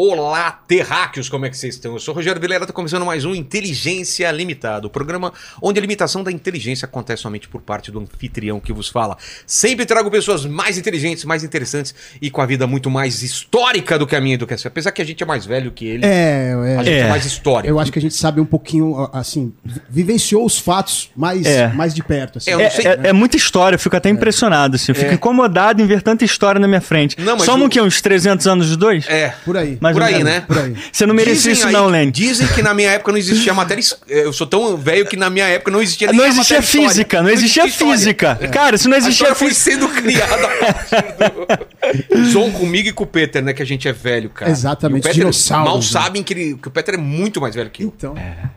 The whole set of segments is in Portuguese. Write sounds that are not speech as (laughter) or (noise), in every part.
Olá, terráqueos, como é que vocês estão? Eu sou o Rogério Vilera, tá começando mais um Inteligência Limitada, o programa onde a limitação da inteligência acontece somente por parte do anfitrião que vos fala. Sempre trago pessoas mais inteligentes, mais interessantes e com a vida muito mais histórica do que a minha e do que essa. Apesar que a gente é mais velho que ele, É, a é. gente é, É. mais história. Eu acho que a gente sabe um pouquinho, assim, vi- vivenciou os fatos mais, É. mais de perto. Assim. É, É, sei, é- é muita história, eu fico até impressionado, assim. Eu fico É. incomodado em ver tanta história na minha frente. Não, mas Somos o- quê? Uns 300 anos dos dois? É, Por aí. Mais por ou aí, né? Por aí. Você não merecia isso, aí- não, Lenny. Dizem que na minha época não existia matéria. es- Eu sou tão velho que na minha época não existia Não existia matéria história. física, não existia história. física. Cara, se não existia história foi física. sendo criada a partir do... (laughs) Zon comigo e com o Peter, né? Que a gente é velho, cara. Exatamente, E o Peter, dinossauros, Mal né? sabem que, ele- que o Peter é muito mais velho que eu. Então,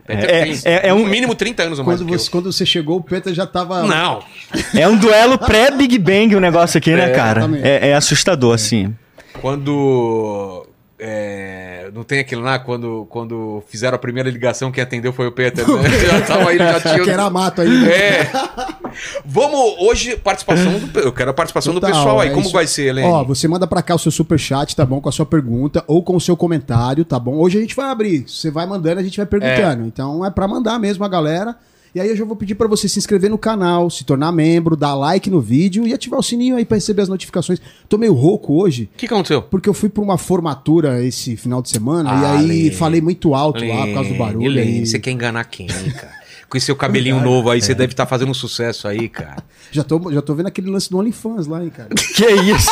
É, tem é- é um- no mínimo 30 anos a mais quando do que você, quando você chegou, o Peter já tava. Não. É um duelo pré-Big Bang o negócio aqui, né, É, cara? É, é assustador, assim. Quando... é, não tem aquilo lá, quando, quando fizeram a primeira ligação, quem atendeu foi o Peter, né? (laughs) (laughs) Já tava aí, já tinha... que era mato aí. né? É. Vamos hoje, participação do. Eu quero a participação do Total, pessoal aí. é Como isso. vai ser, Helene? Ó, você manda pra cá o seu superchat, tá bom? Com a sua pergunta ou com o seu comentário, tá bom? Hoje a gente vai abrir. Você vai mandando, a gente vai perguntando. Então é pra mandar mesmo a galera. E aí eu já vou pedir pra você se inscrever no canal, se tornar membro, dar like no vídeo e ativar o sininho aí pra receber as notificações. Tô meio rouco hoje. O que aconteceu? Porque eu fui pra uma formatura esse final de semana Ah, e aí Lene. falei muito alto lá por causa do barulho. Helene, e você quer enganar quem, cara? Com esse seu cabelinho (laughs) novo aí, você deve estar fazendo um sucesso aí, cara. já, tô, já tô vendo aquele lance do OnlyFans lá, hein, cara. (laughs) Que isso?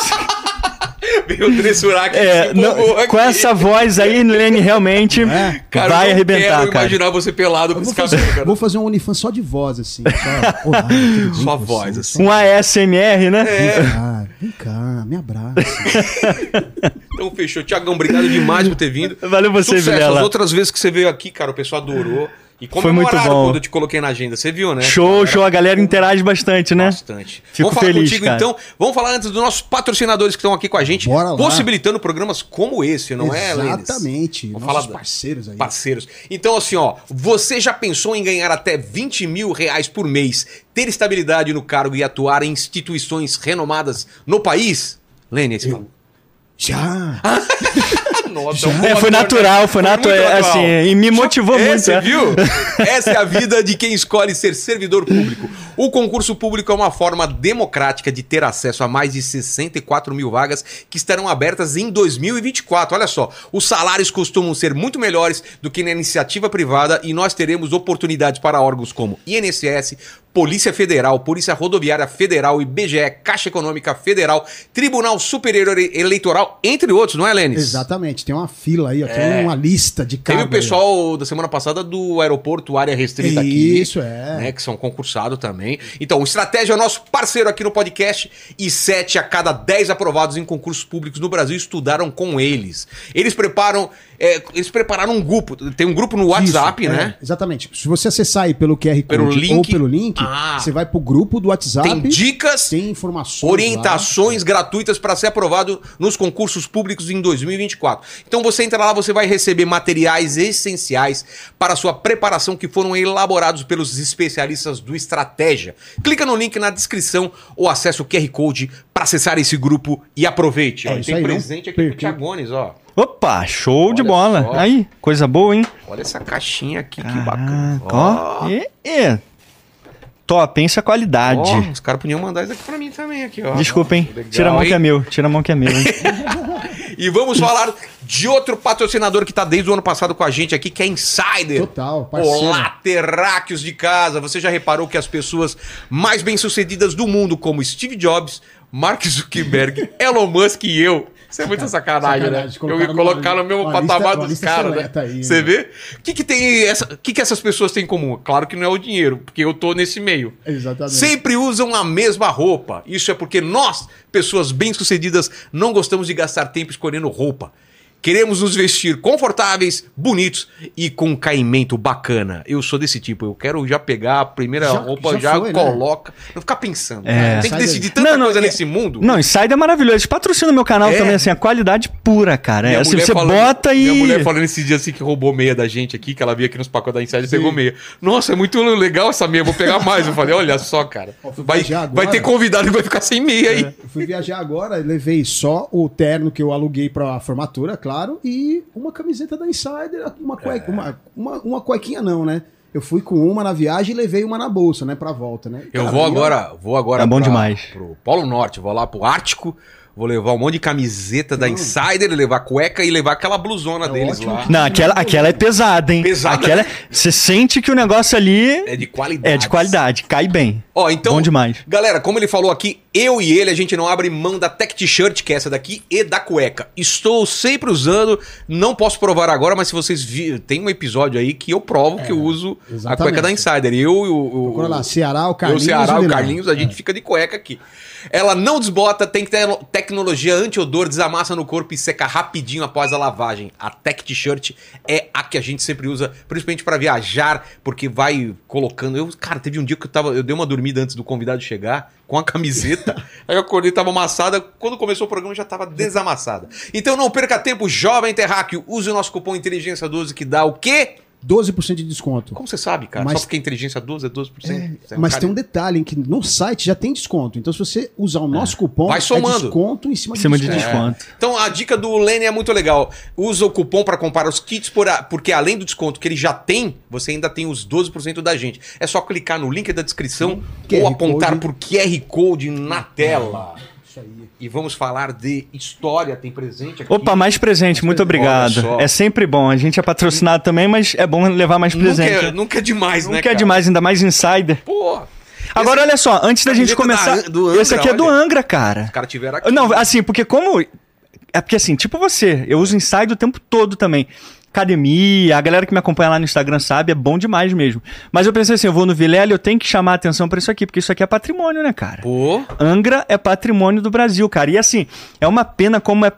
Dressurar aqui. É, não- com essa voz aí, Lenny, realmente É? Cara, vai eu não arrebentar, quero cara. imaginar você pelado com esse cabelo, cara. vou fazer um OnlyFans só de voz, assim. Só, (laughs) Olá, bem Só voz, você? assim. Um ASMR, né? É. Ah, vem cá, me abraça. (laughs) Então fechou. Tiagão, obrigado demais por ter vindo. Valeu você, Sucesso. As Vilela. outras vezes que você veio aqui, cara, o pessoal adorou. E Foi muito comemoraram bom. quando eu te coloquei na agenda. Você viu, né? Show, show. A galera interage bastante, né? Bastante. Fico Vamos falar feliz, contigo cara. então. Vamos falar antes dos nossos patrocinadores que estão aqui com a gente, Bora lá. possibilitando programas como esse, não é, Lênis? Exatamente. Vamos Nossos falar parceiros aí. Parceiros. Então, assim, ó, você já pensou em ganhar até 20 mil reais por mês, ter estabilidade no cargo e atuar em instituições renomadas no país? Esse fala. Já. (laughs) Nossa, Já. bom É, foi ator, natural, né? foi muito natural, assim, e me motivou é, muito, Você é. viu? (laughs) Essa é a vida de quem escolhe ser servidor público. O concurso público é uma forma democrática de ter acesso a mais de 64 mil vagas que estarão abertas em 2024. Olha só, os salários costumam ser muito melhores do que na iniciativa privada e nós teremos oportunidades para órgãos como INSS, Polícia Federal, Polícia Rodoviária Federal, IBGE, Caixa Econômica Federal, Tribunal Superior Eleitoral, entre outros, não é, Lênis? Exatamente. Tem uma fila aí, ó. É. Tem uma lista de Teve cargos. o pessoal da semana passada do aeroporto área restrita aqui. Isso, é. Né, que são concursados também. Então, o Estratégia é o nosso parceiro aqui no podcast e sete a cada dez aprovados em concursos públicos no Brasil estudaram com eles. Eles preparam, é, eles prepararam um grupo, tem um grupo no WhatsApp, Isso, é, né? exatamente. Se você acessar aí pelo QR Code Pelo link. ou pelo link, Ah. você vai pro grupo do WhatsApp. Tem dicas, tem informações. orientações gratuitas para ser aprovado nos concursos públicos em 2024. Então você entra lá, você vai receber materiais essenciais para a sua preparação que foram elaborados pelos especialistas do Estratégia. Clica no link na descrição ou acesse o QR Code para acessar esse grupo e aproveite. É Ó, tem aí, presente aqui pro perca. Tiagones, ó. Opa, show de Olha bola. só. Aí, coisa boa, hein? Olha essa caixinha aqui, que bacana. Caraca, ó. E, e. Top, pensa a qualidade. Ó, os caras podiam mandar isso aqui pra mim também aqui, ó. Desculpa, hein? Legal, Tira a mão hein? que é meu. Tira a mão que é meu, hein? (laughs) E vamos falar de outro patrocinador que tá desde o ano passado com a gente aqui, que é Insider. Total, parceiro. Olá, terráqueos de casa. Você já reparou que as pessoas mais bem-sucedidas do mundo, como Steve Jobs, Mark Zuckerberg, (laughs) Elon Musk e eu. Isso é muita sacanagem, Sacanagem, né? Eu colocar no mesmo patamar lista- dos caras, né? aí, Você né? vê? O que, que tem essa, que, que essas pessoas têm em comum? Claro que não é o dinheiro, porque eu tô nesse meio. Exatamente. Sempre usam a mesma roupa. Isso é porque nós, pessoas bem-sucedidas, não gostamos de gastar tempo escolhendo roupa. Queremos nos vestir confortáveis, bonitos e com um caimento bacana. Eu sou desse tipo. Eu quero já pegar a primeira Já- roupa, já já, foi, né? coloca. Não ficar pensando. É. né? Tem que decidir daí. tanta Não, não, coisa é- nesse mundo. Não, Insider é maravilhoso. Eles patrocinam meu canal É. também, assim, a qualidade pura, cara. É, assim, você falando- bota e. Minha mulher falando esse dia assim que roubou meia da gente aqui, que ela via aqui nos pacotes da Insider e pegou meia. Nossa, é muito legal essa meia, vou pegar mais. Eu falei, olha só, cara. Ó, Vai, vai ter convidado que vai ficar sem meia aí. Eu fui viajar agora, levei só o terno que eu aluguei pra formatura, claro, e uma camiseta da Insider, uma, cueca, uma, uma, uma cuequinha não, né? Eu fui com uma na viagem e levei uma na bolsa, né, pra volta, né? Eu Cara, vou agora, vou agora É bom demais. pro Polo Norte, vou lá pro Ártico, vou levar um monte de camiseta da Insider, levar cueca e levar aquela blusona É deles ótimo lá. Não, aquela, aquela é pesada, hein? Pesada. Aquela, você sente que o negócio ali É de qualidade. é de qualidade, cai bem. Ó, então, Bom demais. Galera, como ele falou aqui, eu e ele, a gente não abre mão da Tech T-shirt, que é essa daqui, e da cueca. Estou sempre usando, não posso provar agora, mas se vocês viram, tem um episódio aí que eu provo que eu uso a exatamente. cueca da Insider. Eu e o, o, Procura lá, Ceará, o eu, Carlinhos. o Ceará, o. Carlinhos, a gente fica de cueca aqui. Ela não desbota, tem te- tecnologia anti-odor, desamassa no corpo e seca rapidinho após a lavagem. A Tech T-shirt é a que a gente sempre usa, principalmente para viajar, porque vai colocando. Eu, cara, teve um dia que eu tava, eu dei uma dormida antes do convidado chegar com a camiseta. (laughs) aí eu acordei, tava amassada. Quando começou o programa já tava desamassada. Então não perca tempo, jovem terráqueo, use o nosso cupom inteligência 12 que dá o quê? 12% de desconto. Como você sabe, cara? Mas- Só porque a inteligência 12 é 12%. Você é um Mas cara- tem um detalhe, em que no site já tem desconto. Então, se você usar o nosso cupom, Vai somando. é desconto em cima, Em cima de desconto. desconto. Então a dica do Lenny é muito legal. Usa o cupom para comprar os kits, por a- porque além do desconto que ele já tem, você ainda tem os 12% da gente. É só clicar no link da descrição QR ou apontar Code. por QR Code na tela. E vamos falar de história, tem presente aqui. Opa, mais presente, muito Olha obrigado. É sempre bom. A gente é patrocinado também, mas é bom levar mais nunca presente. é, nunca é demais, né, Nunca é demais, ainda mais insider. Pô, Agora, olha só, antes da gente começar. da- do Angra, esse aqui é do olha. Angra, cara. os caras tiveram aqui. Não, assim, porque como. É porque assim, tipo você, eu uso Insider o tempo todo também. Academia, a galera que me acompanha lá no Instagram sabe, é bom demais mesmo. Mas eu pensei assim, eu vou no Vilela, eu tenho que chamar a atenção pra isso aqui, porque isso aqui é patrimônio, né, cara? Pô, Angra é patrimônio do Brasil, cara. E assim, é uma pena como é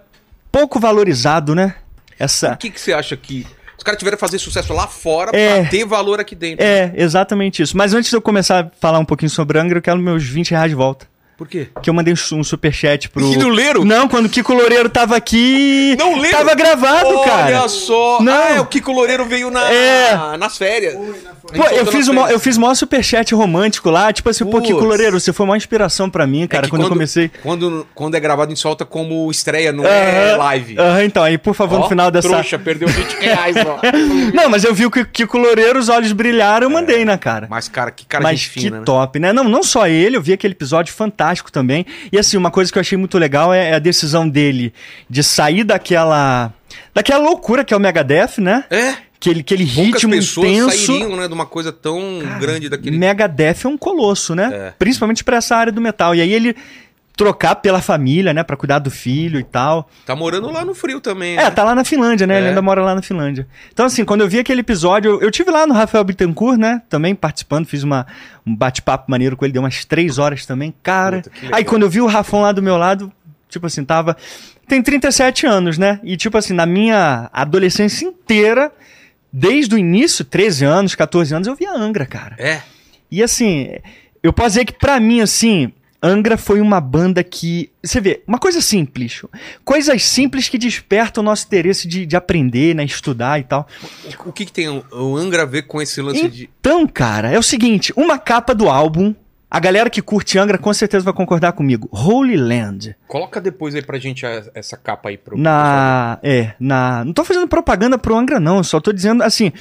pouco valorizado, né? Essa. o que, que você acha que... Os caras tiveram que fazer sucesso lá fora É. pra ter valor aqui dentro. É, exatamente isso. Mas antes de eu começar a falar um pouquinho sobre Angra, eu quero meus 20 reais de volta. Por quê? Que eu mandei um superchat pro. Não leram? Não, quando o Kiko Loureiro tava aqui. Não leram? Tava gravado, Olha cara. só. Não. Ah, é o Kiko Loureiro veio na, É. nas férias. Pô, eu fiz, o maior- eu fiz o maior superchat romântico lá. Tipo assim, pô, Putz. Kiko Loureiro, você foi uma inspiração pra mim, cara, É que quando, eu comecei. Quando, quando é gravado em solta como estreia, não Aham, é live. Aham, então, aí, por favor, Ó, no final dessa. Trouxa, perdeu 20 (laughs) reais, ó. Não, mas eu vi o Kiko Loureiro, os olhos brilharam, eu mandei, né, cara? Mas, cara, que cara Mas gente que fina, né? top, né? Não, não só ele, eu vi aquele episódio fantástico também. E assim, uma coisa que eu achei muito legal é a decisão dele de sair daquela. daquela loucura que é o Megadeth, né? É, Aquele, aquele poucas ritmo pessoas intenso. sairiam, né, de uma coisa tão grande daquele... Megadeth é um colosso, né? É. Principalmente pra essa área do metal. E aí ele trocar pela família, né? Pra cuidar do filho e tal. Tá morando lá no frio também, É, né? tá lá na Finlândia, né? Ele É. ainda mora lá na Finlândia. Então, assim, quando eu vi aquele episódio, eu, eu tive lá no Rafael Bittencourt, né? Também participando, fiz uma, um bate-papo maneiro com ele, deu umas três horas também. Cara. Puta. Aí quando eu vi o Rafão lá do meu lado, tipo assim, tava. Tem 37 anos, né? E, tipo assim, na minha adolescência inteira, desde o início, 13 anos, 14 anos, eu via Angra, cara. É. E assim, eu posso dizer que pra mim, assim, Angra foi uma banda que. Você vê, uma coisa simples. Coisas simples que despertam o nosso interesse de, de aprender, né? Estudar e tal. O que, que tem o, o Angra a ver com esse lance de... Então, cara, é o seguinte: uma capa do álbum. A galera que curte Angra com certeza vai concordar comigo. Holy Land. Coloca depois aí pra gente a- essa capa aí pro... Na. É, na. Não tô fazendo propaganda pro Angra, não. Só tô dizendo assim.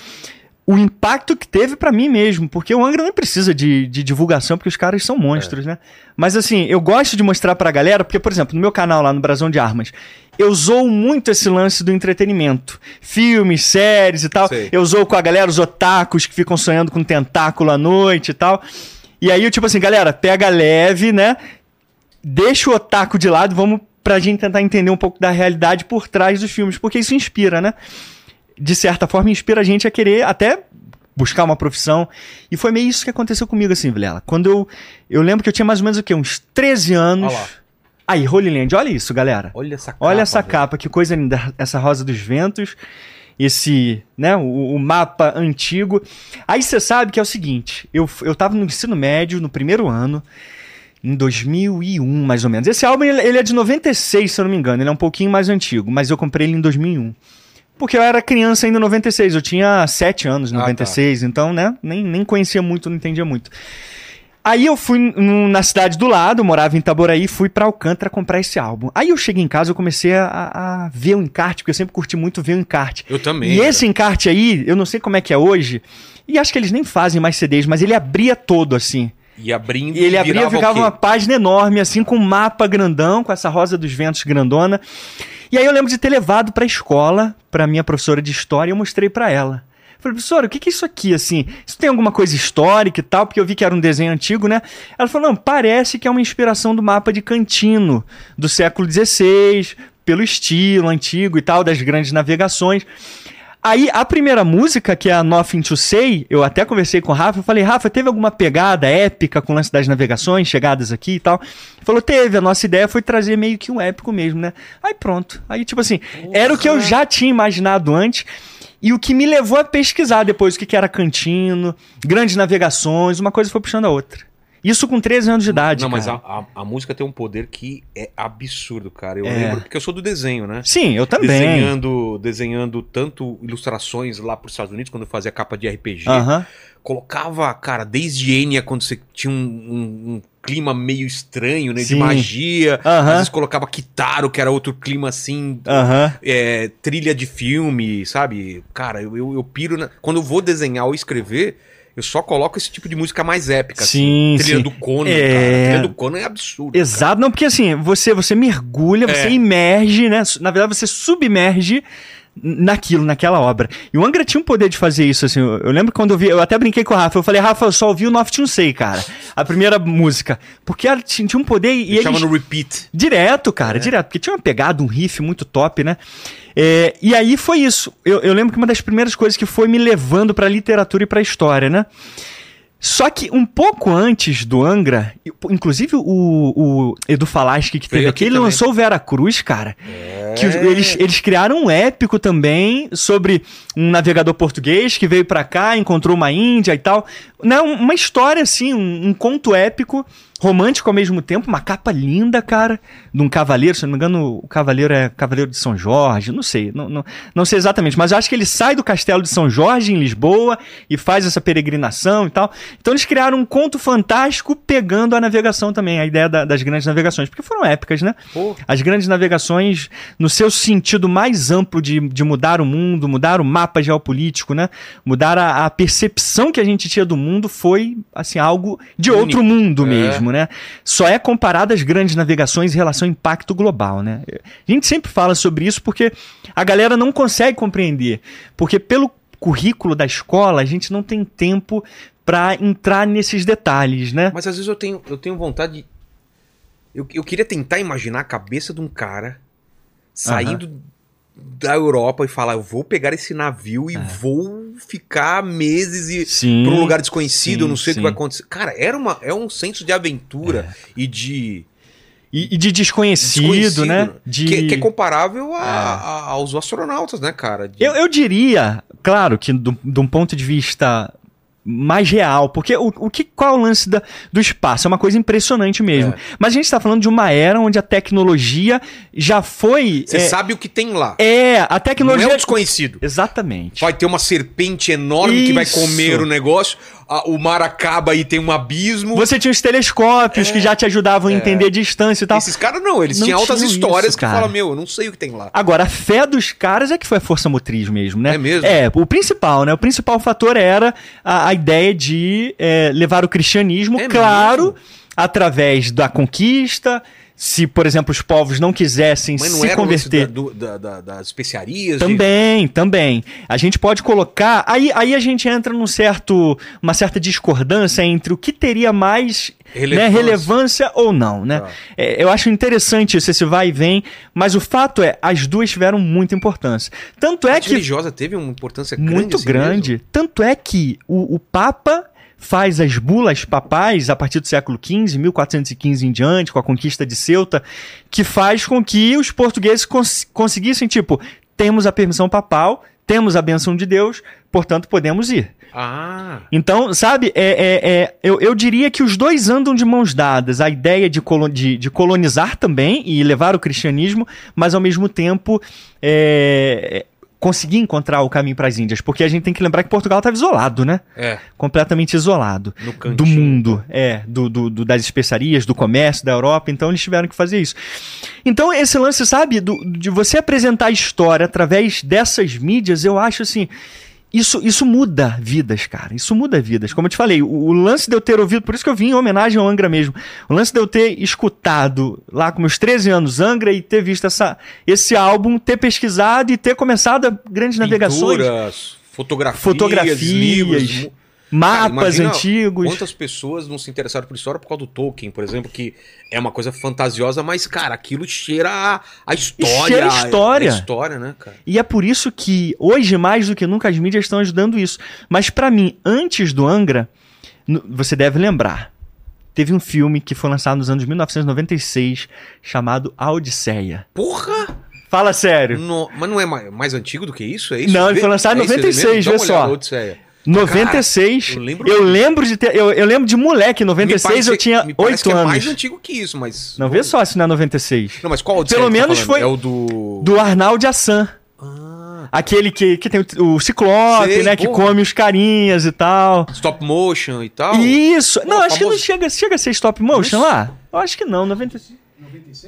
O impacto que teve pra mim mesmo, porque o Angra não precisa de, de divulgação, porque os caras são monstros, né? Mas assim, eu gosto de mostrar pra galera, porque, por exemplo, no meu canal lá no Brasão de Armas, eu zoo muito esse lance do entretenimento. Filmes, séries e tal. Sei. Eu zoo com a galera, os otakus que ficam sonhando com tentáculo à noite e tal. E aí, eu, tipo assim, galera, pega leve, né? deixa o otaku de lado, vamos pra gente tentar entender um pouco da realidade por trás dos filmes, porque isso inspira, né? De certa forma, inspira a gente a querer até buscar uma profissão. E foi meio isso que aconteceu comigo, assim, Vilela. Quando eu. Eu lembro que eu tinha mais ou menos o quê? Uns 13 anos. Olha lá. Aí, Holy Land, olha isso, galera. Olha essa capa. Olha essa velho. capa, que coisa linda. Essa rosa dos ventos. Esse, né, o, o mapa antigo. Aí você sabe que é o seguinte: eu, eu tava no ensino médio, no primeiro ano, em 2001, mais ou menos. Esse álbum ele, ele é de 96, se eu não me engano. Ele é um pouquinho mais antigo, mas eu comprei ele em 2001. Porque eu era criança ainda em 96, eu tinha 7 anos em Ah, tá. 96, então, né, nem, nem conhecia muito, não entendia muito. Aí eu fui na cidade do lado, morava em Itaboraí, fui pra Alcântara comprar esse álbum. Aí eu cheguei em casa, eu comecei a, a ver o encarte, porque eu sempre curti muito ver o encarte. Eu também. E cara. esse encarte aí, eu não sei como é que é hoje, e acho que eles nem fazem mais CDs, mas ele abria todo assim. E abrindo. E ele abria, o ficava uma página enorme, assim, com um mapa grandão, com essa rosa dos ventos grandona. E aí eu lembro de ter levado pra escola, pra minha professora de história, e eu mostrei pra ela. Falei, professora, o que, que é isso aqui, assim? Isso tem alguma coisa histórica e tal? Porque eu vi que era um desenho antigo, né? Ela falou, não, parece que é uma inspiração do mapa de Cantino, do século XVI, pelo estilo antigo e tal, das grandes navegações. Aí, a primeira música, que é a Nothing to Say, eu até conversei com o Rafa, eu falei, Rafa, teve alguma pegada épica com o lance das navegações, chegadas aqui e tal? Ele falou, teve, a nossa ideia foi trazer meio que um épico mesmo, né? Aí pronto. Aí, tipo assim, era o que eu já tinha imaginado antes, e o que me levou a pesquisar depois o que, que era Cantino, grandes navegações, uma coisa foi puxando a outra. Isso com 13 anos de idade, Não, mas cara. a, a, a música tem um poder que é absurdo, cara. Eu É. lembro, porque eu sou do desenho, né? Sim, eu também. Desenhando, desenhando tanto ilustrações lá pros Estados Unidos, quando eu fazia capa de RPG. Aham. Colocava, cara, desde Enya, quando você tinha um, um- um clima meio estranho, né? De Sim. magia. Aham. Às vezes colocava Kitaro, que era outro clima assim. Aham. é, trilha de filme, sabe? Cara, eu, eu, eu piro. Na... Quando eu vou desenhar ou escrever, eu só coloco esse tipo de música mais épica. Sim, assim. Trilha sim. do Conan, É. cara. A trilha do Conan é absurdo. cara. Exato, não, porque assim, você, você mergulha, você É. imerge, né? Na verdade, você submerge naquilo, naquela obra. E o Angra tinha um poder de fazer isso, assim. Eu, eu lembro quando eu vi, eu até brinquei com o Rafa, eu falei, Rafa, eu só ouvi o Noft Sei, cara. A primeira música. Porque ela tinha, tinha um poder e Ele chama no repeat. Direto, cara, direto. Porque tinha uma pegada, um riff muito top, né? É, e aí foi isso. Eu, eu lembro que uma das primeiras coisas que foi me levando pra literatura e pra história, né? Só que um pouco antes do Angra, inclusive o, o Edu Falaschi que teve aqui, ele também. lançou o Vera Cruz, cara. Que os- eles, eles criaram um épico também sobre um navegador português que veio pra cá, encontrou uma Índia e tal. Né, um- uma história assim, um, um conto épico, romântico ao mesmo tempo, uma capa linda, cara, de um cavaleiro, se não me engano, o cavaleiro é Cavaleiro de São Jorge, não sei, não, não, não sei exatamente, mas eu acho que ele sai do castelo de São Jorge, em Lisboa, e faz essa peregrinação e tal. Então eles criaram um conto fantástico pegando a navegação também, a ideia da- das grandes navegações, porque foram épicas, né? Pô. As grandes navegações, no seu sentido mais amplo de, de mudar o mundo, mudar o mapa geopolítico, né? Mudar a, a percepção que a gente tinha do mundo foi, assim, algo de Único. outro mundo É. mesmo, né? Só é comparado às grandes navegações em relação ao impacto global, né? A gente sempre fala sobre isso porque a galera não consegue compreender. Porque pelo currículo da escola, a gente não tem tempo para entrar nesses detalhes, né? Mas às vezes eu tenho, eu tenho vontade. de- Eu, eu queria tentar imaginar a cabeça de um cara saindo da Europa e falar: eu vou pegar esse navio e vou ficar meses e. É. Sim. Pra um lugar desconhecido, eu não sim, sei o que sim. vai acontecer. Cara, era uma, é um senso de aventura e de. E, e de desconhecido, né? De... Que, que é comparável a- a- aos astronautas, né, cara? De- Eu, eu diria, claro, que do- de um ponto de vista mais real, porque o, o que, qual é o lance da- do espaço? É uma coisa impressionante mesmo. É. Mas a gente está falando de uma era onde a tecnologia já foi. Você é, sabe o que tem lá. é, a não é tecnologia. o desconhecido. Exatamente. Vai ter uma serpente enorme que vai Isso. comer o negócio. A- o mar acaba e tem um abismo. Você tinha os telescópios que já te ajudavam a entender a distância e tal. Esses caras não, eles Não tinham altas tinham histórias isso, que falam, meu, eu não sei o que tem lá. Agora, a fé dos caras é que foi a força motriz mesmo, né? É mesmo? É, o principal, né? O principal fator era a, a ideia de é, levar o cristianismo, É claro, mesmo? através da conquista. Se, por exemplo, os povos não quisessem Mas não se converter. da- da- da- das especiarias? de- Também, também. A gente pode colocar. Aí, aí a gente entra num certo, uma certa discordância entre o que teria mais Relevância. né, relevância ou não, né? Tá. É, eu acho interessante isso, esse vai e vem, mas o fato é, as duas tiveram muita importância. Tanto A é arte que religiosa teve uma importância grande muito assim grande. mesmo? Tanto é que o, o Papa faz as bulas papais a partir do século XV, 1415 em diante, com a conquista de Ceuta, que faz com que os portugueses cons conseguissem, tipo, temos a permissão papal, temos a benção de Deus, portanto podemos ir. Ah, Então, sabe, é, é- é- eu, eu diria que os dois andam de mãos dadas. A ideia de, colo- de- de colonizar também e levar o cristianismo, mas ao mesmo tempo é, conseguir encontrar o caminho para as Índias, porque a gente tem que lembrar que Portugal estava isolado, né? É, Completamente isolado do mundo, é, do, do- do- das especiarias, do comércio da Europa, então eles tiveram que fazer isso. Então, esse lance, sabe, do- de você apresentar a história através dessas mídias, eu acho assim. Isso, isso muda vidas, cara. Isso muda vidas. Como eu te falei, o, o lance de eu ter ouvido, por isso que eu vim em homenagem ao Angra mesmo. O lance de eu ter escutado lá com meus 13 anos Angra e ter visto essa, esse álbum, ter pesquisado e ter começado a grandes navegações. Pinturas, fotografias, Fotografias, livros. Mapas Cara, antigos. Quantas pessoas não se interessaram por história por causa do Tolkien, por exemplo, que é uma coisa fantasiosa, mas, cara, aquilo cheira a, a história. cheira a história. A história, né, cara? E é por isso que hoje, mais do que nunca, as mídias estão ajudando isso. Mas pra mim, antes do Angra, você deve lembrar. Teve um filme que foi lançado nos anos 1996 chamado A Odisseia. Porra! Fala sério. No- mas não é mais, mais antigo do que isso? É isso? Não, ele foi lançado em é isso, ele 96, mesmo? Dá vê só. Olhada, Odisseia. 96. Cara, eu eu, lembro- lembro de ter. Eu, eu lembro de moleque, em 96 Me parece- eu tinha me parece 8 que É anos. mais antigo que isso, mas. Não vê só se não é 96. Não, mas qual Odisseia Pelo que tá menos falando? foi- É o do. Do Arnaldo Assan. Ah, Aquele que, que tem o, o Ciclope, Sei, né? Que porra. come os carinhas e tal. stop motion e tal. Isso! não, Pô, acho que não famoso. chega, chega a ser stop motion Isso. lá. Eu acho que não, 96.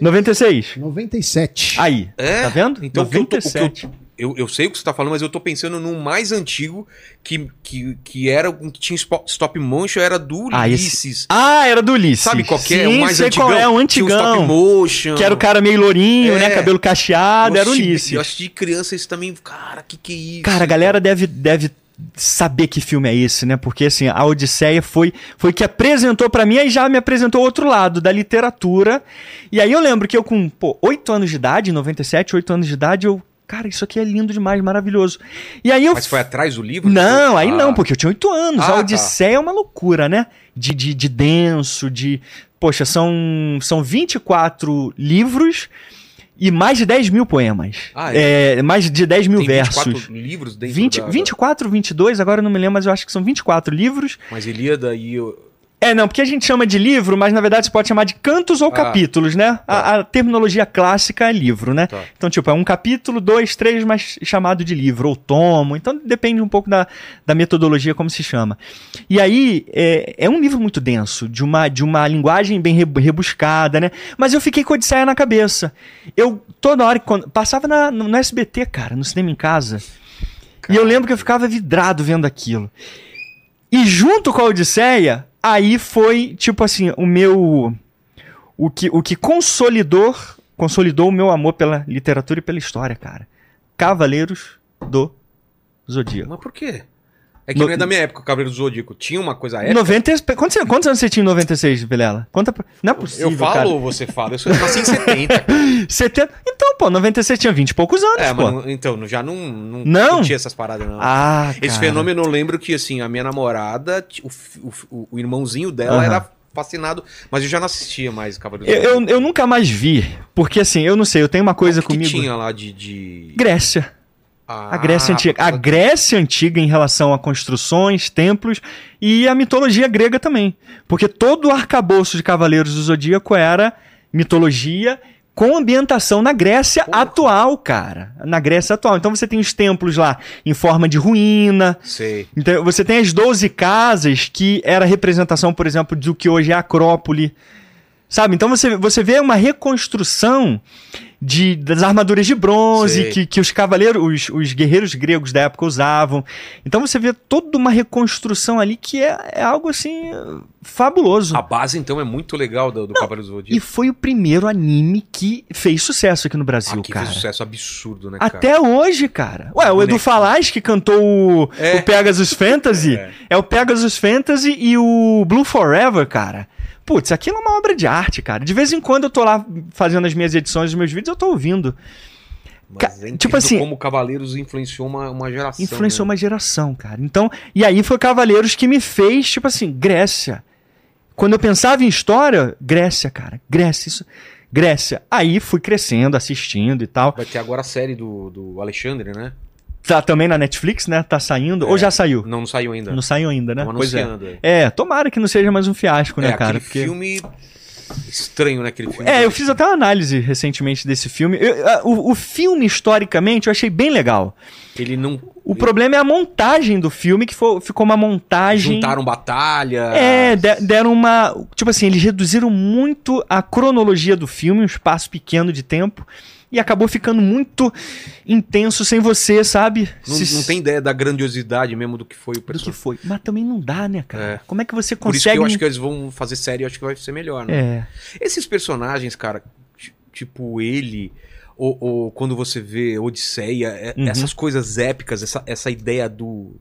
96. 97. Aí, É? tá vendo? Então, o que eu tô- o que eu- 97. Eu, eu sei o que você tá falando, mas eu tô pensando num mais antigo que, que, que era um que tinha stop motion, era do Ah, esse- Ulisses. Ah, era do Ulisses. Sabe qual que é? Sim, o mais sei antigão. qual é, o Tinha stop antigão. motion. Que era o cara meio lourinho, É. né? Cabelo cacheado, era o Ulisses. Eu assisti de criança esse também. Cara, que que é isso? Cara, a galera deve, deve saber que filme é esse, né? Porque assim, a Odisseia foi foi que apresentou pra mim, aí já me apresentou outro lado da literatura. E aí eu lembro que eu com, pô, 8 anos de idade, 97, 8 anos de idade, eu, cara, isso aqui é lindo demais, maravilhoso. E aí eu Mas foi atrás do livro? Não, aí Ah. não, porque eu tinha 8 anos. Ah, a tá. Odisseia é uma loucura, né? De, de, de denso, de. Poxa, são, são 24 livros e mais de 10 mil poemas. Ah, é? É, mais de 10 mil Tem 24 versos. livros dentro 20, da, da- 24, 22, agora eu não me lembro, mas eu acho que são 24 livros. Mas Ilíada e... o- É, não, porque a gente chama de livro, mas na verdade você pode chamar de cantos ou Ah, capítulos, né? A, a terminologia clássica é livro, né? Tá. Então, tipo, é um capítulo, dois, três, mas chamado de livro, ou tomo. Então, depende um pouco da, da metodologia, como se chama. E aí, é, é um livro muito denso, de uma, de uma linguagem bem re- rebuscada, né? Mas eu fiquei com Odisseia na cabeça. Eu, toda hora, que quando, passava na- no, no SBT, cara, no cinema em casa. E eu lembro que eu ficava vidrado vendo aquilo. E junto com a Odisseia, aí foi, tipo assim, o meu. O que, o que consolidou, consolidou o meu amor pela literatura e pela história, cara. Cavaleiros do Zodíaco. Mas por quê? É que No- não é da minha época, o Cavaleiro do Zodíaco. Tinha uma coisa épica. 90, quantos, quantos anos você tinha em 96, Vilela? Conta pra... Não é possível, Eu falo ou você fala? Eu sou- nasci em 70. 70... (laughs) Então, pô, 96 tinha 20 e poucos anos, é, pô. mas então, já não, não, Não? tinha essas paradas, não. Ah, Esse cara. fenômeno eu lembro que, assim, a minha namorada, o, o o, irmãozinho dela Aham. era fascinado, mas eu já não assistia mais Cavaleiro Eu, eu, eu nunca mais vi, porque assim, eu não sei, eu tenho uma coisa O que que comigo... tinha lá de... de... Grécia. Ah, A Grécia Antiga. A Grécia Antiga em relação a construções, templos e a mitologia grega também. Porque todo o arcabouço de Cavaleiros do Zodíaco era mitologia com ambientação na Grécia Porra. atual, cara. Na Grécia atual. Então você tem os templos lá em forma de ruína. Sei. Então você tem as 12 casas que era representação, por exemplo, do que hoje é a Acrópole. Sabe? Então você, você vê uma reconstrução de, das armaduras de bronze que, que os cavaleiros, os, os guerreiros gregos da época usavam. Então você vê toda uma reconstrução ali que é, é algo assim fabuloso. A base, então, é muito legal do, do Cavaleiro do E Zodíaco. foi o primeiro anime que fez sucesso aqui no Brasil, Aqui cara. fez sucesso absurdo, né, cara? Até hoje, cara. Ué, o Edu Bonequinho. Falaz que cantou o, É. o Pegasus Fantasy. (laughs) É. É. o Pegasus Fantasy e o Blue Forever, cara. Putz, aquilo é uma obra de arte, cara. De vez em quando eu tô lá fazendo as minhas edições dos meus vídeos, eu tô ouvindo. Mas é tipo assim- como Cavaleiros influenciou uma, uma geração. Influenciou né? uma geração, cara. Então, e aí foi Cavaleiros que me fez, tipo assim, Grécia. Quando eu pensava em história, Grécia, cara. Grécia, isso. Grécia. Aí fui crescendo, assistindo e tal. Vai ter agora a série do, do Alexandre, né? Tá também na Netflix, né? Tá saindo. Ou É. já saiu? Não, não saiu ainda. Não saiu ainda, né? Pois é. é. Tomara que não seja mais um fiasco, né, É, cara? aquele filme estranho, né? Aquele filme. É, eu fiz até uma análise recentemente desse filme. Eu- a- o, o filme, historicamente, eu achei bem legal. Ele não. O problema é a montagem do filme, que foi- ficou uma montagem. Juntaram batalha. É, de- deram uma. Tipo assim, eles reduziram muito a cronologia do filme, um espaço pequeno de tempo. E acabou ficando muito intenso sem você, sabe? Não, Se- não tem ideia da grandiosidade mesmo do que foi o do que personagem. foi. Mas também não dá, né, cara? É. Como é que você Por isso que consegue. eu acho que eles vão fazer série, eu acho que vai ser melhor, né? É. Esses personagens, cara, ti- tipo ele, ou, ou quando você vê Odisseia, é- Uhum. essas coisas épicas, essa, essa ideia do,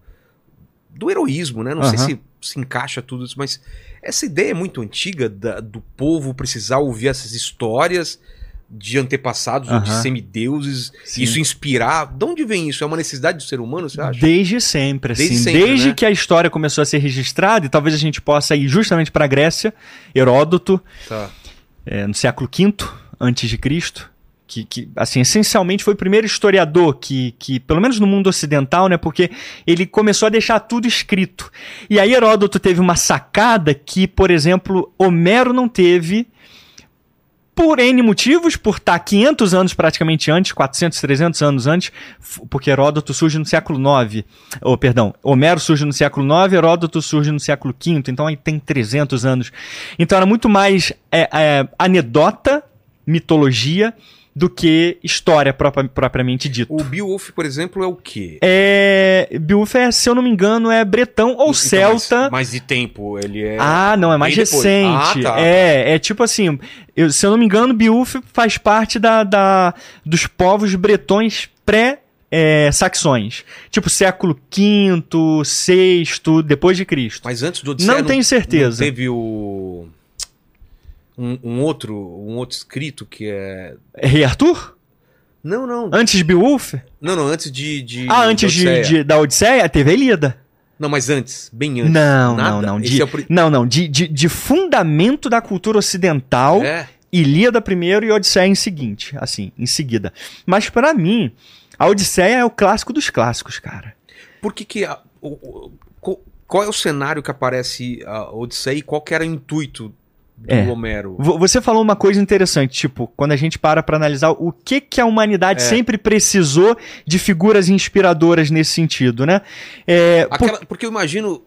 do heroísmo, né? Não sei Aham. se se encaixa tudo isso, mas essa ideia é muito antiga da- do povo precisar ouvir essas histórias de antepassados ou de semideuses, Sim. isso inspirar. De onde vem isso? É uma necessidade do ser humano, você acha? Desde sempre, assim. Desde Desde, sempre, né? que a história começou a ser registrada, e talvez a gente possa ir justamente para a Grécia, Heródoto, Tá. é, no século V antes de Cristo, que, que, assim, essencialmente foi o primeiro historiador que, que, pelo menos no mundo ocidental, né, porque ele começou a deixar tudo escrito. E aí Heródoto teve uma sacada que, por exemplo, Homero não teve por N motivos, por estar 500 anos praticamente antes, 400, 300 anos antes, porque Heródoto surge no século IX, ou perdão, Homero surge no século IX, Heródoto surge no século V, então aí tem 300 anos. Então era muito mais é, é, anedota, mitologia, do que história própria- propriamente dita. O Beowulf, por exemplo, é o quê? É, Beowulf é, se eu não me engano, é bretão ou Então, celta. Mas, mas de tempo, ele é. Ah, não, é mais recente. Ah, tá. É, é tipo assim, eu- se eu não me engano, Beowulf faz parte da, da- dos povos bretões pré é, saxões. Tipo século V, VI, depois de Cristo. Mas antes do Odisseia, Não tenho certeza. Não teve o um, um outro um outro escrito que é Rei Arthur? não não Antes de Beowulf? não não antes de, de ah, antes de, Odisseia. de- da Odisseia, teve a Ilíada. não mas antes bem antes Não, Nada? não, não. De, é o Não, não. De, de, de fundamento da cultura ocidental. é Ilíada primeiro e Odisseia em seguinte, assim, em seguida. Mas pra mim, a Odisseia é o clássico dos clássicos, cara. por que que a- o- o- qual é o cenário que aparece a Odisseia e qual que era o intuito do É. Homero Vo- Você falou uma coisa interessante, tipo, quando a gente para pra analisar o que que a humanidade É. sempre precisou de figuras inspiradoras nesse sentido, né? É, por- Aquela- porque eu imagino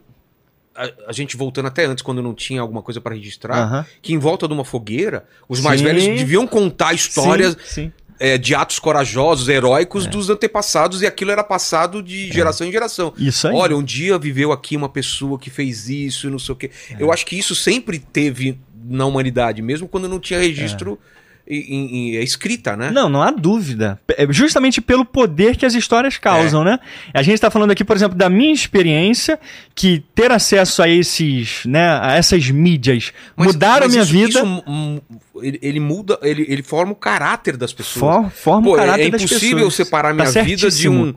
a, a gente voltando até antes quando não tinha alguma coisa para registrar Aham. que em volta de uma fogueira os mais Sim. velhos deviam contar histórias Sim, sim. é, de atos corajosos, É. heróicos dos antepassados e aquilo era passado de geração em geração. Isso aí. Olha, um dia viveu aqui uma pessoa que fez isso e não sei o quê. É. Eu acho que isso sempre teve na humanidade, mesmo quando não tinha registro em, em- em- escrita, né? É. Não, não há dúvida. É Justamente pelo poder que as histórias causam, É. né? A gente está falando aqui, por exemplo, da minha experiência, que ter acesso a esses, né, a essas mídias Mas- mudaram mas a minha isso- vida, isso, hum, ele, ele muda, ele, ele forma o caráter das pessoas. for, forma Pô, o é- caráter é das pessoas. impossível separar Tá minha vida de um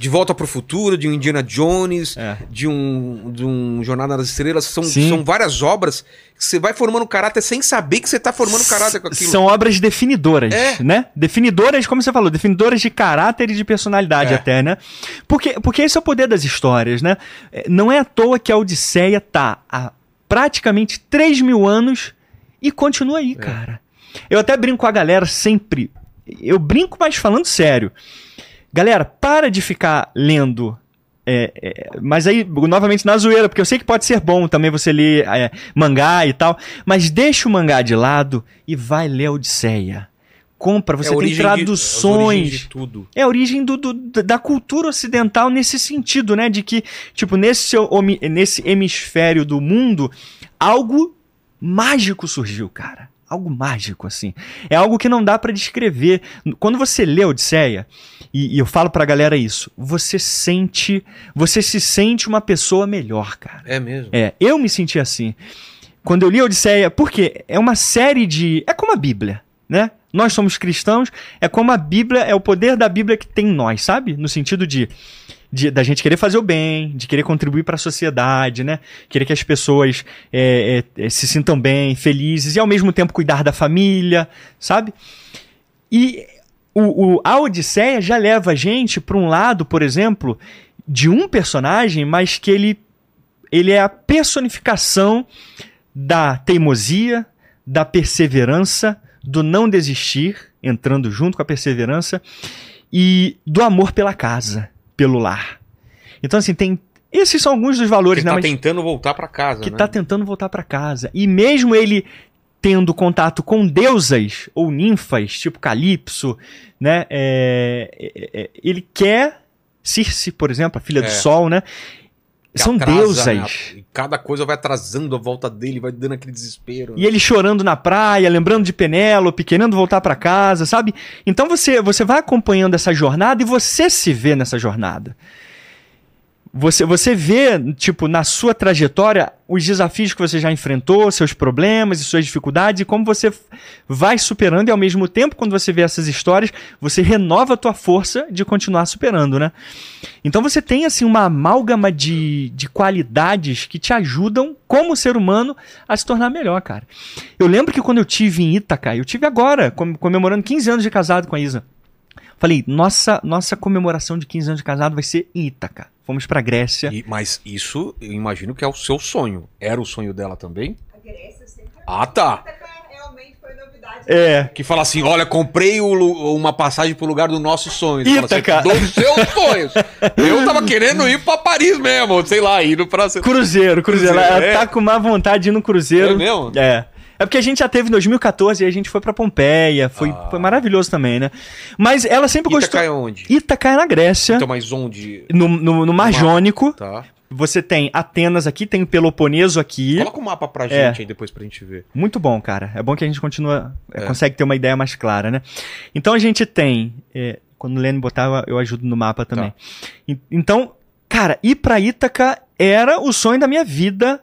de Volta pro Futuro, de um Indiana Jones, É. de um de um Jornada nas Estrelas, são, Sim. são várias obras que você vai formando caráter sem saber que você tá formando caráter com aquilo. São obras definidoras, É. né? Definidoras, como você falou, definidoras de caráter e de personalidade É. até, né? Porque, porque esse é o poder das histórias, né? É, Não é à toa que a Odisseia tá há praticamente 3 mil anos e continua É. aí, cara. Eu até brinco com a galera sempre. Eu brinco, mas falando sério. Galera, para de ficar lendo. é, é, mas aí, novamente, na zoeira, porque eu sei que pode ser bom também você ler é, mangá e tal. Mas deixa o mangá de lado e vai ler a Odisseia. Compra, você É tem origem de- traduções. de tudo. É a origem do, do- da cultura ocidental nesse sentido, né? De que, tipo, nesse, nesse hemisfério do mundo, algo mágico surgiu, cara. Algo mágico, assim. É algo que não dá pra descrever. Quando você lê Odisseia, e, e eu falo pra galera isso, você sente. Você se sente uma pessoa melhor, cara. É mesmo. É, eu me senti assim. Quando eu li Odisseia, porque é uma série de. É como a Bíblia, né? Nós somos cristãos, é como a Bíblia, é o poder da Bíblia que tem em nós, sabe? No sentido de. De- da gente querer fazer o bem, de querer contribuir para a sociedade, né? Querer que as pessoas é, é, é, se sintam bem, felizes e ao mesmo tempo cuidar da família, sabe? E o, o- a Odisseia já leva a gente para um lado, por exemplo, de um personagem, mas que ele, ele é a personificação da teimosia, da perseverança, do não desistir, entrando junto com a perseverança, e do amor pela casa, pelo lar. Então, assim, tem. Esses são alguns dos valores, Que né? tá Mas tentando voltar pra casa, que né? tá tentando voltar pra casa. E mesmo ele tendo contato com deusas ou ninfas, tipo Calypso, né? é, é, é, ele quer Circe, por exemplo, a filha do É. Sol, né? São atrasa, deusas. né? E cada coisa vai atrasando a volta dele, vai dando aquele desespero. né? E ele chorando na praia, lembrando de Penélope, querendo voltar pra casa, sabe? Então você, você vai acompanhando essa jornada e você se vê nessa jornada. Você, você vê, tipo, na sua trajetória, os desafios que você já enfrentou, seus problemas e suas dificuldades, e como você vai superando, e ao mesmo tempo, quando você vê essas histórias, você renova a tua força de continuar superando, né? Então você tem, assim, uma amálgama de, de qualidades que te ajudam, como ser humano, a se tornar melhor, cara. Eu lembro que quando eu tive em Ítaca, eu tive agora, com- comemorando 15 anos de casado com a Isa. Falei, nossa, nossa comemoração de 15 anos de casado vai ser em Ítaca. Fomos pra Grécia. E- mas isso, eu imagino que é o seu sonho. Era o sonho dela também? A Grécia sempre Ah, tá. realmente foi novidade. É, Que fala assim: olha, comprei o uma passagem pro lugar dos nossos sonhos. Fala assim, Ítaca. dos seus sonhos. Eu tava querendo ir pra Paris mesmo, sei lá, indo pra. Cruzeiro, Cruzeiro. Ela Cruzeiro, é. tá com má vontade de ir no Cruzeiro. É mesmo? É. É porque a gente já teve em 2014 e a gente foi pra Pompeia. Foi, Ah. foi maravilhoso também, né? Mas ela sempre Ítaca gostou. é onde? Ítaca é na Grécia. Então, mas onde? No, no, no Mar Jônico. Tá. Você tem Atenas aqui, tem Peloponeso aqui. Coloca o mapa pra É. gente aí depois pra gente ver. Muito bom, cara. É bom que a gente continua, é, É. consegue ter uma ideia mais clara, né? Então a gente tem, é, quando o Lene botar, eu- ajudo no mapa também. Tá. En- Então, cara, ir pra Ítaca era o sonho da minha vida,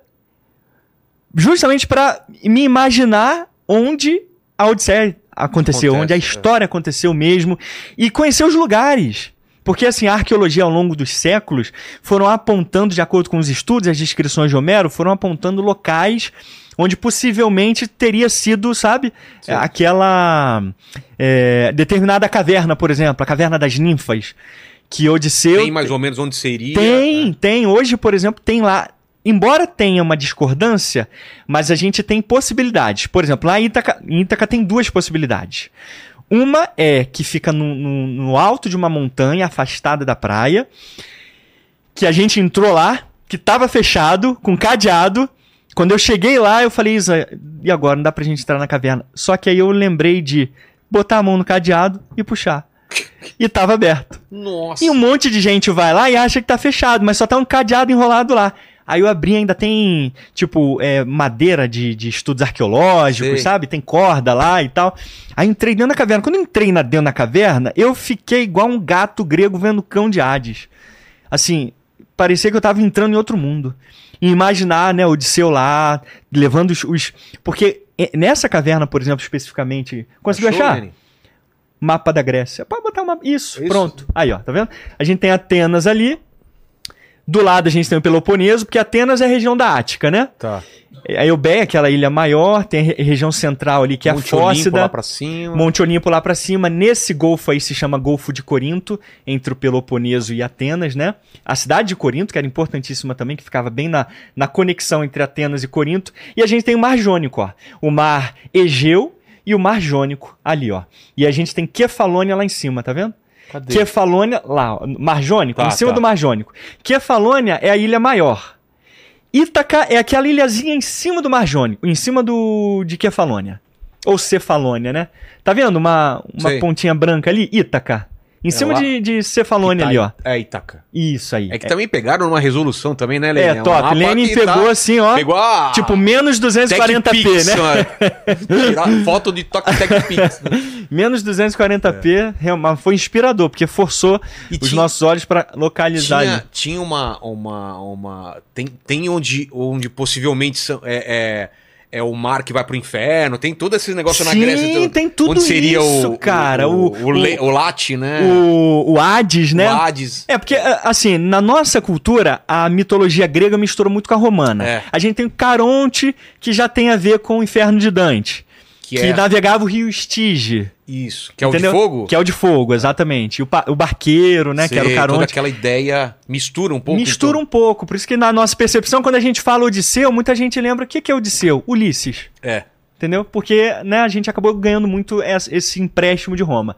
justamente pra me imaginar onde a Odisseia aconteceu, Acontece, onde a é. história aconteceu mesmo e conhecer os lugares. Porque assim, a arqueologia ao longo dos séculos foram apontando, de acordo com os estudos e as descrições de Homero, foram apontando locais onde possivelmente teria sido, sabe, Sim. aquela é, determinada caverna, por exemplo, a caverna das ninfas, que Odisseu Tem mais ou menos onde seria. tem, né? tem. Hoje, por exemplo, tem lá. Embora tenha uma discordância, mas a gente tem possibilidades. Por exemplo, lá em Ítaca, em Ítaca tem duas possibilidades. Uma é que fica no, no- no alto de uma montanha, afastada da praia, que a gente entrou lá, que tava fechado, com cadeado. Quando eu cheguei lá, eu falei, Isa, e agora? Não dá pra gente entrar na caverna. Só que aí eu lembrei de botar a mão no cadeado e puxar. E tava aberto. Nossa. E um monte de gente vai lá e acha que tá fechado, mas só tá um cadeado enrolado lá. Aí eu abri, ainda tem, tipo, é, madeira de, de estudos arqueológicos, Sei. sabe? Tem corda lá e tal. Aí entrei dentro da caverna. Quando eu entrei na, dentro da caverna, eu fiquei igual um gato grego vendo cão de Hades. Assim, parecia que eu tava entrando em outro mundo. E imaginar, né, Odisseu lá, levando os... os- Porque é, nessa caverna, por exemplo, especificamente... Conseguiu Achou, achar? Mapa da Grécia. Pode botar uma. Isso, Isso. pronto. Aí, ó, tá vendo? A gente tem Atenas ali. Do lado a gente tem o Peloponeso, porque Atenas é a região da Ática, né? Tá. A Eubeia, aquela ilha maior, tem a re- região central ali, que é Monte a Olimpo Fócida. lá pra cima. Monte Olimpo lá pra cima. Nesse golfo aí se chama Golfo de Corinto, entre o Peloponeso e Atenas, né? A cidade de Corinto, que era importantíssima também, que ficava bem na, na conexão entre Atenas e Corinto. E a gente tem o Mar Jônico, ó. O Mar Egeu e o Mar Jônico ali, ó. E a gente tem Kefalônia lá em cima, tá vendo? Cadê? Kefalônia, lá, ó, Mar Jônico, Tá, em cima tá. do Mar Jônico. Kefalônia é a ilha maior. Ítaca é aquela ilhazinha em cima do Mar Jônico, em cima do de Kefalônia. Ou Cefalônia, né? Tá vendo uma, uma Sei. pontinha branca ali? Ítaca. Em É cima lá? de, de Cefalônia Ita- ali, ó. É Itaca. Isso aí. É que também pegaram numa resolução também, né, Lenny? É, um top. Lenin que pegou tá- assim, ó. Pegou a... Tipo, menos 240p, TechPix, né? (laughs) Tirar foto de toque TechPix. né? Menos 240p, realmente foi inspirador, porque forçou E os tinha- nossos olhos pra localizar tinha, ali. tinha uma, uma, uma tem, tem onde, onde possivelmente são, é, é, é o mar que vai pro inferno, tem todo esse negócio na Sim, Grécia. tem tudo onde seria isso, o, cara. O, O- o, Le- o Late, né? O, o Hades, né? O Hades. É, porque, a- assim, na nossa cultura, a mitologia grega mistura muito com a romana. É. A gente tem o Caronte, que já tem a ver com o inferno de Dante. Que, Que, é navegava o rio Estige. isso. Que é entendeu? o de fogo? Que é o de fogo, exatamente. E o, o barqueiro, né? que era o Sei, Toda Caronte. aquela ideia mistura um pouco. Mistura então. um pouco. Por isso que na nossa percepção, quando a gente fala Odisseu, muita gente lembra o que, que é Odisseu? Ulisses. É. Entendeu? Porque né, a gente acabou ganhando muito es- esse empréstimo de Roma.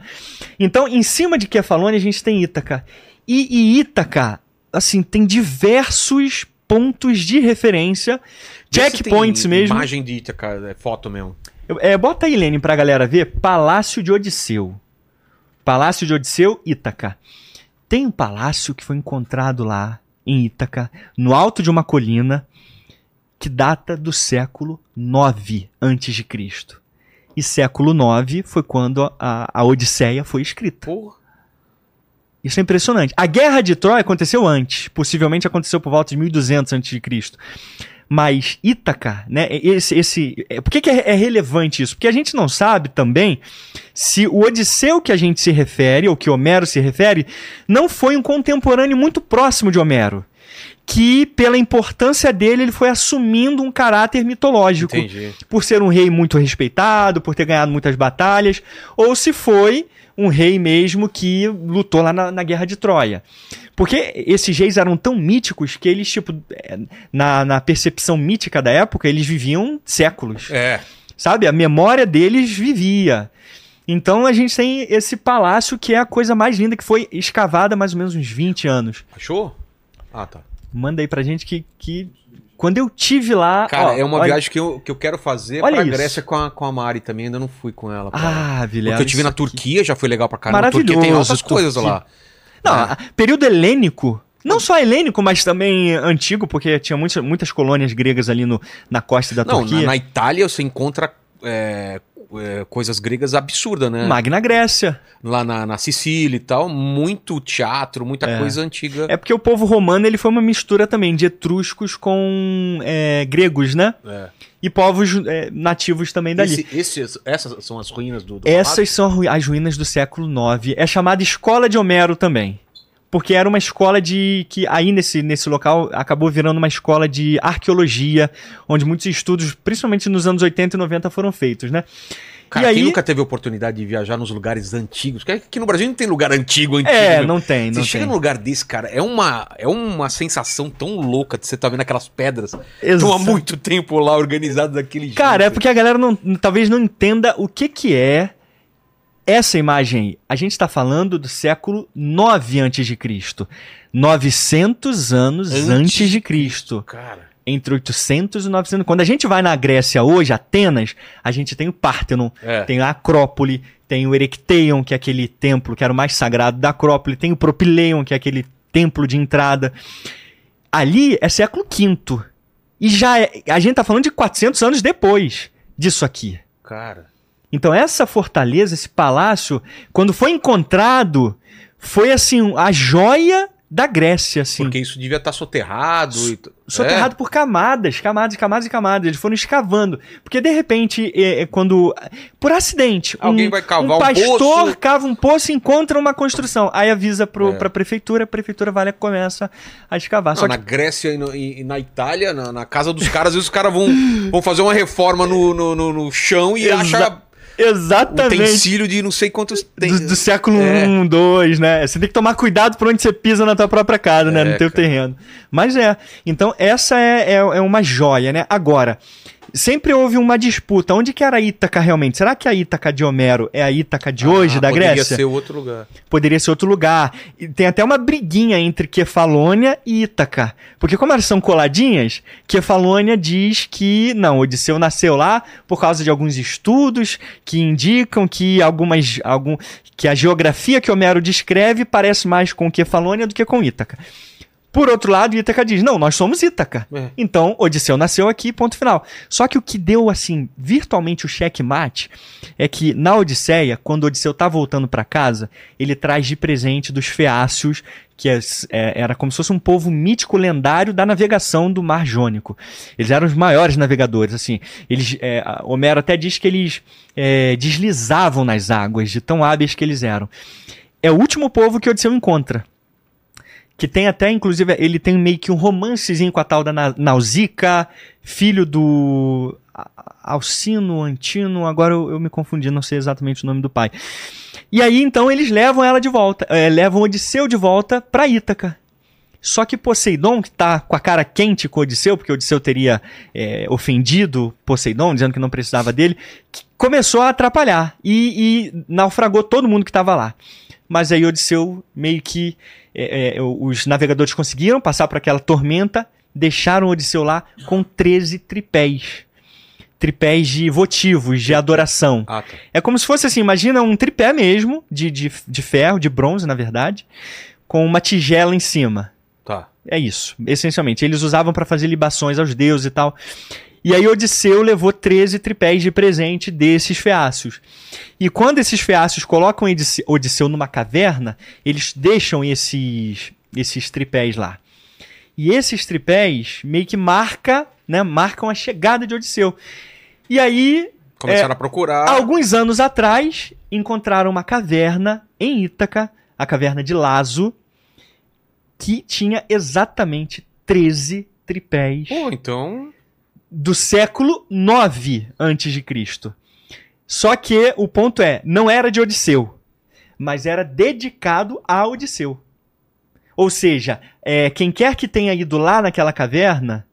Então, em cima de Kefalônia, a gente tem Ítaca. E, e Ítaca, assim, tem diversos pontos de referência, checkpoints mesmo. Imagem de Ítaca, é foto mesmo. É, bota aí, Lene, pra galera ver. Palácio de Odisseu. Palácio de Odisseu, Ítaca. Tem um palácio que foi encontrado lá, em Ítaca, no alto de uma colina, que data do século IX a.C. E século IX foi quando a, a Odisseia foi escrita. Porra. Isso é impressionante. A Guerra de Troia aconteceu antes, possivelmente aconteceu por volta de 1200 a.C. Mas Ítaca, né? Esse, esse, é, por que, que é, é relevante isso? Porque a gente não sabe também se o Odisseu que a gente se refere, ou que Homero se refere, não foi um contemporâneo muito próximo de Homero. Que, pela importância dele, ele foi assumindo um caráter mitológico Entendi. por ser um rei muito respeitado, por ter ganhado muitas batalhas, ou se foi um rei mesmo que lutou lá na, na Guerra de Troia. Porque esses reis eram tão míticos que eles, tipo, é, na, na percepção mítica da época, eles viviam séculos. É. Sabe? A memória deles vivia. Então a gente tem esse palácio que é a coisa mais linda que foi escavada há mais ou menos uns 20 anos. Achou? Ah, tá. Manda aí pra gente que, que quando eu tive lá. Cara, ó, é uma olha- viagem que eu, que eu quero fazer Olha pra isso. Grécia com a, com a Mari também. Ainda não fui com ela. Ah, Vilela. Porque eu tive na aqui. Turquia, já foi legal pra caramba. Maravilhoso, Turquia tem altas coisas Turquia. lá. Não, É. período helênico. Não só helênico, mas também antigo, porque tinha muitas, muitas colônias gregas ali no, na costa da Não, na, Turquia. na Itália você encontra é, é, coisas gregas absurdas, né? Magna Grécia. Lá na, na Sicília e tal, muito teatro, muita É. coisa antiga. É porque o povo romano ele foi uma mistura também de etruscos com é, gregos, né? É. E povos é, nativos também dali. Esse- esses- essas são as ruínas do, do Essas são as ru- as ruínas do século IX. É chamada Escola de Homero também. Porque era uma escola de. que aí nesse, nesse local acabou virando uma escola de arqueologia, onde muitos estudos, principalmente nos anos 80 e 90, foram feitos, né? Cara, e quem aí. nunca teve oportunidade de viajar nos lugares antigos? Porque aqui no Brasil não tem lugar antigo, antigo. É, meu. não tem, Você não chega tem. num lugar desse, cara, é uma, é uma sensação tão louca de você estar vendo aquelas pedras estão há muito tempo lá organizadas daquele jeito. Cara, é porque a galera não, talvez não entenda o que que é essa imagem aí. A gente está falando do século 9 antes de Cristo. 900 anos Antes antes, de Cristo. Cara, Entre 800 e 900. Quando a gente vai na Grécia hoje, Atenas, a gente tem o Pártenon, é. tem a Acrópole, tem o Erechtheion, que é aquele templo que era o mais sagrado da Acrópole, tem o Propileion, que é aquele templo de entrada. Ali é século V. E já é, a gente tá falando de 400 anos depois disso aqui. Cara. Então essa fortaleza, esse palácio, quando foi encontrado, foi assim a joia da Grécia, assim. Porque isso devia estar soterrado. e Soterrado por camadas, camadas, camadas e camadas. Eles foram escavando. Porque, de repente, é, é quando. Por acidente. Alguém um, vai cavar um um pastor poço. cava um poço e encontra uma construção. Aí avisa pro, É. pra prefeitura, a prefeitura vai lá e começa a escavar. Não, Só na que. Grécia e, no- e- e na Itália, na, na casa dos caras, às vezes os caras vão, vão fazer uma reforma no, no, no- no chão e (laughs) Exa- acha Exatamente. utensílio de não sei quantos tem. Do, do século É. I, II, né? Você tem que tomar cuidado por onde você pisa na tua própria casa, né? É, No teu cara. terreno. Mas é. Então, essa é, é, é uma joia, né? Agora, sempre houve uma disputa. Onde que era a Ítaca realmente? Será que a Ítaca de Homero é a Ítaca de hoje, Ah, da poderia Grécia? ser outro lugar. Poderia ser outro lugar. E tem até uma briguinha entre Kefalônia e Ítaca. Porque como elas são coladinhas, Kefalônia diz que não, Odisseu nasceu lá por causa de alguns estudos que indicam que algumas algum que a geografia que Homero descreve parece mais com Kefalônia do que com Ítaca. Por outro lado, Ítaca diz: "Não, nós somos Ítaca". É. Então, Odisseu nasceu aqui, ponto final. Só que o que deu, assim, virtualmente o checkmate é que na Odisseia, quando Odisseu tá voltando para casa, ele traz de presente dos feácios, que é- é- era como se fosse um povo mítico lendário da navegação do Mar Jônico. Eles eram os maiores navegadores, assim. Eles, é, Homero até diz que eles é, deslizavam nas águas, de tão hábeis que eles eram. É o último povo que Odisseu encontra. Que tem até, inclusive, ele tem meio que um romancezinho com a tal da Na- Nausicaa, filho do Alcino, Antino, agora eu, eu me confundi, não sei exatamente o nome do pai. E aí, então, eles levam ela de volta, eh, levam Odisseu de volta pra Ítaca. Só que Poseidon, que tá com a cara quente com Odisseu, porque Odisseu teria é, ofendido Poseidon, dizendo que não precisava dele, começou a atrapalhar e, e naufragou todo mundo que estava lá. Mas aí Odisseu meio que é, é, os navegadores conseguiram passar por aquela tormenta, deixaram Odisseu lá com 13 tripés. Tripés de votivos, de adoração. Ah, tá. É como se fosse assim, imagina um tripé mesmo, de, de, de ferro, de bronze, na verdade, com uma tigela em cima. Tá. É isso, essencialmente. Eles usavam para fazer libações aos deuses e tal. E aí Odisseu levou 13 tripés de presente desses feácios. E quando esses feácios colocam Odisse- Odisseu numa caverna, eles deixam esses, esses tripés lá. E esses tripés meio que marca, né, marcam a chegada de Odisseu. E aí, Começaram a procurar. alguns anos atrás, encontraram uma caverna em Ítaca, a caverna de Lazo, que tinha exatamente 13 tripés Pô, então. do século 9 antes de Cristo. Só que o ponto é, não era de Odisseu, mas era dedicado a Odisseu. Ou seja, é, quem quer que tenha ido lá naquela caverna,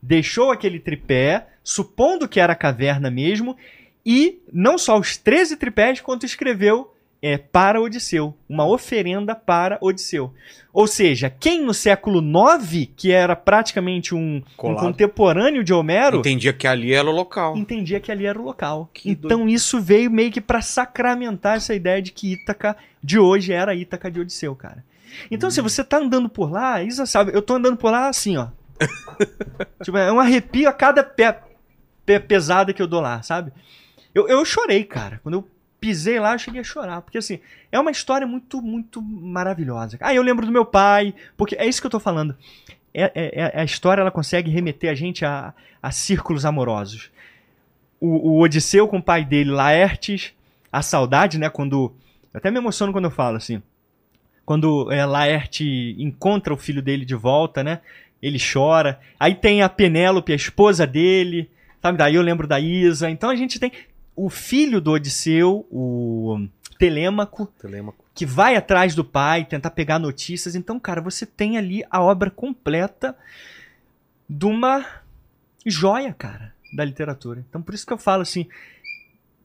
deixou aquele tripé, supondo que era caverna mesmo, e não só os 13 tripés, quanto escreveu é, para Odisseu, uma oferenda para Odisseu. Ou seja, quem no século 9, que era praticamente um, um contemporâneo de Homero, Entendia que ali era o local. entendia que ali era o local. Que então isso veio meio que pra sacramentar essa ideia de que Ítaca de hoje era Ítaca de Odisseu, cara. Então, Hum. se você tá andando por lá, Isa sabe, eu tô andando por lá assim, ó. (laughs) tipo, é um arrepio a cada pé, pé pesada que eu dou lá, sabe? Eu, eu chorei, cara. Quando eu pisei lá, eu cheguei a chorar. Porque, assim, é uma história muito, muito maravilhosa. Ah, eu lembro do meu pai, porque é isso que eu tô falando. É, é- é- a história, ela consegue remeter a gente a, a círculos amorosos. O, o Odisseu com o pai dele, Laertes, a saudade, né, quando... Eu até me emociono quando eu falo, assim. Quando é, Laerte encontra o filho dele de volta, né? Ele chora. Aí tem a Penélope, a esposa dele. Sabe? Daí eu lembro da Isa. Então a gente tem o filho do Odisseu, o Telêmaco, Telêmaco. que vai atrás do pai, tentar pegar notícias. Então, cara, você tem ali a obra completa de uma joia, cara, da literatura. Então, por isso que eu falo assim,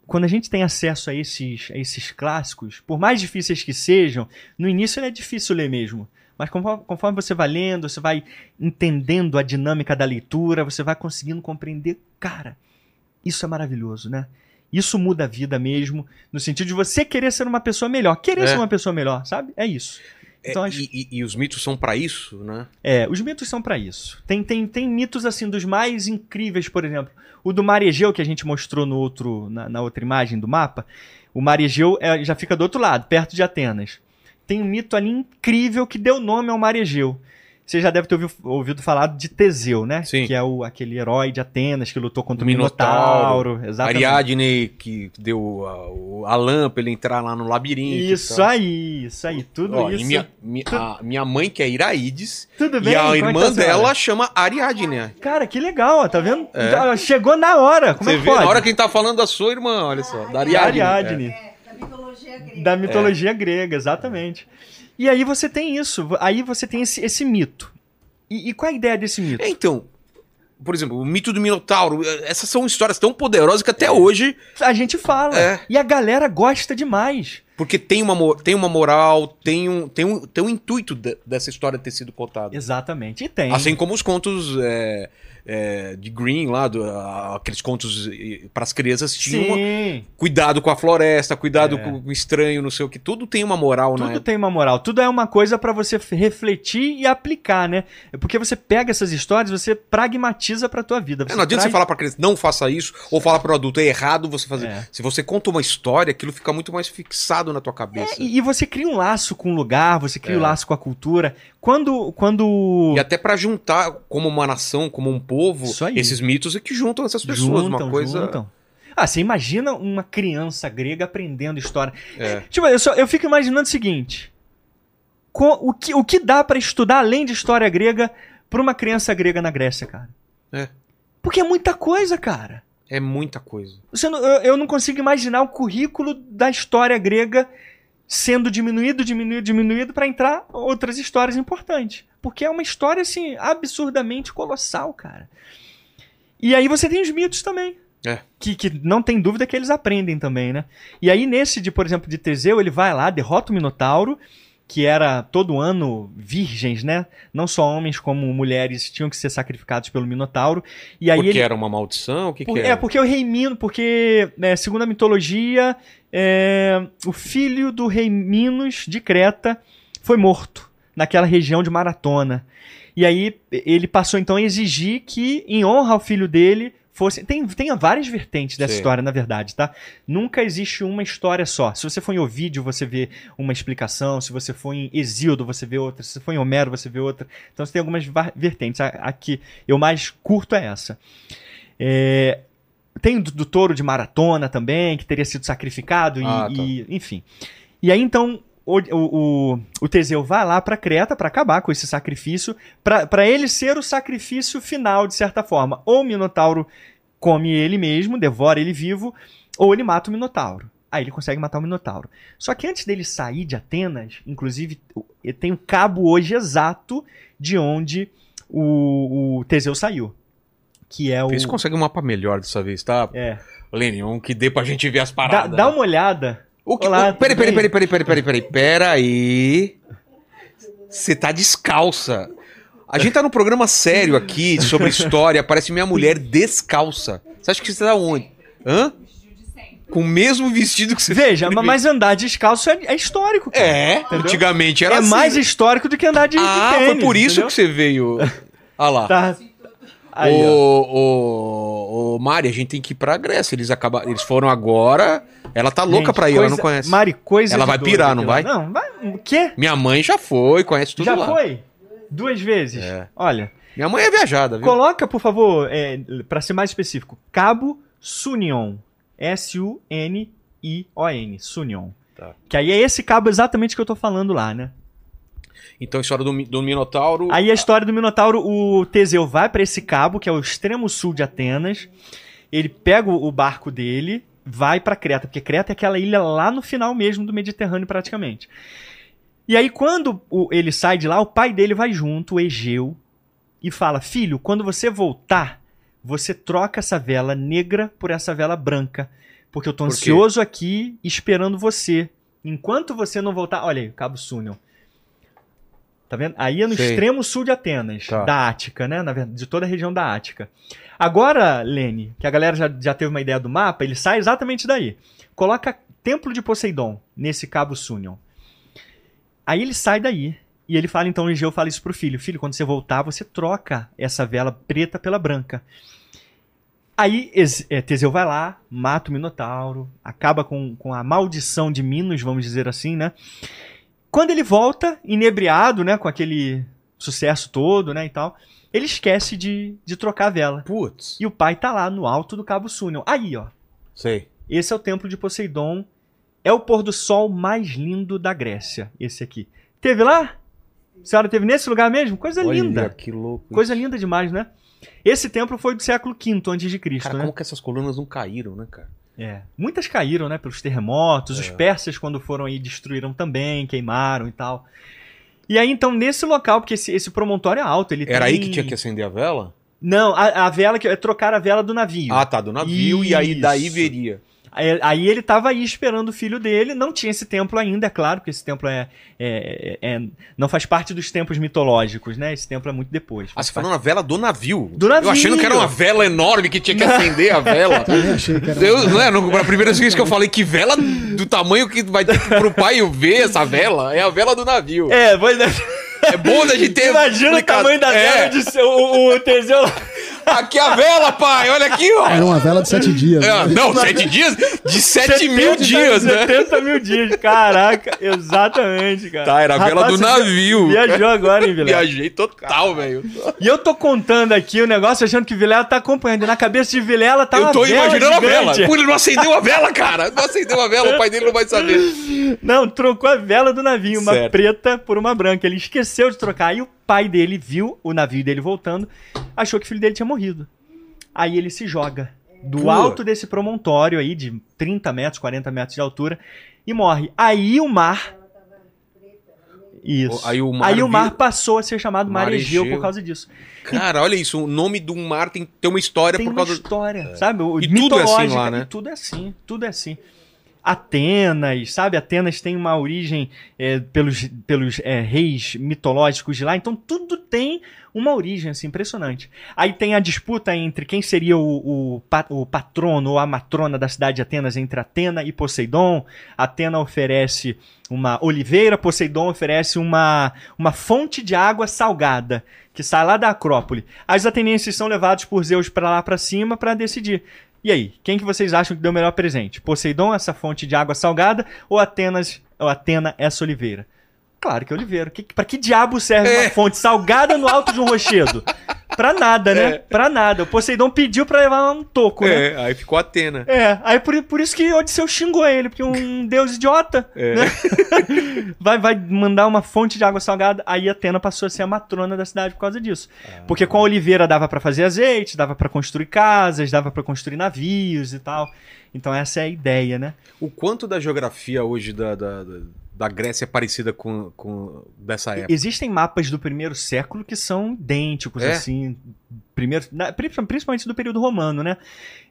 quando a gente tem acesso a esses, a esses clássicos, por mais difíceis que sejam, no início é difícil ler mesmo. Mas conforme, conforme você vai lendo, você vai entendendo a dinâmica da leitura, você vai conseguindo compreender, cara, isso é maravilhoso, né? Isso muda a vida mesmo, no sentido de você querer ser uma pessoa melhor. Querer É. ser uma pessoa melhor, sabe? É isso. É, Então, acho- e, e- os mitos são pra isso, né? É, os mitos são pra isso. Tem, tem, tem mitos, assim, dos mais incríveis, por exemplo. O do Mar Egeu, que a gente mostrou no outro, na, na outra imagem do mapa. O Mar Egeu é, já fica do outro lado, perto de Atenas. Tem um mito ali incrível que deu nome ao Mar Egeu. Você já deve ter ouvido, ouvido falar de Teseu, né? Sim. Que é o, aquele herói de Atenas que lutou contra o Minotauro, Minotauro. Exatamente. Ariadne que deu a, a lã pra ele entrar lá no labirinto. e Isso aí, isso aí. Tudo Ó, isso. e minha, minha, a minha mãe, que é Iraídes, Tudo bem? e a Como é que irmã tá dela chama Ariadne. Cara, que legal, ó, tá vendo? É. Chegou na hora. Como Você é que vê, pode? na hora que a gente tá falando da sua irmã, olha só, da Ariadne. Ariadne. É, da mitologia grega. Da mitologia grega, exatamente. E aí você tem isso, aí você tem esse, esse mito. E, e qual é a ideia desse mito? É, então, por exemplo, o mito do Minotauro, essas são histórias tão poderosas que até hoje, A gente fala. É. E a galera gosta demais. porque tem uma, tem uma moral, tem um, tem um, tem um intuito de- dessa história ter sido contada. Exatamente. E tem. Assim como os contos é, é, de Green lá, do- aqueles contos para as crianças tinham uma- cuidado com a floresta, cuidado É. com o estranho, não sei o que, tudo tem uma moral, Tudo né? tem uma moral. Tudo é uma coisa pra você refletir e aplicar, né? É Porque você pega essas histórias, você pragmatiza pra tua vida. É, não adianta traz- você falar pra criança, não faça isso, ou falar para o adulto, é errado você fazer. É. Se você conta uma história, aquilo fica muito mais fixado na tua cabeça. É, e, e você cria um laço com o lugar, você cria É. um laço com a cultura. Quando. quando... E até pra juntar como uma nação, como um povo, esses mitos é que juntam essas pessoas, uma coisa. juntam. Ah, você imagina uma criança grega aprendendo história. É. Tipo, eu, só- eu fico imaginando o seguinte: co- o, que, o que dá pra estudar além de história grega pra uma criança grega na Grécia, cara? É. Porque é muita coisa, cara. É muita coisa. Não- eu, eu não consigo imaginar o currículo da história grega sendo diminuído, diminuído, diminuído pra entrar outras histórias importantes. Porque é uma história, assim, absurdamente colossal, cara. E aí você tem os mitos também. É. Que, que não tem dúvida que eles aprendem também, né? E aí, nesse, de, por exemplo, de Teseu, ele vai lá, derrota o Minotauro, que era todo ano virgens, né? Não só homens como mulheres tinham que ser sacrificados pelo Minotauro. E aí Porque ele... era uma maldição? O que, Por- que é, era? porque o rei Minos, porque, né, segundo a mitologia, é, o filho do rei Minos de Creta foi morto naquela região de Maratona. E aí ele passou então a exigir que, em honra ao filho dele, fosse. Tem, tem várias vertentes dessa Sim. história, na verdade, tá? Nunca existe uma história só. Se você for em Ovídio, você vê uma explicação. Se você for em Exíodo, você vê outra. Se você for em Homero, você vê outra. Então você tem algumas vertentes. A, a que eu mais curto é essa. É, tem do, do touro de maratona também, que teria sido sacrificado, e, Ah, tá. e- enfim. E aí então o, o, o, o Teseu vai lá pra Creta pra acabar com esse sacrifício, pra pra ele ser o sacrifício final, de certa forma. Ou o Minotauro come ele mesmo, devora ele vivo, ou ele mata o Minotauro. Aí ele consegue matar o Minotauro. Só que antes dele sair de Atenas, inclusive, o- tem um cabo hoje exato de onde o, o Teseu saiu. Que é o. Vê se consegue um mapa melhor dessa vez, tá? É. Lênin, um que dê pra gente ver as Dá, paradas. dá uma olhada. O que... Olá, o- Peraí, peraí, peraí, peraí, peraí, peraí, peraí, peraí. Você tá descalça. A gente tá num programa sério aqui sobre história. Aparece minha mulher descalça. Você acha que você tá onde? Hã? Com o mesmo vestido que você Veja, mas andar descalço é, é histórico. cara. É, antigamente era é assim. mais histórico do que andar de, de Ah, tênis, foi por isso entendeu? que você veio. Ah lá. Tá. Aí, ô, ó. ô, ô, Mari, a gente tem que ir pra Grécia. Eles, acaba... Eles foram agora. Ela tá louca Gente, pra ir, ela não coisa- conhece. Mari, coisa Ela vai pirar, não vai? Não, vai. O quê? Minha mãe já foi, conhece tudo Já lá. foi? Duas vezes? É. Olha, Minha mãe é viajada, viu? coloca, por favor, é, pra ser mais específico, Cabo Sunion. S-U-N-I-O-N. Sunion. Tá. Que aí é esse cabo exatamente que eu tô falando lá, né? Então, a história do, do Minotauro. Aí a história do Minotauro, o Teseu vai pra esse cabo, que é o extremo sul de Atenas. Ele pega o barco dele, vai pra Creta, porque Creta é aquela ilha lá no final mesmo do Mediterrâneo, praticamente. E aí, quando o- ele sai de lá, o pai dele vai junto, o Egeu, e fala: Filho, quando você voltar, você troca essa vela negra por essa vela branca. Porque eu tô ansioso aqui esperando você. Enquanto você não voltar. Olha aí, Cabo Súnion. Tá vendo? Aí é no Sei. extremo sul de Atenas, Tá. da Ática, né? Na verdade, de toda a região da Ática. Agora, Lene, que a galera já, já teve uma ideia do mapa, ele sai exatamente daí. Coloca Templo de Poseidon nesse Cabo Súnion. Aí ele sai daí. E ele fala, então, o Egeu fala isso pro filho. Filho, quando você voltar, você troca essa vela preta pela branca. Aí é, Teseu vai lá, mata o Minotauro, acaba com, com a maldição de Minos, vamos dizer assim, né? Quando ele volta, inebriado, né, com aquele sucesso todo, né, e tal, ele esquece de, de trocar a vela. Putz. E o pai tá lá no alto do Cabo Súnion. Aí, ó, Sei. esse é o templo de Poseidon. É o pôr do sol mais lindo da Grécia, esse aqui. Teve lá? A senhora teve nesse lugar mesmo? Coisa Olha linda. que louco. Coisa linda demais, né? Esse templo foi do século V antes de Cristo, Cara, né? como que essas colunas não caíram, né, cara? É. Muitas caíram, né, pelos terremotos. Os É. persas, quando foram aí, destruíram também, queimaram e tal. E aí, então, nesse local, porque esse, esse promontório é alto, ele Era tem... aí que tinha que acender a vela? Não, a, a vela, que é trocar a vela do navio. Ah, tá, do navio e aí daí Isso. veria. Aí, aí ele tava aí esperando o filho dele, não tinha esse templo ainda, é claro, porque esse templo é, é- é- não faz parte dos templos mitológicos, né? Esse templo é muito depois. Ah, você parte- falou na vela do navio. Do navio. Eu achando que era uma vela enorme que tinha que acender a vela. (laughs) Eu achei que era Eu, não é, não, a primeira vez que eu falei que vela do tamanho que vai ter que pro pai ver essa vela é a vela do navio. É, pois é. É bom da gente ter. Imagina o explicado. tamanho da É, vela de ser o, o Teseu. Aqui a vela, pai, olha aqui, ó. Era uma vela de sete dias. É, né? não, sete dias? De sete mil 70 dias, né? 70 mil dias, caraca, exatamente, cara. Tá, era a vela do você navio. Viajou agora, hein, Vilela? Viajei total, velho. E eu tô contando aqui o negócio achando que Vilela tá acompanhando. E na cabeça de Vilela tá Eu tô vela imaginando a vela. gigante. Pô, ele não acendeu a vela, cara. Não acendeu a vela, o pai dele não vai saber. Não, trocou a vela do navio, uma Certo. preta por uma branca. Ele esqueceu de trocar. Aí o pai dele viu o navio dele voltando, achou que o filho dele tinha morrido. Aí ele se joga do Pô. alto desse promontório aí, de 30 metros, 40 metros de altura, e morre. Aí o mar. Isso. Aí o mar, Aí o mar passou a ser chamado Mar, Mar Egeu, por causa disso. Cara, olha isso. O nome do mar tem, tem uma história Tem por uma causa. história, sabe? O, E tudo é assim lá, né? e tudo é assim, tudo é assim. Atenas, sabe? Atenas tem uma origem é, pelos, pelos é, reis mitológicos de lá, então tudo tem uma origem, assim, impressionante. Aí tem a disputa entre quem seria o, o, o patrono ou a matrona da cidade de Atenas, entre Atena e Poseidon. Atena oferece uma oliveira, Poseidon oferece uma, uma fonte de água salgada, que sai lá da Acrópole. Os atenienses são levados por Zeus para lá para cima para decidir. E aí, quem que vocês acham que deu o melhor presente? Poseidon, essa fonte de água salgada, ou Atenas, ou Atena, essa oliveira? Claro que é oliveira. Que, pra que diabo serve É. uma fonte salgada no alto de um rochedo? (laughs) Pra nada, né? É. Pra nada. O Poseidon pediu pra levar um toco, né? É, aí ficou Atena. É, aí por, por isso que Odisseu xingou ele, porque um (laughs) deus idiota É. né? (laughs) vai, vai mandar uma fonte de água salgada, aí Atena passou a ser a matrona da cidade por causa disso. Ah. Porque com a oliveira dava pra fazer azeite, dava pra construir casas, dava pra construir navios e tal. Então essa é a ideia, né? O quanto da geografia hoje da, da, da- da Grécia é parecida com, com dessa época? Existem mapas do primeiro século que são idênticos, É? assim. Primeiro, na- principalmente do período romano, né?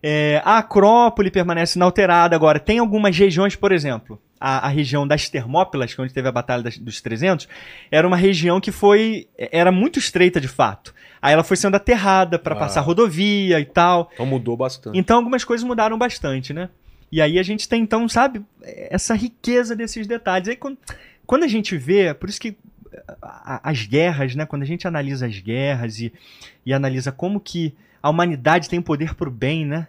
É, a Acrópole permanece inalterada. Agora, tem algumas regiões, por exemplo, a, a região das Termópilas, que é onde teve a Batalha das- dos 300, era uma região que foi. era muito estreita de fato. Aí ela foi sendo aterrada para Ah. passar rodovia e tal. Então mudou bastante. Então algumas coisas mudaram bastante, né? E aí a gente tem, então, sabe, essa riqueza desses detalhes. Aí quando, quando a gente vê, por isso que as guerras, né? Quando a gente analisa as guerras e, e analisa como que a humanidade tem poder pro bem, né?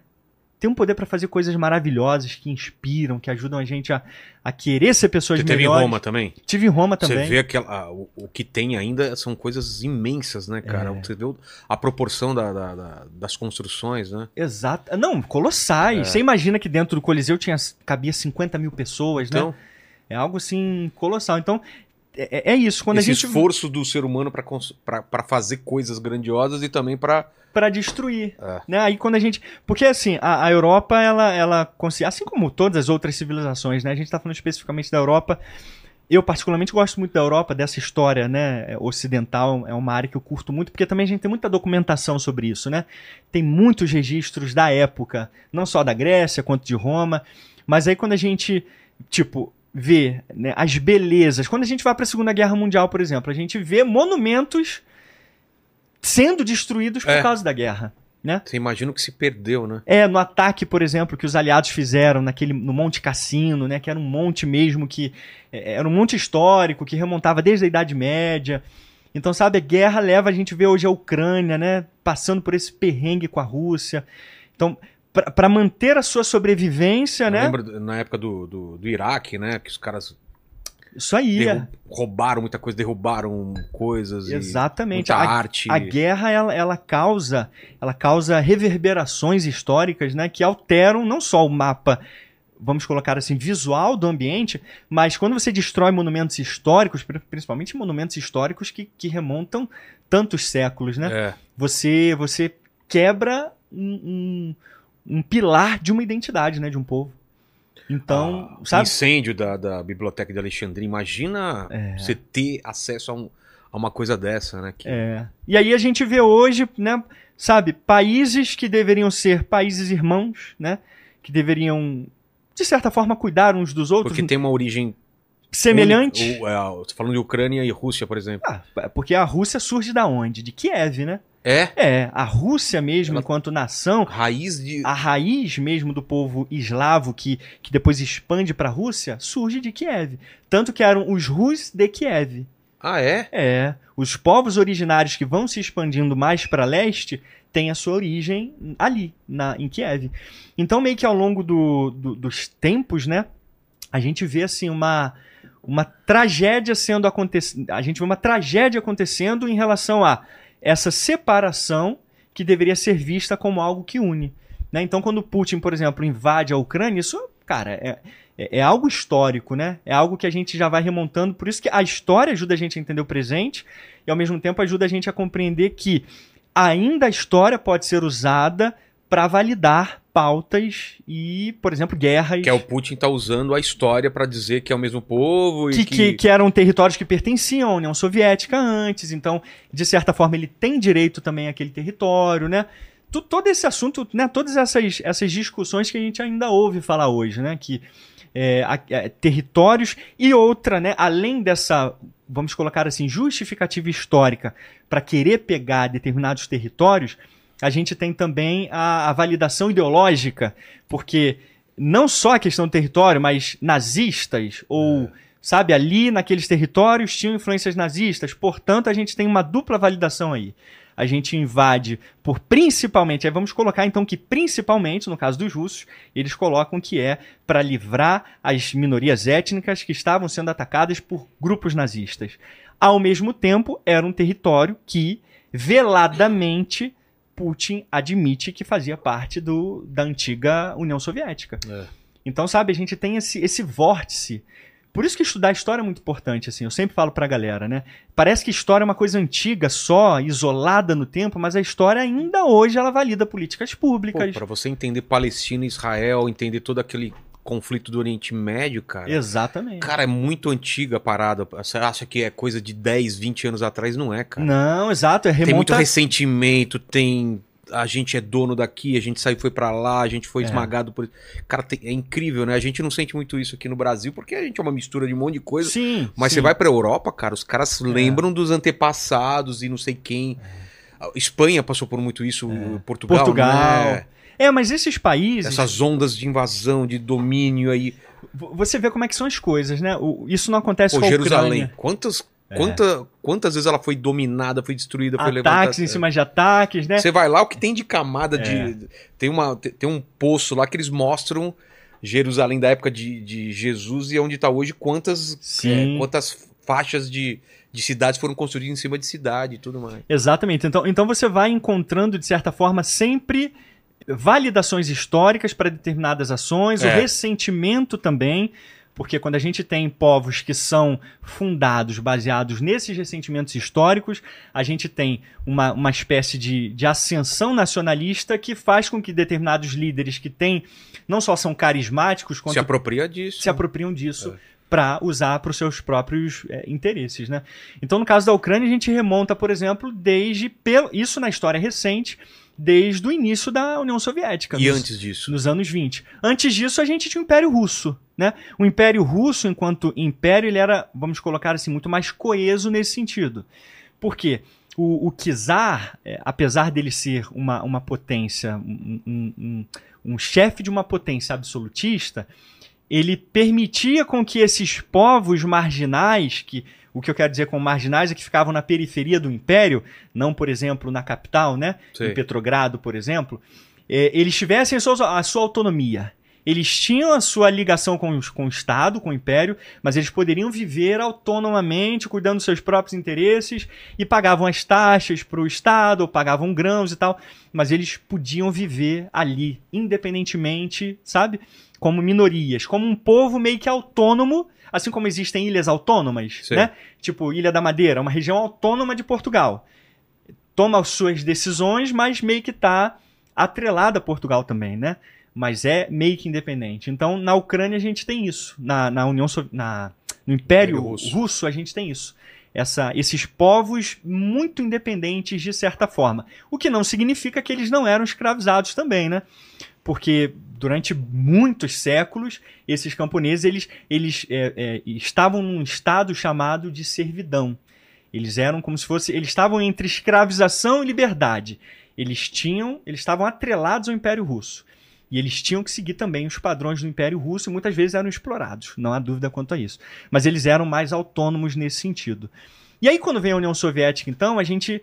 Tem um poder para fazer coisas maravilhosas que inspiram, que ajudam a gente a, a querer ser pessoas Você teve em melhores. Roma também? Tive em Roma também. Você vê aquela, ah, o, o que tem ainda são coisas imensas, né, cara? É. Você vê a proporção da- da- da- das construções, né? Exato. Não, colossais. É. Você imagina que dentro do Coliseu tinha, cabia 50 mil pessoas, né? Então, É algo assim colossal. Então, é, é isso. Quando esse a gente. esforço do ser humano pra fazer coisas grandiosas e também pra Pra destruir. É. Né? Aí quando a gente. Porque assim, a, a Europa, ela, ela assim como todas as outras civilizações, né? A gente tá falando especificamente da Europa. Eu, particularmente, gosto muito da Europa, dessa história né, ocidental. É uma área que eu curto muito, porque também a gente tem muita documentação sobre isso, né? Tem muitos registros da época, não só da Grécia quanto de Roma. Mas aí quando a gente, tipo, vê né, as belezas. Quando a gente vai para a Segunda Guerra Mundial, por exemplo, a gente vê monumentos sendo destruídos por É. causa da guerra. Né? Você imagina o que se perdeu, né? É, no ataque, por exemplo, que os aliados fizeram naquele, no Monte Cassino, né? Que era um monte mesmo que. é, Era um monte histórico que remontava desde a Idade Média. Então, sabe, a guerra leva a gente ver hoje a Ucrânia, né? Passando por esse perrengue com a Rússia. Então, para manter a sua sobrevivência, Eu né? lembro na época do, do, do Iraque, né? Que os caras Isso aí. é. derru- roubaram muita coisa, derrubaram coisas. e Exatamente. muita A, arte. a guerra ela, ela causa ela causa reverberações históricas, né, que alteram não só o mapa, vamos colocar assim, visual do ambiente, mas quando você destrói monumentos históricos, pri- principalmente monumentos históricos que, que remontam tantos séculos, né? É. Você você quebra um, um, um pilar de uma identidade, né, de um povo. Então, Ah, o sabe? incêndio da, da biblioteca de Alexandria. Imagina você ter acesso a, um- a uma coisa dessa, né? Que, É. E aí a gente vê hoje, né, sabe, países que deveriam ser países irmãos, né, que deveriam de certa forma cuidar uns dos outros, Porque tem uma origem semelhante. única. O- é, falando de Ucrânia e Rússia, por exemplo. Ah, porque a Rússia surge da onde? De Kiev, né? É. É, a Rússia mesmo, Ela- enquanto nação, Raiz de. a raiz mesmo do povo eslavo que, que depois expande para a Rússia, surge de Kiev. Tanto que eram os Rus de Kiev. Ah, é? É, os povos originários que vão se expandindo mais para leste têm a sua origem ali, na, em Kiev. Então, meio que ao longo do- do- dos tempos, né, a gente vê assim uma, uma tragédia sendo acontecendo. A gente vê uma tragédia acontecendo em relação a essa separação que deveria ser vista como algo que une. né? Então, quando Putin, por exemplo, invade a Ucrânia, isso, cara, é, é, é algo histórico, né? É algo que a gente já vai remontando. Por isso que a história ajuda a gente a entender o presente e, ao mesmo tempo, ajuda a gente a compreender que ainda a história pode ser usada para validar pautas e, por exemplo, guerras. Que é o Putin tá usando a história pra dizer que é o mesmo povo e que, que... que, que eram territórios que pertenciam à União Soviética antes, então, de certa forma, ele tem direito também àquele território, né? Tu- todo esse assunto, né? Todas essas, essas discussões que a gente ainda ouve falar hoje, né? Que é, a- é, territórios e outra, né? Além dessa, vamos colocar assim, justificativa histórica para querer pegar determinados territórios, a gente tem também a, a validação ideológica, porque não só a questão do território, mas nazistas ou sabe ali naqueles territórios tinham influências nazistas, portanto a gente tem uma dupla validação aí. A gente invade por principalmente, aí vamos colocar então que principalmente, no caso dos russos, eles colocam que é para livrar as minorias étnicas que estavam sendo atacadas por grupos nazistas. Ao mesmo tempo, era um território que veladamente Putin admite que fazia parte do, da antiga União Soviética. É. Então, sabe, a gente tem esse, esse vórtice. Por isso que estudar história é muito importante, assim. Eu sempre falo pra galera, né? Parece que história é uma coisa antiga, só, isolada no tempo, mas a história ainda hoje ela valida políticas públicas. pra você entender Palestina e Israel, entender todo aquele conflito do Oriente Médio, cara... Exatamente. Cara, é muito antiga a parada. Você acha que é coisa de 10, 20 anos atrás? Não é, cara. Não, exato, é Tem muito remonta... ressentimento, tem. A gente é dono daqui, a gente saiu, foi pra lá, a gente foi É. esmagado por. Cara, tem- é incrível, né? A gente não sente muito isso aqui no Brasil, porque a gente é uma mistura de um monte de coisa. Sim, Mas sim. você vai pra Europa, cara, os caras lembram dos antepassados e não sei quem. A Espanha passou por muito isso, Portugal. Portugal. né? É, mas esses países... Essas ondas de invasão, de domínio aí. Você vê como é que são as coisas, né? O- isso não acontece Pô, com a Jerusalém. Ucrânia. Quantas, quanta, quantas vezes ela foi dominada, foi destruída, foi Ataques levantada? em cima de ataques, né? Você vai lá, o que tem de camada É. de. Tem, uma, tem um poço lá que eles mostram Jerusalém da época de, de Jesus e onde está hoje, quantas, Sim. é, quantas faixas de, de cidades foram construídas em cima de cidade e tudo mais. Exatamente. Então, então você vai encontrando, de certa forma, sempre validações históricas para determinadas ações, o É. ressentimento também, porque quando a gente tem povos que são fundados, baseados nesses ressentimentos históricos, a gente tem uma, uma espécie de, de ascensão nacionalista que faz com que determinados líderes que têm, não só são carismáticos, quanto Se apropria disso. se apropriam disso É. para usar para os seus próprios é, interesses, né? Então, no caso da Ucrânia, a gente remonta, por exemplo, desde pelo, isso na história recente, desde o início da União Soviética. E nos, antes disso? nos anos 20. Antes disso, a gente tinha o Império Russo, né? O Império Russo, enquanto império, ele era, vamos colocar assim, muito mais coeso nesse sentido. Por quê? O, o czar, é, apesar dele ser uma, uma potência, um, um- um- um chefe de uma potência absolutista, ele permitia com que esses povos marginais, que o que eu quero dizer com marginais é que ficavam na periferia do império, não, por exemplo, na capital, né? Sei. Em Petrogrado, por exemplo, eh, eles tivessem a sua, a sua autonomia. Eles tinham a sua ligação com, os- com o Estado, com o Império, mas eles poderiam viver autonomamente, cuidando dos seus próprios interesses, e pagavam as taxas para o Estado, ou pagavam grãos e tal, mas eles podiam viver ali, independentemente, sabe? Como minorias, como um povo meio que autônomo, assim como existem ilhas autônomas, Sim. né? Tipo Ilha da Madeira, uma região autônoma de Portugal. Toma as suas decisões, mas meio que tá atrelada a Portugal também, né? Mas é meio que independente. Então, na Ucrânia a gente tem isso. Na, na União Sovi- na No Império Império Russo. Russo. a gente tem isso. Essa, esses povos muito independentes de certa forma. O que não significa que eles não eram escravizados também, né? Porque durante muitos séculos esses camponeses eles, eles é, é, estavam num estado chamado de servidão. Eles eram como se fosse, eles estavam entre escravização e liberdade. Eles tinham, eles estavam atrelados ao Império Russo. E eles tinham que seguir também os padrões do Império Russo e muitas vezes eram explorados, não há dúvida quanto a isso. Mas eles eram mais autônomos nesse sentido. E aí, quando vem a União Soviética, então, a gente.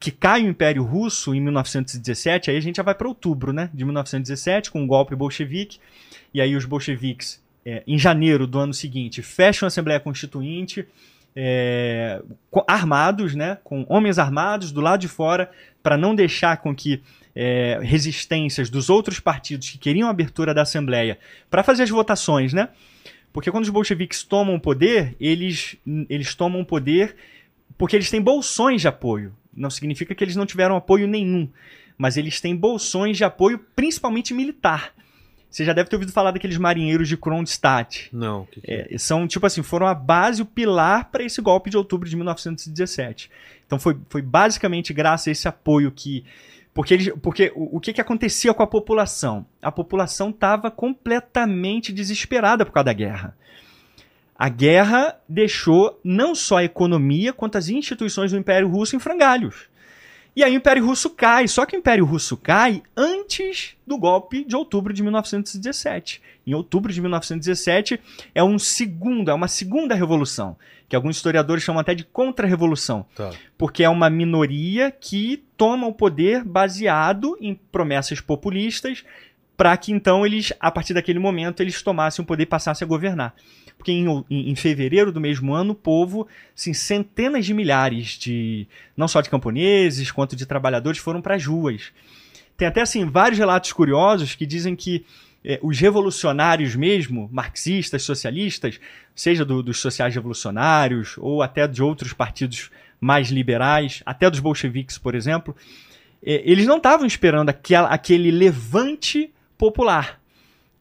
que cai o Império Russo em 1917, aí a gente já vai para outubro né, de 1917, com o golpe bolchevique. E aí, os bolcheviques, é, em janeiro do ano seguinte, fecham a Assembleia Constituinte. é, armados, né, com homens armados do lado de fora, para não deixar com que é, resistências dos outros partidos que queriam a abertura da Assembleia para fazer as votações, né? Porque quando os bolcheviques tomam o poder, eles, eles tomam o poder porque eles têm bolsões de apoio. Não significa que eles não tiveram apoio nenhum. mas eles têm bolsões de apoio principalmente militar. Você já deve ter ouvido falar daqueles marinheiros de Kronstadt. Não. que que é? É, são, tipo assim, foram a base, o pilar para esse golpe de outubro de 1917. Então foi, foi basicamente graças a esse apoio que. Porque, eles, porque o, o que, que acontecia com a população? A população estava completamente desesperada por causa da guerra. A guerra deixou não só a economia, quanto as instituições do Império Russo em frangalhos. E aí o Império Russo cai. Só que o Império Russo cai antes do golpe de outubro de 1917. Em outubro de 1917 é um segundo, é uma segunda revolução, que alguns historiadores chamam até de contra-revolução, Tá. porque é uma minoria que toma o poder baseado em promessas populistas para que então eles, a partir daquele momento, eles tomassem o poder e passassem a governar. Porque em, em- em fevereiro do mesmo ano, o povo, assim, centenas de milhares de, não só de camponeses, quanto de trabalhadores, foram para as ruas. Tem até, assim, vários relatos curiosos que dizem que eh, os revolucionários mesmo, marxistas, socialistas, seja do- dos sociais revolucionários ou até de outros partidos mais liberais, até dos bolcheviques, por exemplo, eh, eles não estavam esperando aquela, aquele levante popular.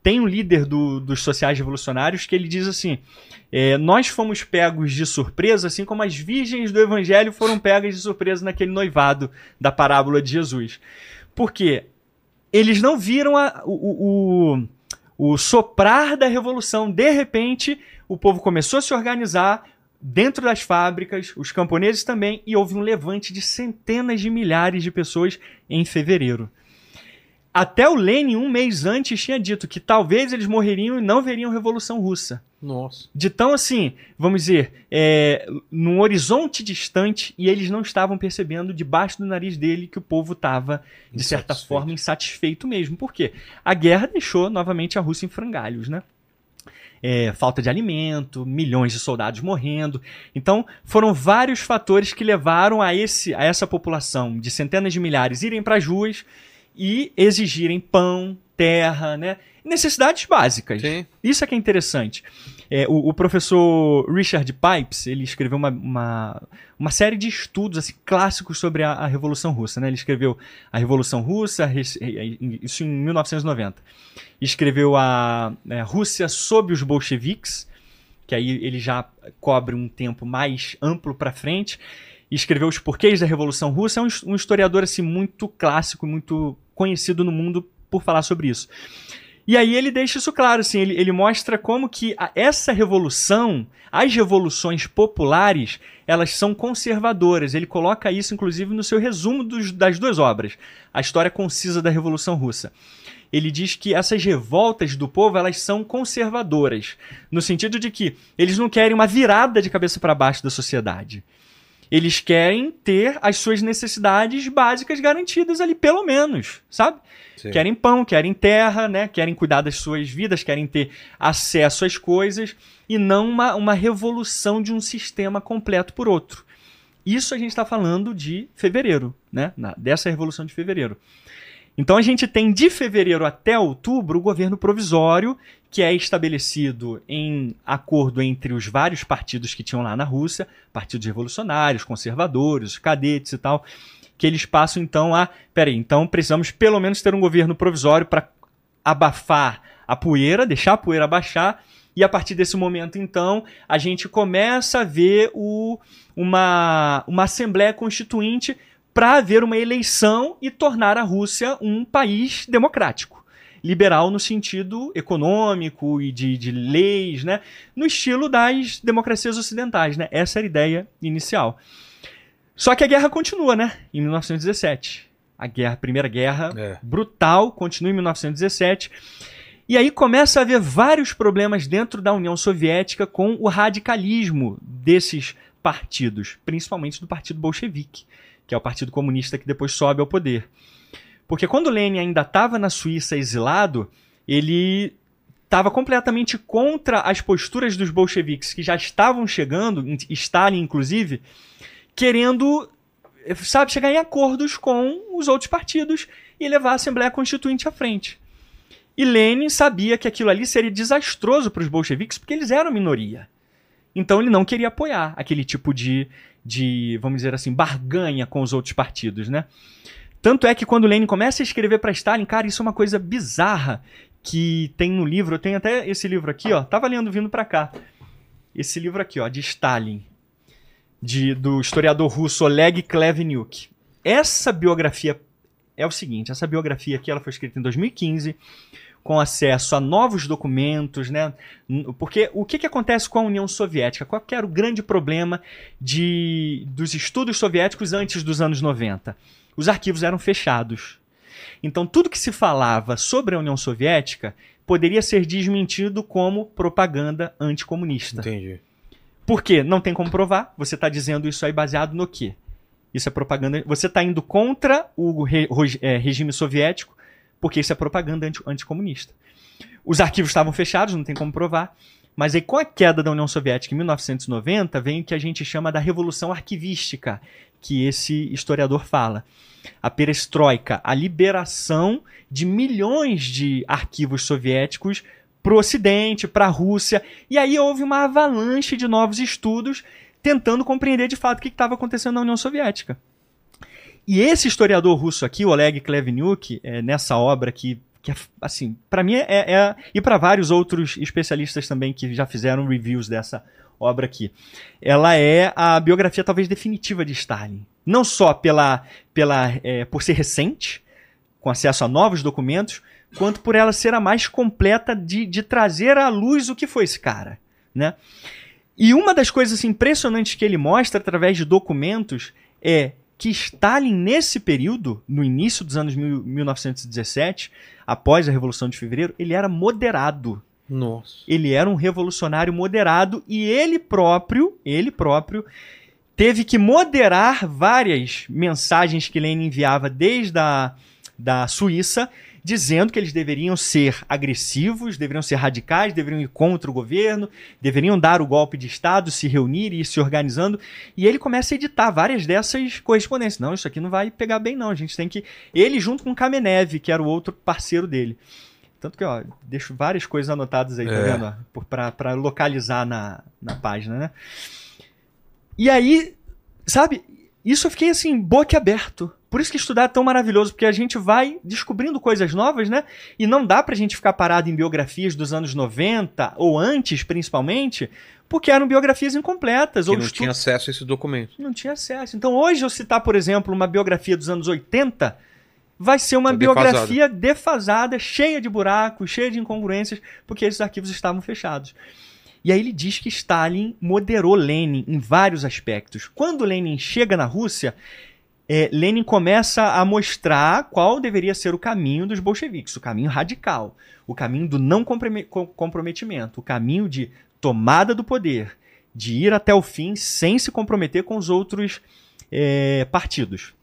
Tem um líder do- dos sociais revolucionários que ele diz assim: é, nós fomos pegos de surpresa, assim como as virgens do evangelho foram pegas de surpresa naquele noivado da parábola de Jesus. Por quê? Eles não viram a- o, o- o soprar da revolução. De repente, o povo começou a se organizar dentro das fábricas, os camponeses também, e houve um levante de centenas de milhares de pessoas em fevereiro. Até o Lenin, um mês antes, tinha dito que talvez eles morreriam e não veriam Revolução Russa. Nossa. De tão assim, vamos dizer, é, num horizonte distante e eles não estavam percebendo debaixo do nariz dele que o povo estava, de certa forma, insatisfeito mesmo. Por quê? A guerra deixou novamente a Rússia em frangalhos, né? É, falta de alimento, milhões de soldados morrendo. Então, foram vários fatores que levaram a, esse, a essa população de centenas de milhares irem para as ruas e exigirem pão, terra, né? Necessidades básicas. Sim. Isso é que é interessante. É, o, o professor Richard Pipes, ele escreveu uma, uma, uma série de estudos assim, clássicos sobre a, a Revolução Russa. Né? Ele escreveu a Revolução Russa, res- isso em 1990. Escreveu a, é, Rússia sob os bolcheviques, que aí ele já cobre um tempo mais amplo para frente. E escreveu os porquês da Revolução Russa. É um, um historiador assim, muito clássico, muito conhecido no mundo por falar sobre isso. E aí ele deixa isso claro, assim, ele, ele mostra como que a- essa revolução, as revoluções populares, elas são conservadoras. Ele coloca isso, inclusive, no seu resumo dos- das duas obras, A História Concisa da Revolução Russa. Ele diz que essas revoltas do povo, elas são conservadoras, no sentido de que eles não querem uma virada de cabeça para baixo da sociedade. Eles querem ter as suas necessidades básicas garantidas ali, pelo menos, sabe? Sim. Querem pão, querem terra, né? Querem cuidar das suas vidas, querem ter acesso às coisas e não uma, uma revolução de um sistema completo por outro. Isso a gente está falando de fevereiro, né? Na- dessa revolução de fevereiro. Então a gente tem de fevereiro até outubro o governo provisório, que é estabelecido em acordo entre os vários partidos que tinham lá na Rússia, partidos revolucionários, conservadores, cadetes e tal, que eles passam então a, peraí, então precisamos pelo menos ter um governo provisório para abafar a poeira, deixar a poeira baixar, e a partir desse momento então a gente começa a ver o, uma, uma assembleia constituinte para haver uma eleição e tornar a Rússia um país democrático. Liberal no sentido econômico e de, de leis, né? no estilo das democracias ocidentais. Né? Essa era a ideia inicial. Só que a guerra continua, né? Em 1917. A guerra, a primeira guerra É. brutal continua em 1917. E aí começa a haver vários problemas dentro da União Soviética com o radicalismo desses partidos, principalmente do Partido Bolchevique, que é o Partido Comunista que depois sobe ao poder. Porque quando Lenin ainda estava na Suíça exilado, ele estava completamente contra as posturas dos bolcheviques que já estavam chegando, Stalin inclusive, querendo, sabe, chegar em acordos com os outros partidos e levar a Assembleia Constituinte à frente. E Lenin sabia que aquilo ali seria desastroso para os bolcheviques porque eles eram minoria. Então ele não queria apoiar aquele tipo de, de, vamos dizer assim, barganha com os outros partidos, né? Tanto é que quando Lenin começa a escrever para Stalin, cara, isso é uma coisa bizarra que tem no livro. Eu tenho até esse livro aqui, ó. Tava lendo vindo para cá. Esse livro aqui, ó, de Stalin, de, do historiador russo Oleg Kleveniuk. Essa biografia é o seguinte, essa biografia aqui ela foi escrita em 2015 com acesso a novos documentos, né? Porque o que, que acontece com a União Soviética? Qual era o grande problema de, dos estudos soviéticos antes dos anos 90? Os arquivos eram fechados. Então, tudo que se falava sobre a União Soviética poderia ser desmentido como propaganda anticomunista. Entendi. Por quê? Não tem como provar. Você está dizendo isso aí baseado no quê? Isso é propaganda. Você está indo contra o re, é, regime soviético porque isso é propaganda anti, anticomunista. Os arquivos estavam fechados, não tem como provar. Mas aí, com a queda da União Soviética em 1990, vem o que a gente chama da Revolução Arquivística, que esse historiador fala. A perestroika, a liberação de milhões de arquivos soviéticos para o Ocidente, para a Rússia. E aí houve uma avalanche de novos estudos tentando compreender de fato o que estava acontecendo na União Soviética. E esse historiador russo aqui, Oleg Kleveniuk, é, nessa obra que, que é, assim, para mim é, é, e para vários outros especialistas também que já fizeram reviews dessa obra aqui, ela é a biografia talvez definitiva de Stalin. Não só pela, pela é, por ser recente, com acesso a novos documentos, quanto por ela ser a mais completa de, de trazer à luz o que foi esse cara, né? E uma das coisas impressionantes que ele mostra através de documentos é que Stalin, nesse período, no início dos anos 1917, após a Revolução de Fevereiro, ele era moderado. Nossa. Ele era um revolucionário moderado e ele próprio, ele próprio, teve que moderar várias mensagens que Lenin enviava desde a da Suíça dizendo que eles deveriam ser agressivos, deveriam ser radicais, deveriam ir contra o governo, deveriam dar o golpe de Estado, se reunir e ir se organizando. E ele começa a editar várias dessas correspondências. Não, isso aqui não vai pegar bem, não. A gente tem que. Ele, junto com Kamenev, que era o outro parceiro dele. Tanto que, ó, deixo várias coisas anotadas aí, tá É. vendo? ó? Pra, pra localizar na, na página, né? E aí, sabe, isso eu fiquei assim, boquiaberto. Por isso que estudar é tão maravilhoso, porque a gente vai descobrindo coisas novas, né? E não dá pra gente ficar parado em biografias dos anos 90, ou antes, principalmente, porque eram biografias incompletas. Que ou não estu- tinha acesso a esse documento. não tinha acesso. Então, hoje, eu citar, por exemplo, uma biografia dos anos 80, vai ser uma Tá biografia defasada, cheia de buracos, cheia de incongruências, porque esses arquivos estavam fechados. E aí ele diz que Stalin moderou Lenin em vários aspectos. Quando Lenin chega na Rússia, eh, Lenin começa a mostrar qual deveria ser o caminho dos bolcheviques, o caminho radical, o caminho do não comprome- co- comprometimento, o caminho de tomada do poder, de ir até o fim sem se comprometer com os outros eh, partidos.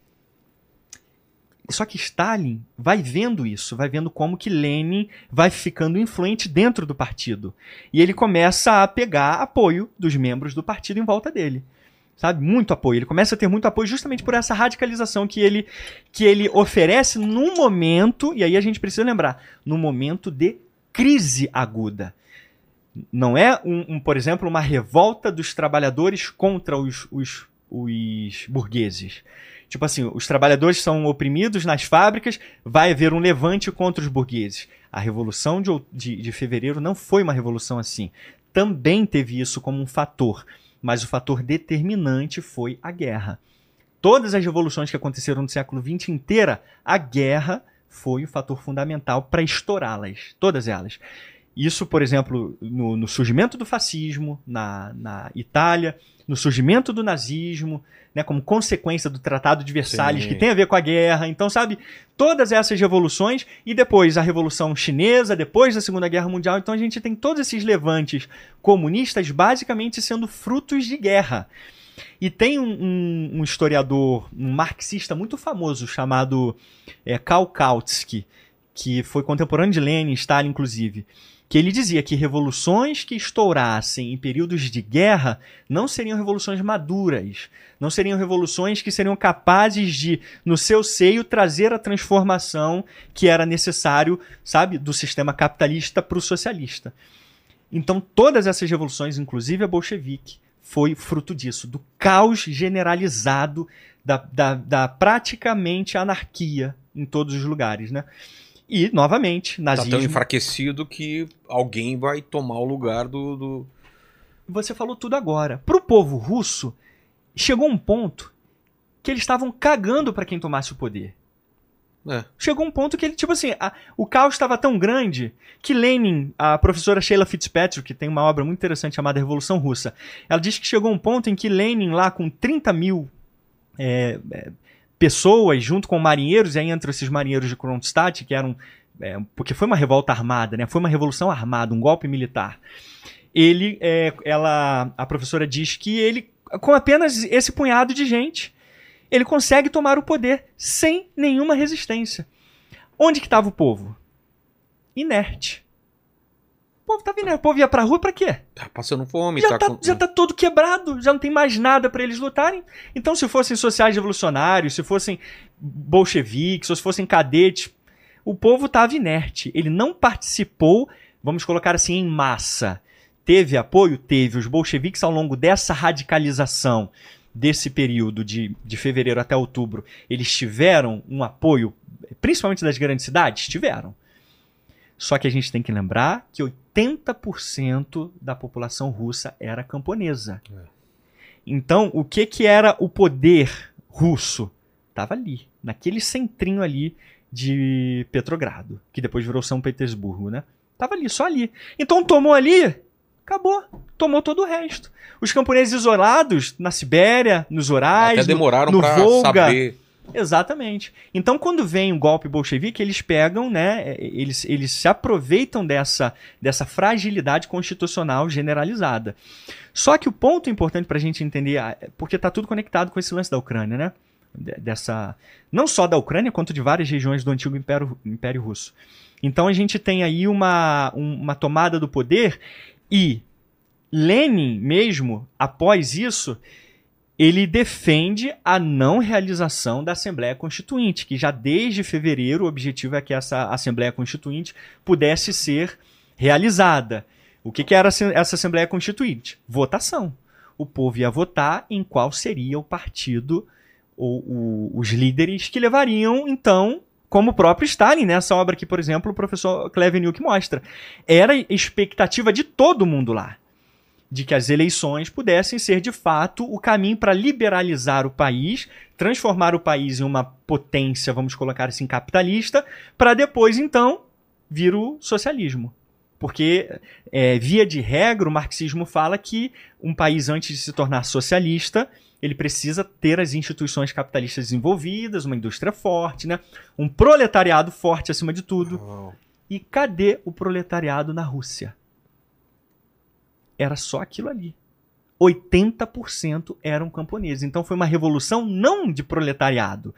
Só que Stalin vai vendo isso, vai vendo como que Lenin vai ficando influente dentro do partido. E ele começa a pegar apoio dos membros do partido em volta dele. Sabe? Muito apoio. Ele começa a ter muito apoio justamente por essa radicalização que ele, que ele oferece num momento, e aí a gente precisa lembrar, num momento de crise aguda. Não é, um, um, por exemplo, uma revolta dos trabalhadores contra os, os, os burgueses. Tipo assim, os trabalhadores são oprimidos nas fábricas, vai haver um levante contra os burgueses. A Revolução de, de, de Fevereiro não foi uma revolução assim. Também teve isso como um fator, mas o fator determinante foi a guerra. Todas as revoluções que aconteceram no século XX inteira, a guerra foi o fator fundamental para estourá-las. Todas elas. Isso, por exemplo, no, no surgimento do fascismo na, na Itália, no surgimento do nazismo, né, como consequência do Tratado de Versalhes, Sim. que tem a ver com a guerra. Então, sabe, todas essas revoluções, e depois a Revolução Chinesa, depois da Segunda Guerra Mundial. Então, a gente tem todos esses levantes comunistas basicamente sendo frutos de guerra. E tem um, um- um historiador, um marxista muito famoso chamado é, Karl Kautsky, que foi contemporâneo de Lenin, Stalin, inclusive, que ele dizia que revoluções que estourassem em períodos de guerra não seriam revoluções maduras, não seriam revoluções que seriam capazes de, no seu seio, trazer a transformação que era necessário, sabe, do sistema capitalista para o socialista. Então, todas essas revoluções, inclusive a bolchevique, foi fruto disso, do caos generalizado, da, da, da praticamente anarquia em todos os lugares, né? E, novamente, Tá nazismo... tão enfraquecido que alguém vai tomar o lugar do. do... Você falou tudo agora. Pro povo russo, chegou um ponto que eles estavam cagando para quem tomasse o poder. É. Chegou um ponto que ele, tipo assim, a- o caos estava tão grande que Lenin, a professora Sheila Fitzpatrick, que tem uma obra muito interessante chamada Revolução Russa, ela diz que chegou um ponto em que Lenin, lá com 30 mil é, é, pessoas, junto com marinheiros, e aí entre esses marinheiros de Kronstadt, que eram. é, porque foi uma revolta armada, né? Foi uma revolução armada, um golpe militar. Ele, é, ela, a professora diz que ele, com apenas esse punhado de gente, ele consegue tomar o poder sem nenhuma resistência. Onde que estava o povo? Inerte. O povo estava inerte. O povo ia pra rua pra quê? Tá passando fome, Já tá, tá, com- já tá todo quebrado, já não tem mais nada pra eles lutarem. Então, se fossem sociais revolucionários, se fossem bolcheviques, ou se fossem cadetes, o povo estava inerte. Ele não participou, vamos colocar assim, em massa. Teve apoio? Teve. Os bolcheviques, ao longo dessa radicalização, desse período de, de fevereiro até outubro, eles tiveram um apoio, principalmente das grandes cidades? Tiveram. Só que a gente tem que lembrar que 80% da população russa era camponesa. Então, o que que era o poder russo? Tava ali, naquele centrinho ali de Petrogrado, que depois virou São Petersburgo, né? Tava ali, só ali. Então tomou ali, acabou. Tomou todo o resto. Os camponeses isolados na Sibéria, nos Urais, Até no- demoraram no pra Volga, saber. Exatamente. Então, quando vem o golpe bolchevique, eles pegam, né? Eles, eles se aproveitam dessa, dessa fragilidade constitucional generalizada. Só que o ponto importante para a gente entender, ah, é porque está tudo conectado com esse lance da Ucrânia, né? De- Dessa, não só da Ucrânia, quanto de várias regiões do antigo Império, Império Russo. Então a gente tem aí uma, um- uma tomada do poder e Lenin mesmo, após isso, ele defende a não realização da Assembleia Constituinte, que já desde fevereiro o objetivo é que essa Assembleia Constituinte pudesse ser realizada. O que, que era essa Assembleia Constituinte? Votação. O povo ia votar em qual seria o partido ou os líderes que levariam, então, como o próprio Stalin, nessa obra que, por exemplo, o professor Klevenilk mostra. Era expectativa de todo mundo lá de que as eleições pudessem ser de fato o caminho para liberalizar o país, transformar o país em uma potência, vamos colocar assim, capitalista, para depois então vir o socialismo. Porque, é, via de regra, o marxismo fala que um país, antes de se tornar socialista, ele precisa ter as instituições capitalistas desenvolvidas, uma indústria forte, né? um proletariado forte acima de tudo. E cadê o proletariado na Rússia? Era só aquilo ali. 80% eram camponeses. Então foi uma revolução não de proletariado,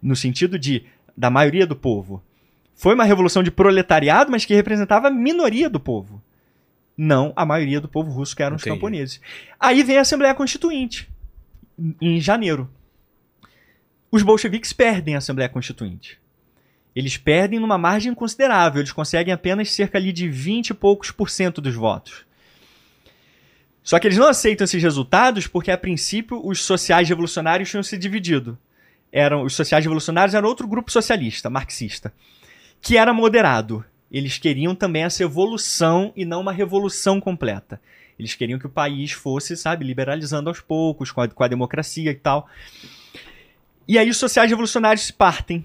no sentido de da maioria do povo. Foi uma revolução de proletariado, mas que representava a minoria do povo. Não a maioria do povo russo, que eram os Entendi. camponeses. Aí vem a Assembleia Constituinte, em- em janeiro. Os bolcheviques perdem a Assembleia Constituinte. Eles perdem numa margem considerável. Eles conseguem apenas cerca ali de 20 e poucos por cento dos votos. Só que eles não aceitam esses resultados porque, a princípio, os sociais revolucionários tinham se dividido. Eram, os sociais revolucionários eram outro grupo socialista, marxista, que era moderado. Eles queriam também essa evolução e não uma revolução completa. Eles queriam que o país fosse, sabe, liberalizando aos poucos, com a, com a democracia e tal. E aí os sociais revolucionários se partem.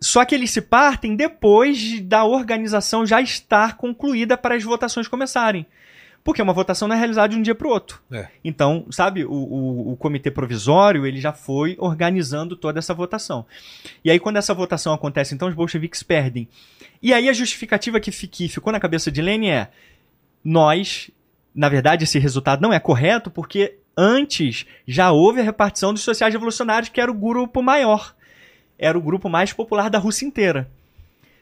Só que eles se partem depois de- da organização já estar concluída para as votações começarem. Porque uma votação não é realizada de um dia para o outro. É. Então, sabe, o, o, o comitê provisório ele já foi organizando toda essa votação. E aí, quando essa votação acontece, então os bolcheviques perdem. E aí a justificativa que, que ficou na cabeça de Lenin é: nós, na verdade, esse resultado não é correto porque antes já houve a repartição dos sociais revolucionários, que era o grupo maior. Era o grupo mais popular da Rússia inteira.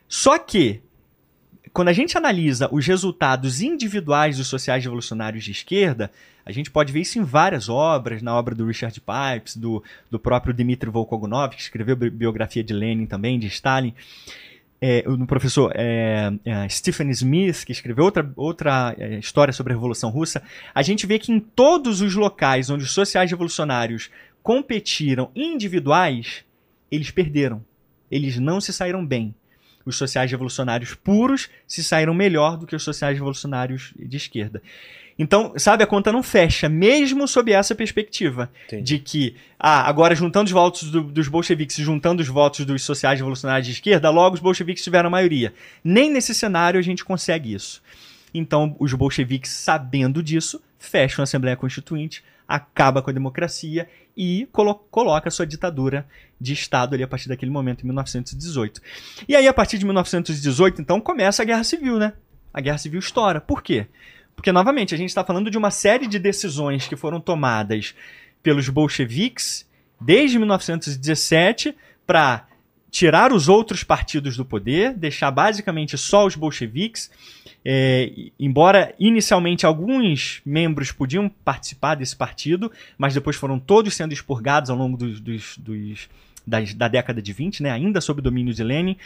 Só que, quando a gente analisa os resultados individuais dos sociais revolucionários de esquerda, a gente pode ver isso em várias obras, na obra do Richard Pipes, do, do próprio Dmitry Volkogonov, que escreveu bi- biografia de Lenin também, de Stalin. é, no professor é, é, Stephen Smith, que escreveu outra, outra é, história sobre a Revolução Russa, a gente vê que em todos os locais onde os sociais revolucionários competiram individuais, eles perderam. Eles não se saíram bem. Os sociais revolucionários puros se saíram melhor do que os sociais revolucionários de esquerda. Então, sabe, a conta não fecha, mesmo sob essa perspectiva. Entendi. De que, ah, agora juntando os votos do- dos bolcheviques e juntando os votos dos sociais revolucionários de esquerda, logo os bolcheviques tiveram a maioria. Nem nesse cenário a gente consegue isso. Então, os bolcheviques, sabendo disso, fecham a Assembleia Constituinte, acaba com a democracia e colo coloca sua ditadura de Estado ali a partir daquele momento, em 1918. E aí, a partir de 1918, então, começa a Guerra Civil, né? A Guerra Civil estoura. Por quê? Porque, novamente, a gente está falando de uma série de decisões que foram tomadas pelos bolcheviques desde 1917 para tirar os outros partidos do poder, deixar basicamente só os bolcheviques. É, embora inicialmente alguns membros podiam participar desse partido, mas depois foram todos sendo expurgados ao longo dos, dos- dos- das- da década de 20, né, ainda sob domínio de Lenin.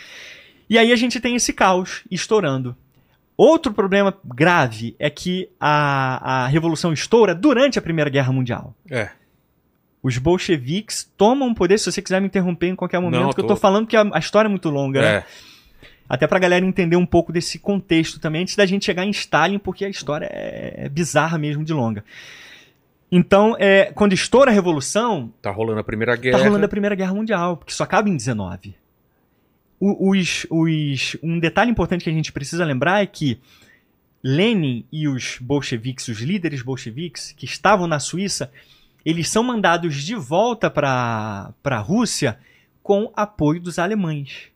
E aí a gente tem esse caos estourando. Outro problema grave é que a, a revolução estoura durante a Primeira Guerra Mundial. É. Os bolcheviques tomam poder, se você quiser me interromper em qualquer momento, Não, que eu tô- tô falando que a, a história é muito longa, né? Até pra galera entender um pouco desse contexto também, antes da gente chegar em Stalin, porque a história é, é bizarra mesmo de longa. Então, é, quando estoura a Revolução, Tá rolando a Primeira Guerra. tá rolando a Primeira Guerra Mundial, porque só acaba em 19. O- os, os, um detalhe importante que a gente precisa lembrar é que Lenin e os bolcheviques, os líderes bolcheviques que estavam na Suíça, eles são mandados de volta para a Rússia com apoio dos alemães,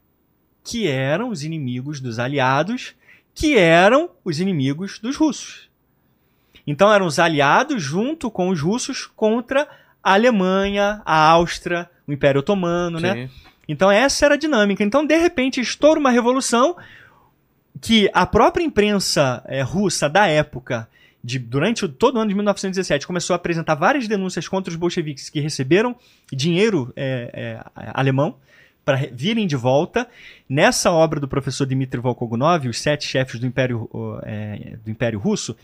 que eram os inimigos dos aliados, que eram os inimigos dos russos. Então eram os aliados junto com os russos contra a Alemanha, a Áustria, o Império Otomano, né? Sim. Então essa era a dinâmica. Então, de repente, estoura uma revolução que a própria imprensa eh, russa da época, de, durante todo o ano de 1917, começou a apresentar várias denúncias contra os bolcheviques que receberam dinheiro eh, eh, alemão para virem de volta. Nessa obra do professor Dmitry Volkogonov, Os Sete Chefes do Império, eh, do Império Russo,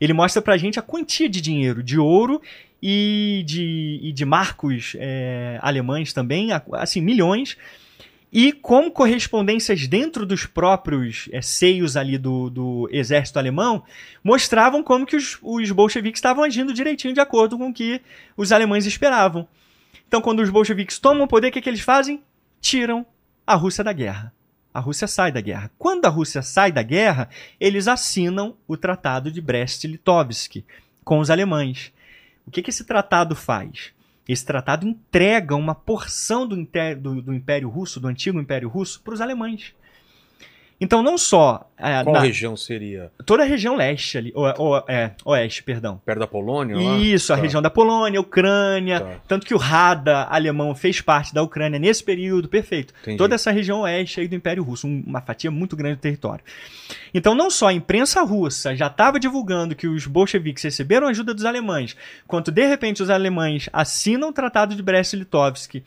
ele mostra pra gente a quantia de dinheiro, de ouro e de, e de marcos eh, alemães também, a- assim, milhões, e como correspondências dentro dos próprios eh, seios ali do, do exército alemão mostravam como que os, os bolcheviques estavam agindo direitinho de acordo com o que os alemães esperavam. Então, quando os bolcheviques tomam o poder, o que, que eles fazem? Tiram a Rússia da guerra. A Rússia sai da guerra. Quando a Rússia sai da guerra, eles assinam o Tratado de Brest-Litovsk com os alemães. O que, que esse tratado faz? Esse tratado entrega uma porção do, do- do Império Russo, do antigo Império Russo, para os alemães. Então, não só é, Qual na- região seria? toda a região leste ali, o, o- é, oeste, perdão. Perto da Polônia? lá? Isso, a Tá. região da Polônia, Ucrânia. Tá. Tanto que o Rada alemão fez parte da Ucrânia nesse período, perfeito. Entendi. Toda essa região oeste aí do Império Russo, um- uma fatia muito grande do território. Então, não só a imprensa russa já estava divulgando que os bolcheviques receberam ajuda dos alemães, quanto de repente os alemães assinam o Tratado de Brest-Litovsk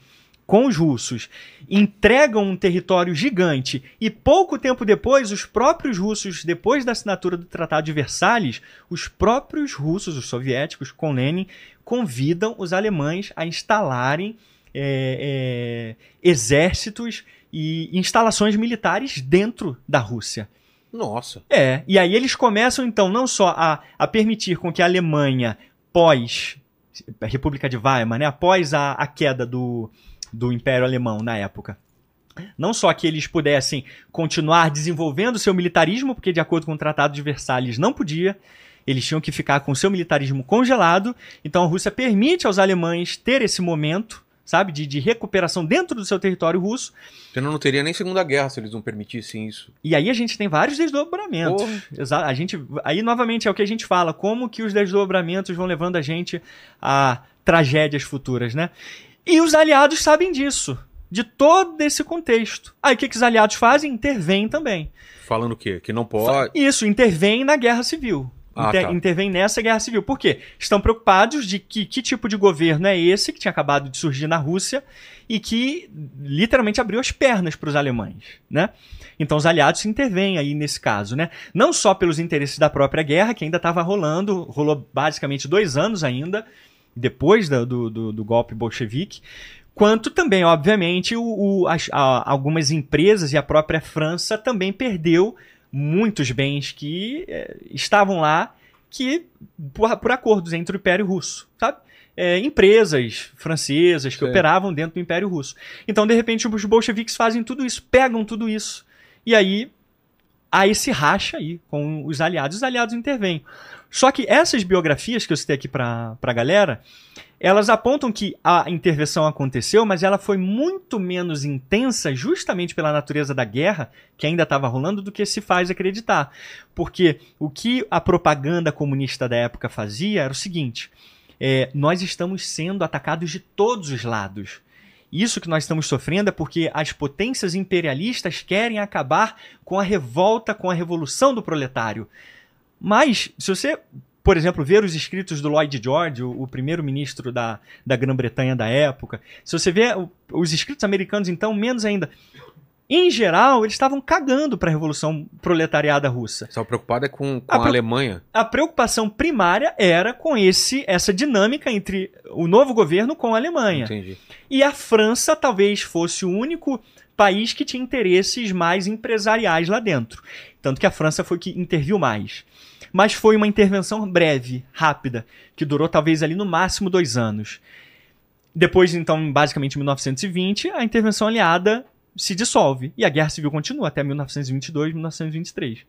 com os russos, entregam um território gigante e pouco tempo depois, os próprios russos, depois da assinatura do Tratado de Versalhes, os próprios russos, os soviéticos, com Lenin, convidam os alemães a instalarem é, é, exércitos e instalações militares dentro da Rússia. Nossa. É, e aí eles começam então não só a, a permitir com que a Alemanha, pós a República de Weimar, né, após a, a queda do, do Império Alemão na época, não só que eles pudessem continuar desenvolvendo seu militarismo, porque de acordo com o Tratado de Versalhes não podia, eles tinham que ficar com seu militarismo congelado, então a Rússia permite aos alemães ter esse momento, sabe, de, de recuperação dentro do seu território russo, Senão não teria nem Segunda Guerra se eles não permitissem isso. e aí a gente tem vários desdobramentos. A gente, aí novamente é o que a gente fala, como que os desdobramentos vão levando a gente a tragédias futuras, né? E os aliados sabem disso, de todo esse contexto. Aí o que, que os aliados fazem? Intervêm também. Falando o quê? Que não pode. Isso, intervêm na guerra civil. Ah, inter- tá. intervém nessa guerra civil. Por quê? Estão preocupados de que, que tipo de governo é esse que tinha acabado de surgir na Rússia e que literalmente abriu as pernas para os alemães, né? Então os aliados intervêm aí nesse caso, né? Não só pelos interesses da própria guerra, que ainda estava rolando, rolou basicamente dois anos ainda, depois da- do, do, do golpe bolchevique, quanto também, obviamente, o, o- as- a- algumas empresas e a própria França também perdeu muitos bens que eh, estavam lá que por, por acordos entre o Império Russo, sabe? É, empresas francesas que Sim. operavam dentro do Império Russo. Então, de repente, os bolcheviques fazem tudo isso, pegam tudo isso, e aí há esse racha aí com os aliados. Os aliados intervêm. Só que essas biografias que eu citei aqui pra, pra galera, elas apontam que a intervenção aconteceu, mas ela foi muito menos intensa justamente pela natureza da guerra que ainda estava rolando do que se faz acreditar. Porque o que a propaganda comunista da época fazia era o seguinte: é, nós estamos sendo atacados de todos os lados. Isso que nós estamos sofrendo é porque as potências imperialistas querem acabar com a revolta, com a revolução do proletário. Mas, se você, por exemplo, ver os escritos do Lloyd George, o, o primeiro-ministro da, da Grã-Bretanha da época, se você vê o- os escritos americanos, então, menos ainda. Em geral, eles estavam cagando para a revolução proletariada russa Estava preocupado é com, com A a, Alemanha. a preocupação primária era com esse essa dinâmica entre o novo governo com a Alemanha. Entendi. E a França talvez fosse o único país que tinha interesses mais empresariais lá dentro. Tanto que a França foi que interviu mais. Mas foi uma intervenção breve, rápida, que durou talvez ali no máximo dois anos. Depois, então, basicamente em 1920, a intervenção aliada se dissolve e a guerra civil continua até 1922, 1923.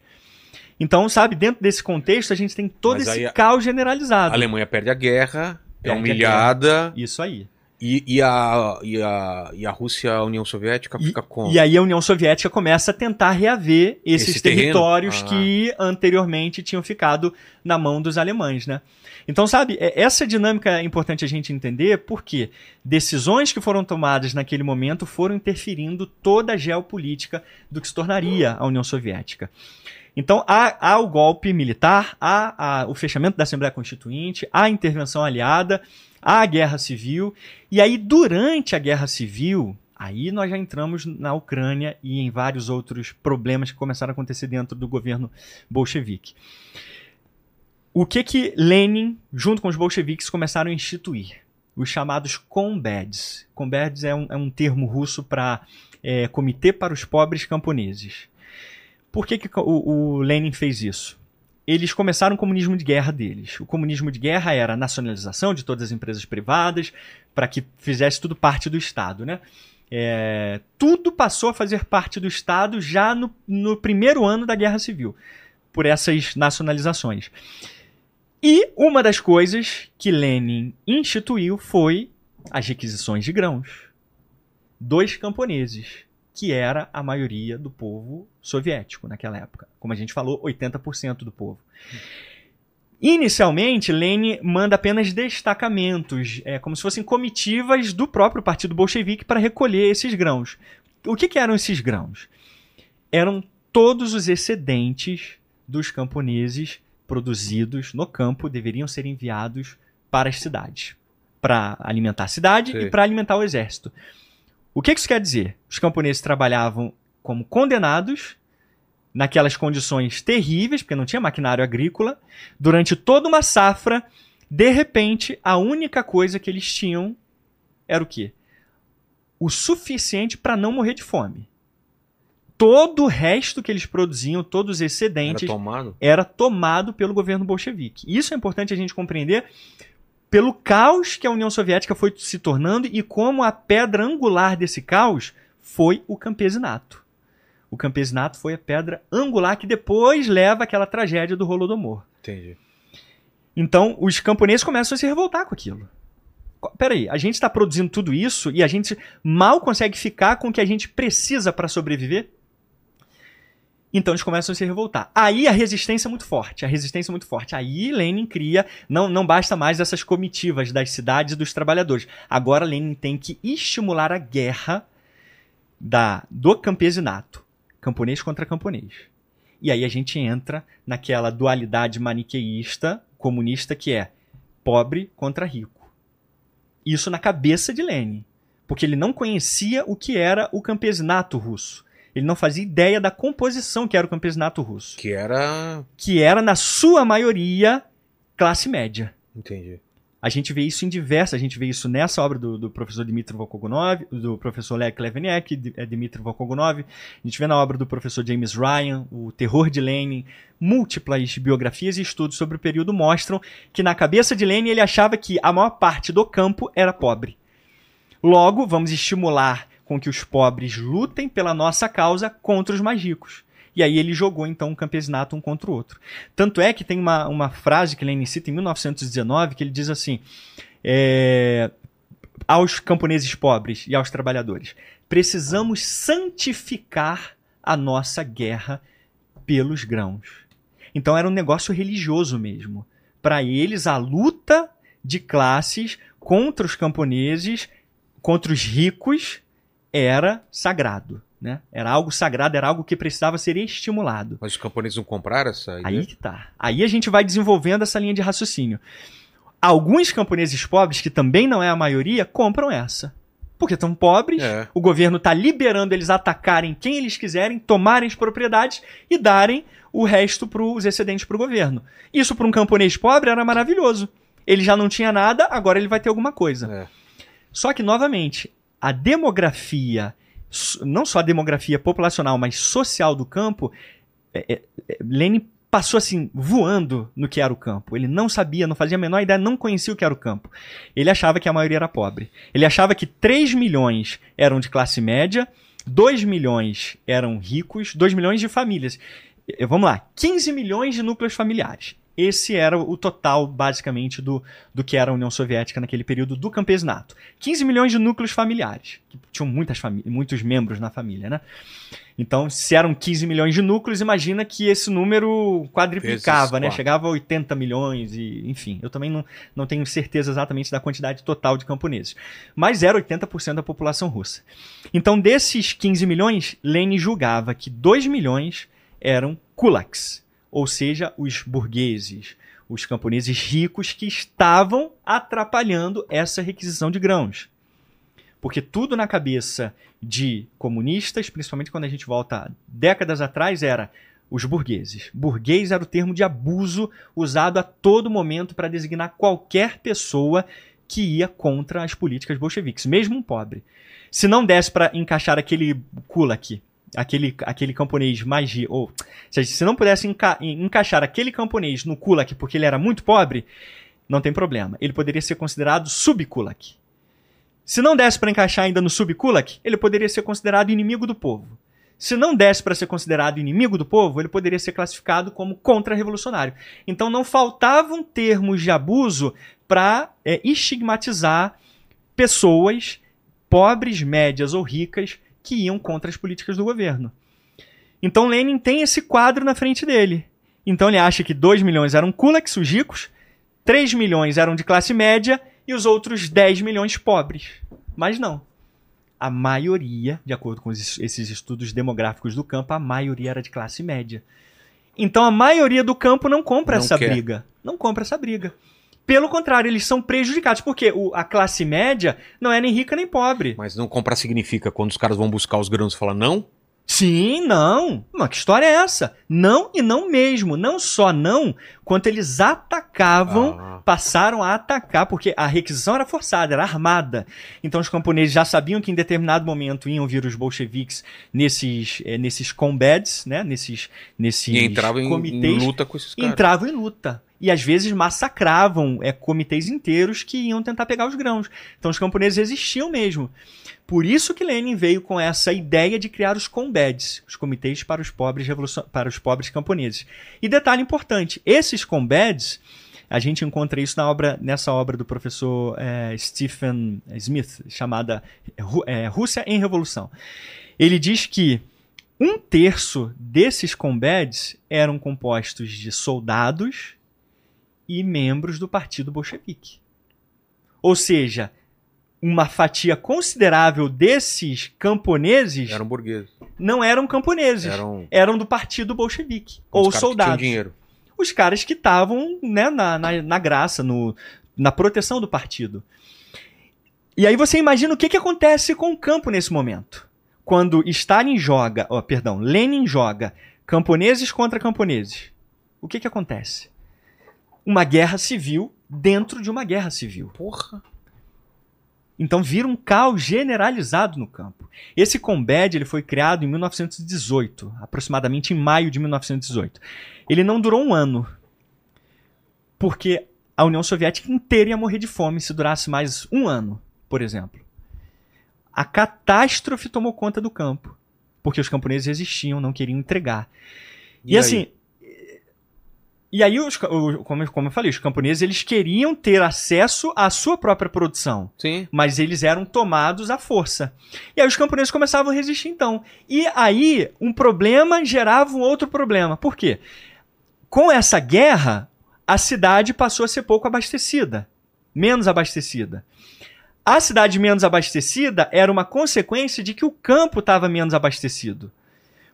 Então, sabe, dentro desse contexto, a gente tem todo Mas esse a- caos A generalizado. Alemanha perde a guerra, é Perde a humilhada. Isso aí. E, e, a, e, a, e a Rússia, a União Soviética, E- fica com. E aí a União Soviética começa a tentar reaver esses Esse territórios Ah. que anteriormente tinham ficado na mão dos alemães, né? Então, sabe, é- essa dinâmica é importante a gente entender porque decisões que foram tomadas naquele momento foram interferindo toda a geopolítica do que se tornaria a União Soviética. Então, há, há o golpe militar, há, há o fechamento da Assembleia Constituinte, há a intervenção aliada, a guerra civil, e aí, durante a guerra civil, aí nós já entramos na Ucrânia e em vários outros problemas que começaram a acontecer dentro do governo bolchevique. O que que Lenin, junto com os bolcheviques, começaram a instituir? Os chamados Kombeds. Kombeds é um, é um termo russo para Comitê para os Pobres Camponeses. Por que, que o, o Lenin fez isso? Eles começaram o comunismo de guerra deles. O comunismo de guerra era a nacionalização de todas as empresas privadas para que fizesse tudo parte do Estado, né? É, tudo passou a fazer parte do Estado já no, no primeiro ano da Guerra Civil, por essas nacionalizações. E uma das coisas que Lenin instituiu foi as requisições de grãos dos camponeses, que era a maioria do povo soviético naquela época. Como a gente falou, 80% do povo. Inicialmente, Lenin manda apenas destacamentos, é, como se fossem comitivas do próprio Partido Bolchevique para recolher esses grãos. O que, que eram esses grãos? Eram todos os excedentes dos camponeses produzidos no campo deveriam ser enviados para as cidades, para alimentar a cidade Sim. e para alimentar o exército. O que isso quer dizer? Os camponeses trabalhavam como condenados naquelas condições terríveis, porque não tinha maquinário agrícola, durante toda uma safra, de repente, a única coisa que eles tinham era o quê? O suficiente para não morrer de fome. Todo o resto que eles produziam, todos os Era excedentes, tomado. era tomado pelo governo bolchevique. Isso é importante a gente compreender pelo caos que a União Soviética foi se tornando e como a pedra angular desse caos foi o campesinato. O campesinato foi a pedra angular que depois leva àquela tragédia do Holodomor. Entendi. Então, os camponeses começam a se revoltar com aquilo. Peraí, a gente está produzindo tudo isso e a gente mal consegue ficar com o que a gente precisa para sobreviver? Então eles começam a se revoltar. Aí a resistência é muito forte, a resistência é muito forte. Aí Lenin cria, não, não basta mais essas comitivas das cidades e dos trabalhadores. Agora Lenin tem que estimular a guerra da, do campesinato, camponês contra camponês. E aí a gente entra naquela dualidade maniqueísta, comunista, que é pobre contra rico. Isso na cabeça de Lenin. Porque ele não conhecia o que era o campesinato russo. Ele não fazia ideia da composição que era o campesinato russo. Que era. Que era, na sua maioria, classe média. Entendi. A gente vê isso em diversas, a gente vê isso nessa obra do, do professor Dmitry Volkogonov, do professor Lech Leveniek, D- é Dmitry Volkogonov, a gente vê na obra do professor James Ryan, O Terror de Lenin, múltiplas biografias e estudos sobre o período mostram que na cabeça de Lenin ele achava que a maior parte do campo era pobre. Logo, vamos estimular com que os pobres lutem pela nossa causa contra os mais ricos. E aí ele jogou então um campesinato um contra o outro. Tanto é que tem uma, uma frase que Lenin cita em 1919 que ele diz assim: é, aos camponeses pobres e aos trabalhadores, precisamos santificar a nossa guerra pelos grãos. Então era um negócio religioso mesmo. Para eles, a luta de classes contra os camponeses, contra os ricos, era sagrado. Né? Era algo sagrado, era algo que precisava ser estimulado. Mas os camponeses não compraram essa ideia? Aí que tá. Aí a gente vai desenvolvendo essa linha de raciocínio. Alguns camponeses pobres, que também não é a maioria, compram essa. Porque estão pobres, É. o governo está liberando eles atacarem quem eles quiserem, tomarem as propriedades e darem o resto para os excedentes para o governo. Isso para um camponês pobre era maravilhoso. Ele já não tinha nada, agora ele vai ter alguma coisa. É. Só que, novamente, a demografia, não só a demografia populacional, mas social do campo, é, é, é, Lenin passou assim, voando no que era o campo. Ele não sabia, não fazia a menor ideia, não conhecia o que era o campo. Ele achava que a maioria era pobre. Ele achava que 3 milhões eram de classe média, 2 milhões eram ricos, 2 milhões de famílias. Vamos lá, 15 milhões de núcleos familiares. Esse era o total, basicamente, do, do que era a União Soviética naquele período do campesinato. 15 milhões de núcleos familiares, que tinham muitas muitos membros na família, né? Então, se eram 15 milhões de núcleos, imagina que esse número quadriplicava, né? Chegava a 80 milhões e, enfim, eu também não, não tenho certeza exatamente da quantidade total de camponeses. Mas era 80% da população russa. Então, desses 15 milhões, Lenin julgava que 2 milhões eram kulaks, ou seja, os burgueses, os camponeses ricos que estavam atrapalhando essa requisição de grãos. Porque tudo na cabeça de comunistas, principalmente quando a gente volta décadas atrás, era os burgueses. Burguês era o termo de abuso usado a todo momento para designar qualquer pessoa que ia contra as políticas bolcheviques, mesmo um pobre. Se não desse para encaixar aquele kulak, aquele, aquele camponês mais rico, ou seja, se não pudesse enca- encaixar aquele camponês no kulak porque ele era muito pobre, não tem problema. Ele poderia ser considerado subkulak. Se não desse para encaixar ainda no subkulak, ele poderia ser considerado inimigo do povo. Se não desse para ser considerado inimigo do povo, ele poderia ser classificado como contra-revolucionário. Então não faltavam termos de abuso para estigmatizar pessoas pobres, médias ou ricas que iam contra as políticas do governo. Então Lenin tem esse quadro na frente dele. Então ele acha que 2 milhões eram kulaks, os ricos, 3 milhões eram de classe média e os outros 10 milhões pobres. Mas não. A maioria, de acordo com esses estudos demográficos do campo, a maioria era de classe média. Então a maioria do campo não compra Não essa quer. briga. Não compra essa briga. Pelo contrário, eles são prejudicados, porque o- a classe média não é nem rica nem pobre. Mas não comprar significa quando os caras vão buscar os grãos e falar não? Sim, não. Mas que história é essa? Não e não mesmo. Não só não, quanto eles atacavam, Ah. passaram a atacar, porque a requisição era forçada, era armada. Então os camponeses já sabiam que em determinado momento iam vir os bolcheviques nesses, eh, nesses combats, né? Nesses, nesses E entravam em, em comitês luta com esses caras. entravam em luta. E às vezes massacravam é, comitês inteiros que iam tentar pegar os grãos. Então os camponeses resistiam mesmo. Por isso que Lenin veio com essa ideia de criar os combeds, os comitês para os pobres revolucion... para os pobres camponeses. E detalhe importante, esses combeds, a gente encontra isso na obra, nessa obra do professor é, Stephen Smith, chamada é, Rússia em Revolução. Ele diz que um terço desses combeds eram compostos de soldados e membros do partido bolchevique. Ou seja, uma fatia considerável desses camponeses Eram burgueses. não eram camponeses, eram, Eram do partido bolchevique, ou caras que tinham soldados. dinheiro. Os caras que estavam né, na, na, na graça, no, na proteção do partido. E aí você imagina o que, que acontece com o campo nesse momento. Quando Stalin joga, ó, perdão, Lenin joga camponeses contra camponeses. O que, que acontece? Uma guerra civil dentro de uma guerra civil. Porra. Então vira um caos generalizado no campo. Esse Combed ele foi criado em 1918, aproximadamente em maio de 1918. Ele não durou um ano, porque a União Soviética inteira ia morrer de fome se durasse mais um ano, por exemplo. A catástrofe tomou conta do campo, porque os camponeses resistiam, não queriam entregar. E, aí? assim. E aí, os como, eu- como eu falei, os camponeses eles queriam ter acesso à sua própria produção Sim. mas eles eram tomados à força. E aí os camponeses começavam a resistir então. E aí um problema gerava um outro problema. Por quê? Com essa guerra, a cidade passou a ser pouco abastecida, menos abastecida. A cidade menos abastecida era uma consequência de que o campo estava menos abastecido.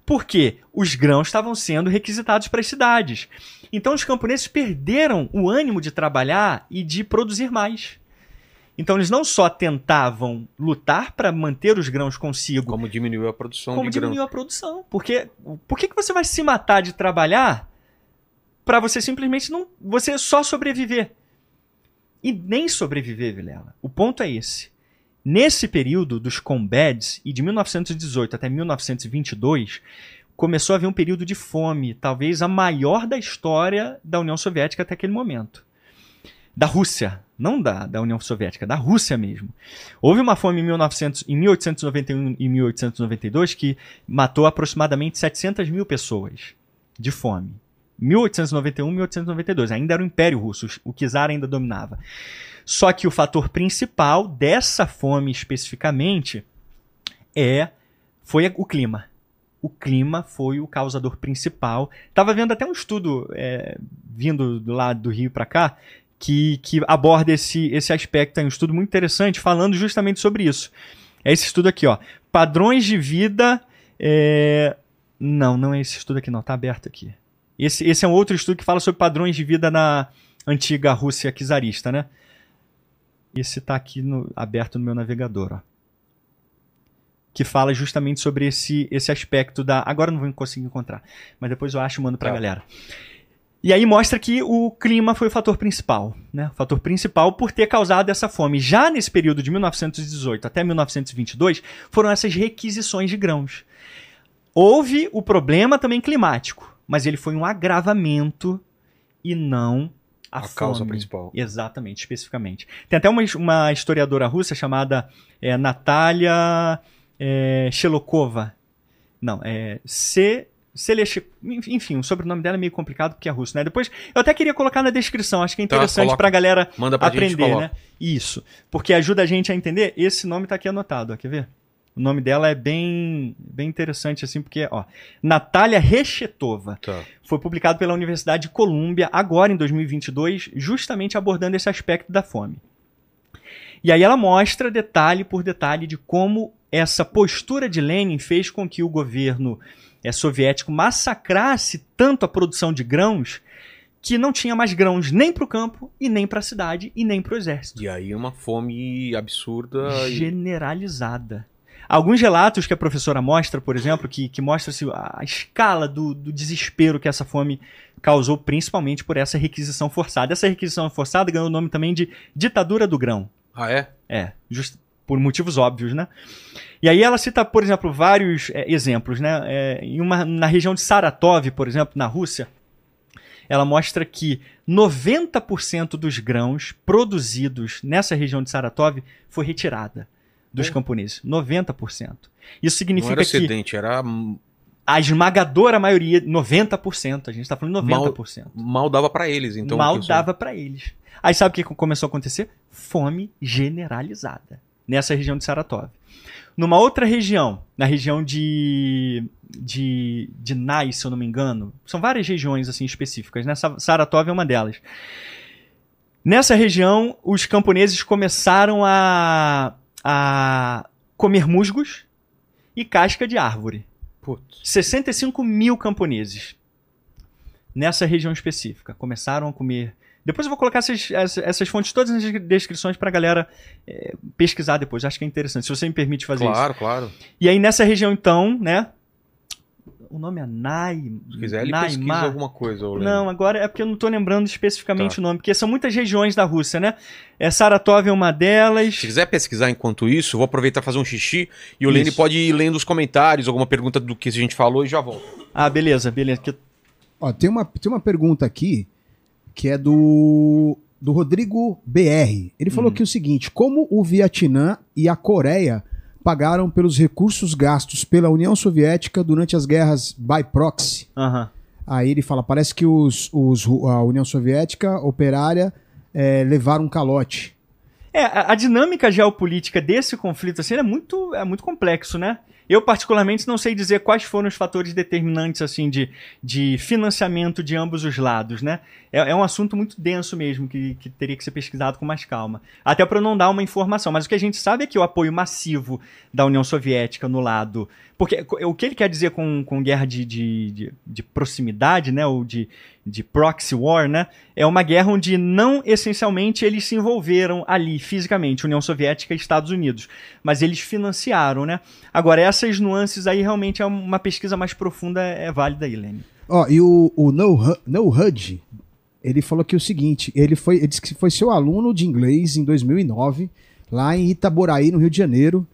Por quê? Os grãos estavam sendo requisitados para as cidades. Então os camponeses perderam o ânimo de trabalhar e de produzir mais. Então eles não só tentavam lutar para manter os grãos consigo, Como diminuiu a produção como de grãos. diminuiu a produção. Porque por que, que você vai se matar de trabalhar para você simplesmente não, você só sobreviver? E nem sobreviver, Vilela. O ponto é esse. Nesse período dos combeds e de 1918 até 1922, começou a haver um período de fome, talvez a maior da história da União Soviética até aquele momento. Da Rússia, não da, da União Soviética, da Rússia mesmo. Houve uma fome em, 1900, em 1891 e 1892 que matou aproximadamente 700 mil pessoas de fome. 1891 1892, ainda era o Império Russo, o czar ainda dominava. Só que o fator principal dessa fome especificamente é foi o clima. O clima foi o causador principal. Tava vendo até um estudo é, vindo do lado do Rio para cá que, que aborda esse, esse aspecto. É um estudo muito interessante falando justamente sobre isso. É esse estudo aqui, ó. Padrões de vida. é, Não, não é esse estudo aqui, não. Tá aberto aqui. Esse, esse é um outro estudo que fala sobre padrões de vida na antiga Rússia czarista, né? Esse tá aqui no- aberto no meu navegador, ó. Que fala justamente sobre esse, esse aspecto da. Agora eu não vou conseguir encontrar, mas depois eu acho e mando pra Tá. galera. E aí mostra que o clima foi o fator principal, né? O fator principal por ter causado essa fome. Já nesse período de 1918 até 1922, foram essas requisições de grãos. Houve o problema também climático, mas ele foi um agravamento e não a, A causa principal. Exatamente, especificamente. Tem até uma, uma historiadora russa chamada é, Natalia é, Shelokova. Não, é C. Selech... Enfim, o sobrenome dela é meio complicado porque é russo, né? Depois, eu até queria colocar na descrição, acho que é Tá, interessante coloca. pra galera Manda pra gente aprender, coloca. né? Isso. Porque ajuda a gente a entender. Esse nome tá aqui anotado, ó, quer ver? O nome dela é bem, bem interessante, assim, porque, ó, Natália Rechetova. Tá. Foi publicado pela Universidade de Colômbia, agora em 2022, justamente abordando esse aspecto da fome. E aí ela mostra detalhe por detalhe de como essa postura de Lenin fez com que o governo eh, soviético massacrasse tanto a produção de grãos que não tinha mais grãos nem para o campo e nem para a cidade e nem para o exército E aí uma fome absurda. e- generalizada. Alguns relatos que a professora mostra, por exemplo, que, que mostra-se a, escala do, do desespero que essa fome causou, principalmente por essa requisição forçada. Essa requisição forçada ganhou o nome também de ditadura do grão. Ah, é? É, just, por motivos óbvios, né? E aí ela cita, por exemplo, vários é, exemplos, né? É, em uma, na região de Saratov, por exemplo, na Rússia, ela mostra que 90% dos grãos produzidos nessa região de Saratov foi retirada dos Oh. camponeses. 90%. Isso Não significa era que era. a esmagadora maioria, 90%, a gente está falando 90%. Mal dava pra eles, então. mal eu- dava para eles. Aí sabe o que começou a acontecer? Fome generalizada nessa região de Saratov. Numa outra região, na região de de, de Nai, se eu não me engano, são várias regiões assim específicas, né? Sa- Saratov é uma delas. Nessa região, os camponeses começaram a a comer musgos e casca de árvore. Putz. 65 mil camponeses nessa região específica começaram a comer. Depois eu vou colocar essas, essas, fontes todas nas descrições pra galera é, pesquisar depois. Acho que é interessante, se você me permite fazer isso. Claro, claro. E aí nessa região então, né? O nome é Nai. Se quiser, ele Naimar. pesquisa alguma coisa. Não, agora é porque eu não tô lembrando especificamente Tá. o nome, porque são muitas regiões da Rússia, né? É Saratov é uma delas. Se quiser pesquisar enquanto isso, vou aproveitar e fazer um xixi e o Lene pode ir lendo os comentários, alguma pergunta do que a gente falou e já volta. Ah, beleza, beleza. Que- Ó, tem uma, tem uma pergunta aqui que é do, do Rodrigo BR. Ele falou que o seguinte: como o Vietnã e a Coreia pagaram pelos recursos gastos pela União Soviética durante as guerras by proxy? Aham. Aí ele fala: parece que os, os, a União Soviética operária eh, levaram um calote. É, a, a dinâmica geopolítica desse conflito assim, é muito, é muito complexo, né? Eu, particularmente, não sei dizer quais foram os fatores determinantes assim de, de financiamento de ambos os lados, né? É, é um assunto muito denso mesmo, que, que teria que ser pesquisado com mais calma. Até para não dar uma informação. Mas o que a gente sabe é que o apoio massivo da União Soviética no lado. Porque o que ele quer dizer com, com guerra de, de, de, de proximidade, né? Ou de, de proxy war, né? É uma guerra onde não essencialmente eles se envolveram ali fisicamente, União Soviética e Estados Unidos, mas eles financiaram, né? Agora, essas nuances aí realmente é uma pesquisa mais profunda, é válida aí, Lene. Ó, e o, o no Hud, ele falou que o seguinte: ele, foi, ele disse que foi seu aluno de inglês em 2009, lá em Itaboraí, no Rio de Janeiro.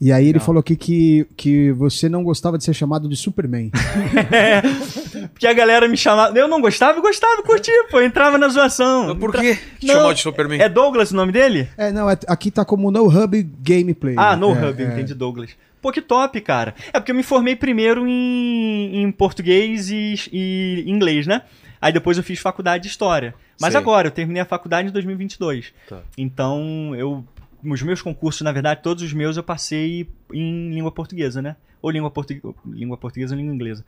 E aí ele falou aqui que, que você não gostava de ser chamado de Superman. (laughs) Porque a galera me chamava. Eu não gostava, eu gostava, curtia, pô, eu entrava na zoação. Por Entra- quê? que Não, chamou de Superman? É Douglas o nome dele? é, não, é- aqui tá como No Hub Gameplay. Ah, no É, Hub, é. entendi, Douglas. Pô, que top, cara. É porque eu me formei primeiro em, em português e, e inglês, né? Aí depois eu fiz faculdade de História. Mas Sei. agora, eu terminei a faculdade em 2022. Tá. Então, eu... Os meus concursos, na verdade, todos os meus eu passei em língua portuguesa, né? Ou língua, portu... língua portuguesa ou língua inglesa.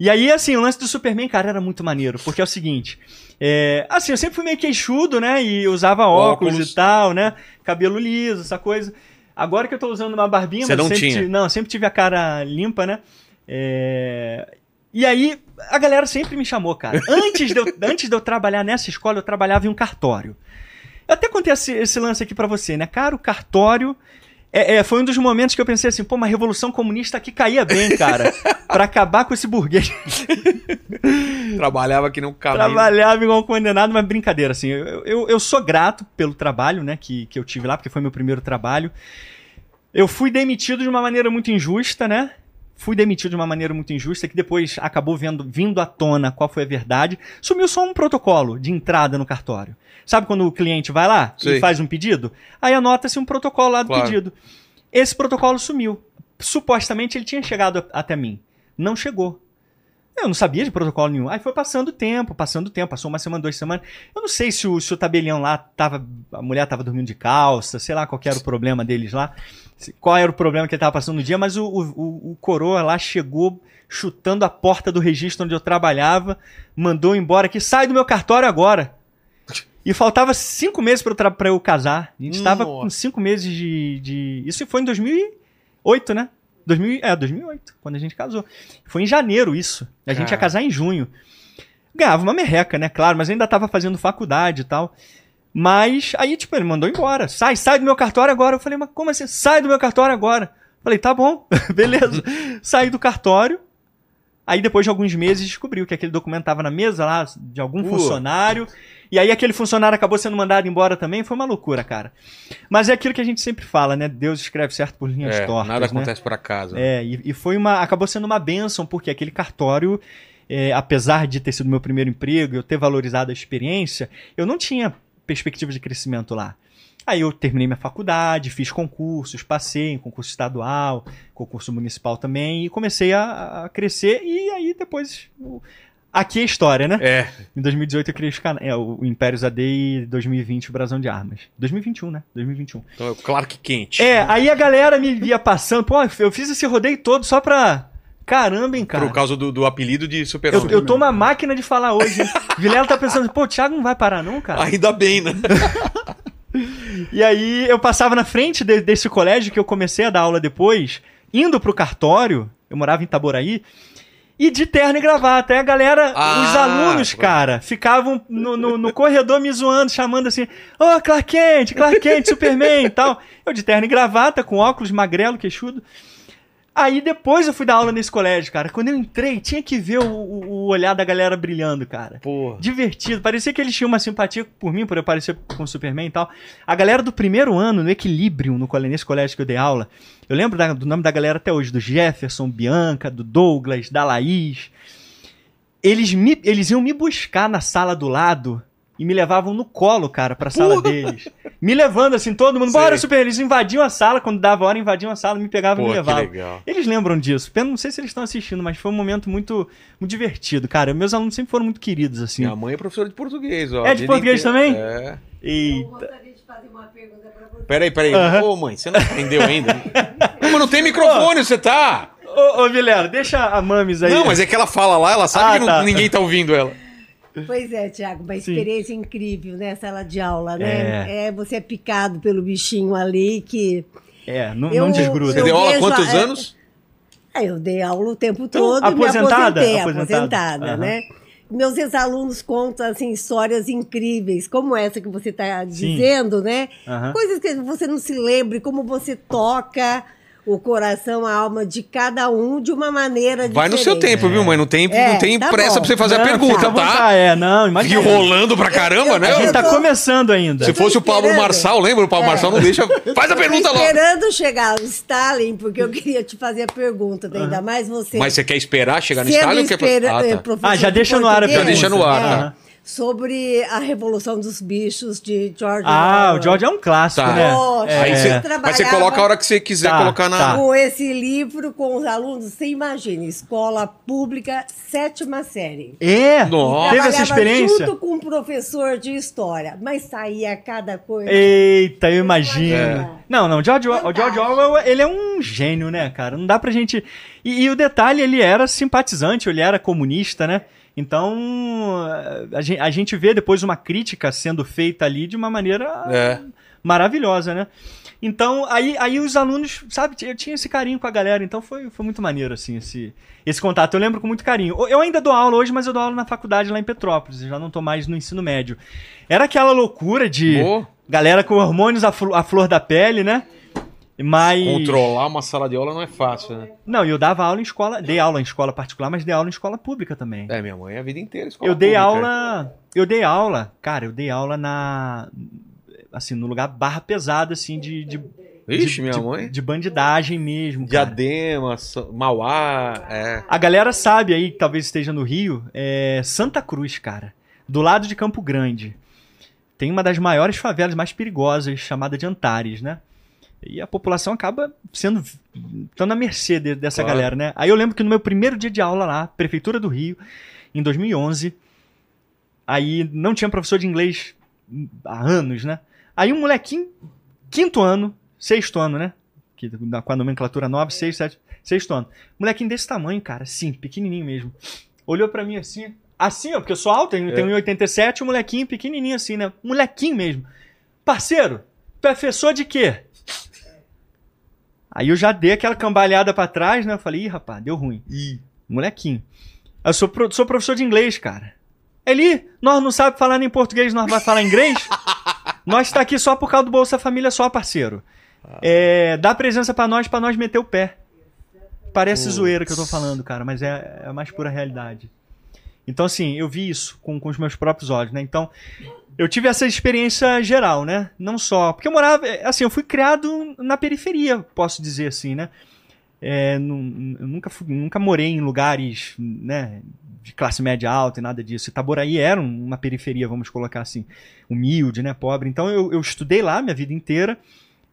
E aí, assim, o lance do Superman, cara, era muito maneiro. Porque é o seguinte... é, Assim, eu sempre fui meio queixudo, né? E usava óculos, Óculos. e tal, né? Cabelo liso, essa coisa. Agora que eu tô usando uma barbinha, Você mas não sempre tinha? tive- não, sempre tive a cara limpa, né? É, E aí, a galera sempre me chamou, cara. Antes de, eu, (laughs) antes de eu trabalhar nessa escola, eu trabalhava em um cartório. Eu até contei esse, esse lance aqui pra você, né? Cara, o cartório é, é, foi um dos momentos que eu pensei assim, pô, uma revolução comunista aqui caía bem, cara. (laughs) pra acabar com esse burguês. (laughs) Trabalhava que não caminho. Trabalhava igual um condenado, mas brincadeira, assim. Eu, eu, eu sou grato pelo trabalho, né, que, que eu tive lá, porque foi meu primeiro trabalho. Eu fui demitido de uma maneira muito injusta, né? Fui demitido de uma maneira muito injusta, que depois acabou vendo, vindo à tona qual foi a verdade. Sumiu só um protocolo de entrada no cartório. Sabe quando o cliente vai lá Sei. e faz um pedido? Aí anota-se um protocolo lá do Claro. pedido. Esse protocolo sumiu. Supostamente ele tinha chegado até mim. Não chegou. Eu não sabia de protocolo nenhum. Aí foi passando o tempo, passando o tempo, passou uma semana, duas semanas. Eu não sei se o, se o tabelião lá tava. A mulher tava dormindo de calça, sei lá qual era o problema deles lá. Qual era o problema que ele tava passando no dia, mas o, o, o- coroa lá chegou chutando a porta do registro onde eu trabalhava, mandou embora aqui, sai do meu cartório agora. (laughs) E faltava cinco meses pra eu, casar. A gente tava Nossa. com cinco meses de, de. Isso foi em 2008, né? 2000, é, 2008, quando a gente casou. Foi em janeiro isso. A gente ia casar em junho. Ganhava uma merreca, né? Claro, mas ainda tava fazendo faculdade e tal. Mas aí, tipo, ele mandou embora. Sai, sai do meu cartório agora. Eu falei, mas como assim? Sai do meu cartório agora. Falei, tá bom, (laughs) beleza. Saí do cartório. Aí depois de alguns meses descobriu que aquele documento tava na mesa lá de algum Pô. funcionário. E aí aquele funcionário acabou sendo mandado embora também. Foi uma loucura, cara. Mas é aquilo que a gente sempre fala, né? Deus escreve certo por linhas É, tortas. nada né? acontece por acaso. É, e, e foi uma. Acabou sendo uma benção, porque aquele cartório, é, apesar de ter sido meu primeiro emprego, eu ter valorizado a experiência, eu não tinha perspectiva de crescimento lá. Aí eu terminei minha faculdade, fiz concursos, passei em concurso estadual, concurso municipal também, e comecei a, a crescer, e aí depois. Aqui é história, né? É. Em 2018 eu criei os é, o Império AD e 2020 o Brasão de Armas. 2021, né? 2021. Então é o Clark Quente. É, aí a galera me via passando, pô, eu fiz esse rodeio todo só pra. Caramba, hein, cara. Por causa do, do apelido de Eu, Super-Homem. eu tô uma máquina de falar hoje. hein? (laughs) Vilela tá pensando, pô, o Thiago não vai parar, não, cara? Ainda bem, né? (laughs) E aí eu passava na frente de- desse colégio que eu comecei a dar aula depois, indo pro cartório, eu morava em Itaboraí, e de terno e gravata. Aí a galera, Ah, os alunos, cara, ficavam no, no- no corredor me zoando, chamando assim, ô Clark Kent, Clark Kent, Superman e tal. Eu de terno e gravata, com óculos, magrelo, queixudo. Aí depois eu fui dar aula nesse colégio, cara. Quando eu entrei, tinha que ver o, o- olhar da galera brilhando, cara. Porra. Divertido. Parecia que eles tinham uma simpatia por mim, por eu parecer com o Superman e tal. A galera do primeiro ano, no Equilibrium, no nesse colégio que eu dei aula, eu lembro da- do nome da galera até hoje, do Jefferson, Bianca, do Douglas, da Laís. Eles, me, eles iam me buscar na sala do lado e me levavam no colo, cara, pra sala deles. Me levando assim, todo mundo, bora. Superman. Eles invadiam a sala, quando dava hora, invadiam a sala, me pegavam e me que levavam. legal. Eles lembram disso. Pena, não sei se eles estão assistindo, mas foi um momento muito, muito divertido, cara. Meus alunos sempre foram muito queridos, assim. Minha mãe é professora de português, ó. É de português também? É. Eu Eita. gostaria de fazer uma pergunta pra você. Peraí, peraí. Aham. Ô, mãe, você não aprendeu ainda? Mas não tem microfone, você tá. Ô, ô Vilera, deixa a Mames aí. Não, mas é que ela fala lá, ela sabe Ah, que não- tá. ninguém tá ouvindo ela. Pois é, Tiago, uma Sim. experiência incrível, né? Sala de aula, né? É. você é picado pelo bichinho ali que. É, não, Eu- não desgruda. Você Eu deu aula há quantos a- é- anos? Ah, eu dei aula o tempo todo e me aposentada? aposentei, Aposentada. aposentada, Aham. né? Meus ex-alunos contam assim, histórias incríveis, como essa que você está dizendo, né? Aham. Coisas que você não se lembre, como você toca o coração, a alma de cada um de uma maneira Vai no diferente. seu tempo, viu, mãe? Não tem, É, não tem tá pressa bom. pra você fazer a Não, pergunta, fica à tá? vontade, É, não, imagina. rolando pra caramba, né? A gente Eu tá tô- começando ainda. Se fosse o Pablo. Marçal, lembra? O Pablo Marçal não deixa. Faz a pergunta logo. esperando chegar o Stalin, porque eu queria te fazer a pergunta, ainda mais você. Mas você quer esperar chegar no sendo estádio? ou quer... Ah, eh, tá. Ah, já de deixa no ar a português, Já deixa no ar, é, tá. Sobre a Revolução dos Bichos de George Ah, Orwell. o George é um clássico, Tá. né? Poxa, Aí É. você, Trabalhava- mas você coloca a hora que você quiser Tá, colocar na. tá. Com esse livro, com os alunos, você imagina, escola pública, sétima série. É? Nossa. Teve essa experiência? junto com um professor de história, mas saía cada coisa. Eita, eu imagino. É. Não, não, o George, o. George Orwell, ele é um gênio, né, cara? Não dá pra gente... E, e o detalhe, ele era simpatizante, ele era comunista, né? Então, a gente, a gente vê depois uma crítica sendo feita ali de uma maneira É. maravilhosa, né? Então, aí, aí os alunos, sabe, eu tinha esse carinho com a galera, então foi, foi muito maneiro, assim, esse, esse contato. Eu lembro com muito carinho. Eu ainda dou aula hoje, mas eu dou aula na faculdade lá em Petrópolis, eu já não tô mais no ensino médio. Era aquela loucura de galera com hormônios à flor da pele, né? Mas. Controlar uma sala de aula não é fácil, né? Não, e eu dava aula em escola, dei aula em escola particular, mas dei aula em escola pública também. É, minha mãe a vida inteira escola Eu dei pública. aula. Eu dei aula, cara, eu dei aula na. Assim, no lugar barra pesada, assim, de. de Ixi, de, minha de- mãe. De bandidagem mesmo. cara. Diadema, Mauá, é. A galera sabe aí, que talvez esteja no Rio, é Santa Cruz, cara. Do lado de Campo Grande. Tem uma das maiores favelas mais perigosas, chamada de Antares, né? E a população acaba sendo. estando à mercê de- dessa Claro. galera, né? Aí eu lembro que no meu primeiro dia de aula lá, Prefeitura do Rio, em 2011, aí não tinha professor de inglês há anos, né? Aí um molequinho, quinto ano, sexto ano, né? Que, com a nomenclatura nova, sexto, sete, sexto ano. Molequinho desse tamanho, cara, sim, pequenininho mesmo. Olhou pra mim assim, assim, ó, porque eu sou alto, eu tenho 1,87, um molequinho pequenininho assim, né? Molequinho mesmo. Parceiro, professor de quê? Aí eu já dei aquela cambalhada pra trás, né? Eu falei, ih, rapaz, deu ruim. Molequinho. Eu sou, pro- sou professor de inglês, cara. Eli, nós não sabemos falar nem português, nós vai falar inglês? (laughs) nós tá aqui só por causa do Bolsa Família só, parceiro. É, dá presença pra nós, pra nós meter o pé. Parece Putz. zoeira que eu tô falando, cara, mas é, é a mais pura realidade. Então, assim, eu vi isso com, com os meus próprios olhos, né? Então, eu tive essa experiência geral, né? Não só. Porque eu morava. é, Assim, eu fui criado na periferia, posso dizer assim, né? É, eu nunca, fui- nunca morei em lugares, né? De classe média alta e nada disso. Itaboraí era um- uma periferia, vamos colocar assim, humilde, né? Pobre. Então, eu, eu estudei lá minha vida inteira.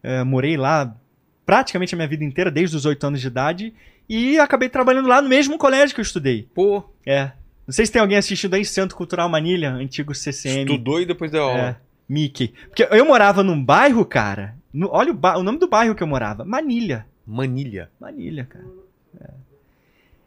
é, morei lá praticamente a minha vida inteira, desde os oito anos de idade. E acabei trabalhando lá no mesmo colégio que eu estudei. Pô, É. Não sei se tem alguém assistindo aí, Centro Cultural Manilha, antigo CCM. estudou e depois deu É, aula. Mickey. Porque eu morava num bairro, cara. no- olha o, ba- o nome do bairro que eu morava. Manilha. Manilha. Manilha, cara. É.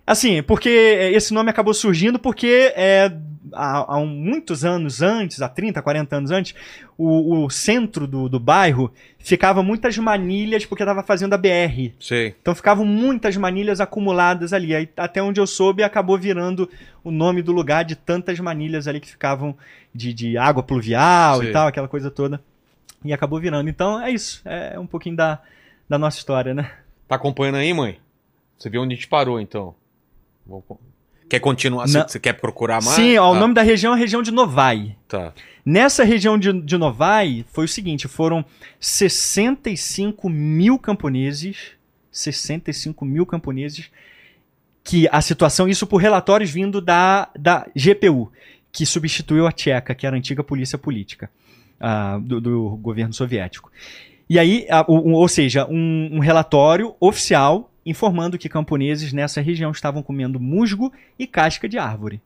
Assim, porque esse nome acabou surgindo porque é, há, há muitos anos antes, há 30, 40 anos antes, o, o centro do, do bairro ficava muitas manilhas porque estava fazendo a BR. Sei. Então ficavam muitas manilhas acumuladas ali. Aí, até onde eu soube, acabou virando o nome do lugar de tantas manilhas ali que ficavam de, de água pluvial Sim. e tal, aquela coisa toda. E acabou virando. Então é isso. É um pouquinho da, da nossa história, né? Tá acompanhando aí, mãe? Você viu onde a gente parou, então? Vou- Quer continuar? Você Não. você quer procurar mais? Sim, ó, o Tá, nome da região é a região de Novai. Tá. Nessa região de, de Novai, foi o seguinte: foram 65 mil camponeses, 65 mil camponeses, que a situação, isso por relatórios vindo da, da GPU, que substituiu a Tcheca, que era a antiga polícia política ah, do, do governo soviético. E aí, o- o- ou seja, um, um relatório oficial informando que camponeses nessa região estavam comendo musgo e casca de árvore.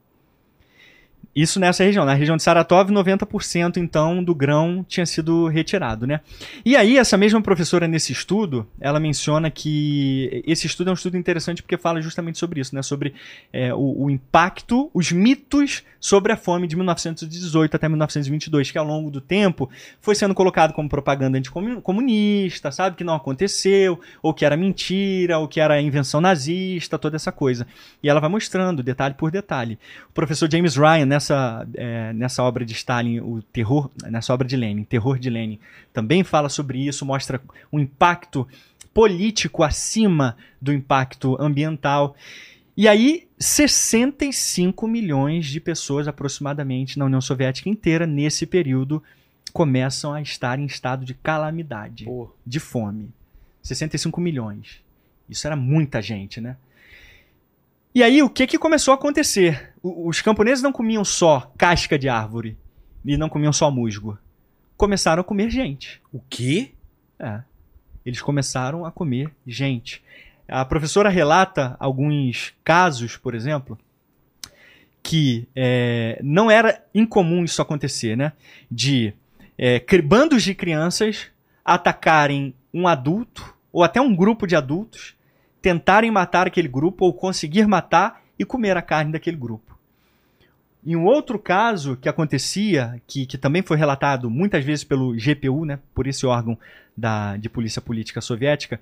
Isso nessa região. Na região de Saratov, 90% então do grão tinha sido retirado, né? E aí, essa mesma professora nesse estudo, ela menciona que esse estudo é um estudo interessante porque fala justamente sobre isso, né? Sobre é, o, o impacto, os mitos sobre a fome de 1918 até 1922, que ao longo do tempo foi sendo colocado como propaganda anticomunista, sabe? Que não aconteceu, ou que era mentira, ou que era invenção nazista, toda essa coisa. E ela vai mostrando detalhe por detalhe. O professor James Ryan, nessa, é, nessa obra de Stalin, o terror, nessa obra de Lenin, Terror de Lenin, também fala sobre isso, mostra o impacto político acima do impacto ambiental. E aí, 65 milhões de pessoas aproximadamente na União Soviética inteira, nesse período, começam a estar em estado de calamidade Pô, de fome. 65 milhões. Isso era muita gente, né? E aí, o que, que começou a acontecer? Os camponeses não comiam só casca de árvore e não comiam só musgo. Começaram a comer gente. o quê? É. Eles começaram a comer gente. A professora relata alguns casos, por exemplo, que é, não era incomum isso acontecer, né? De é, bandos de crianças atacarem um adulto ou até um grupo de adultos, tentarem matar aquele grupo ou conseguir matar e comer a carne daquele grupo. Em um outro caso que acontecia, que, que também foi relatado muitas vezes pelo GPU, né, por esse órgão da, de polícia política soviética,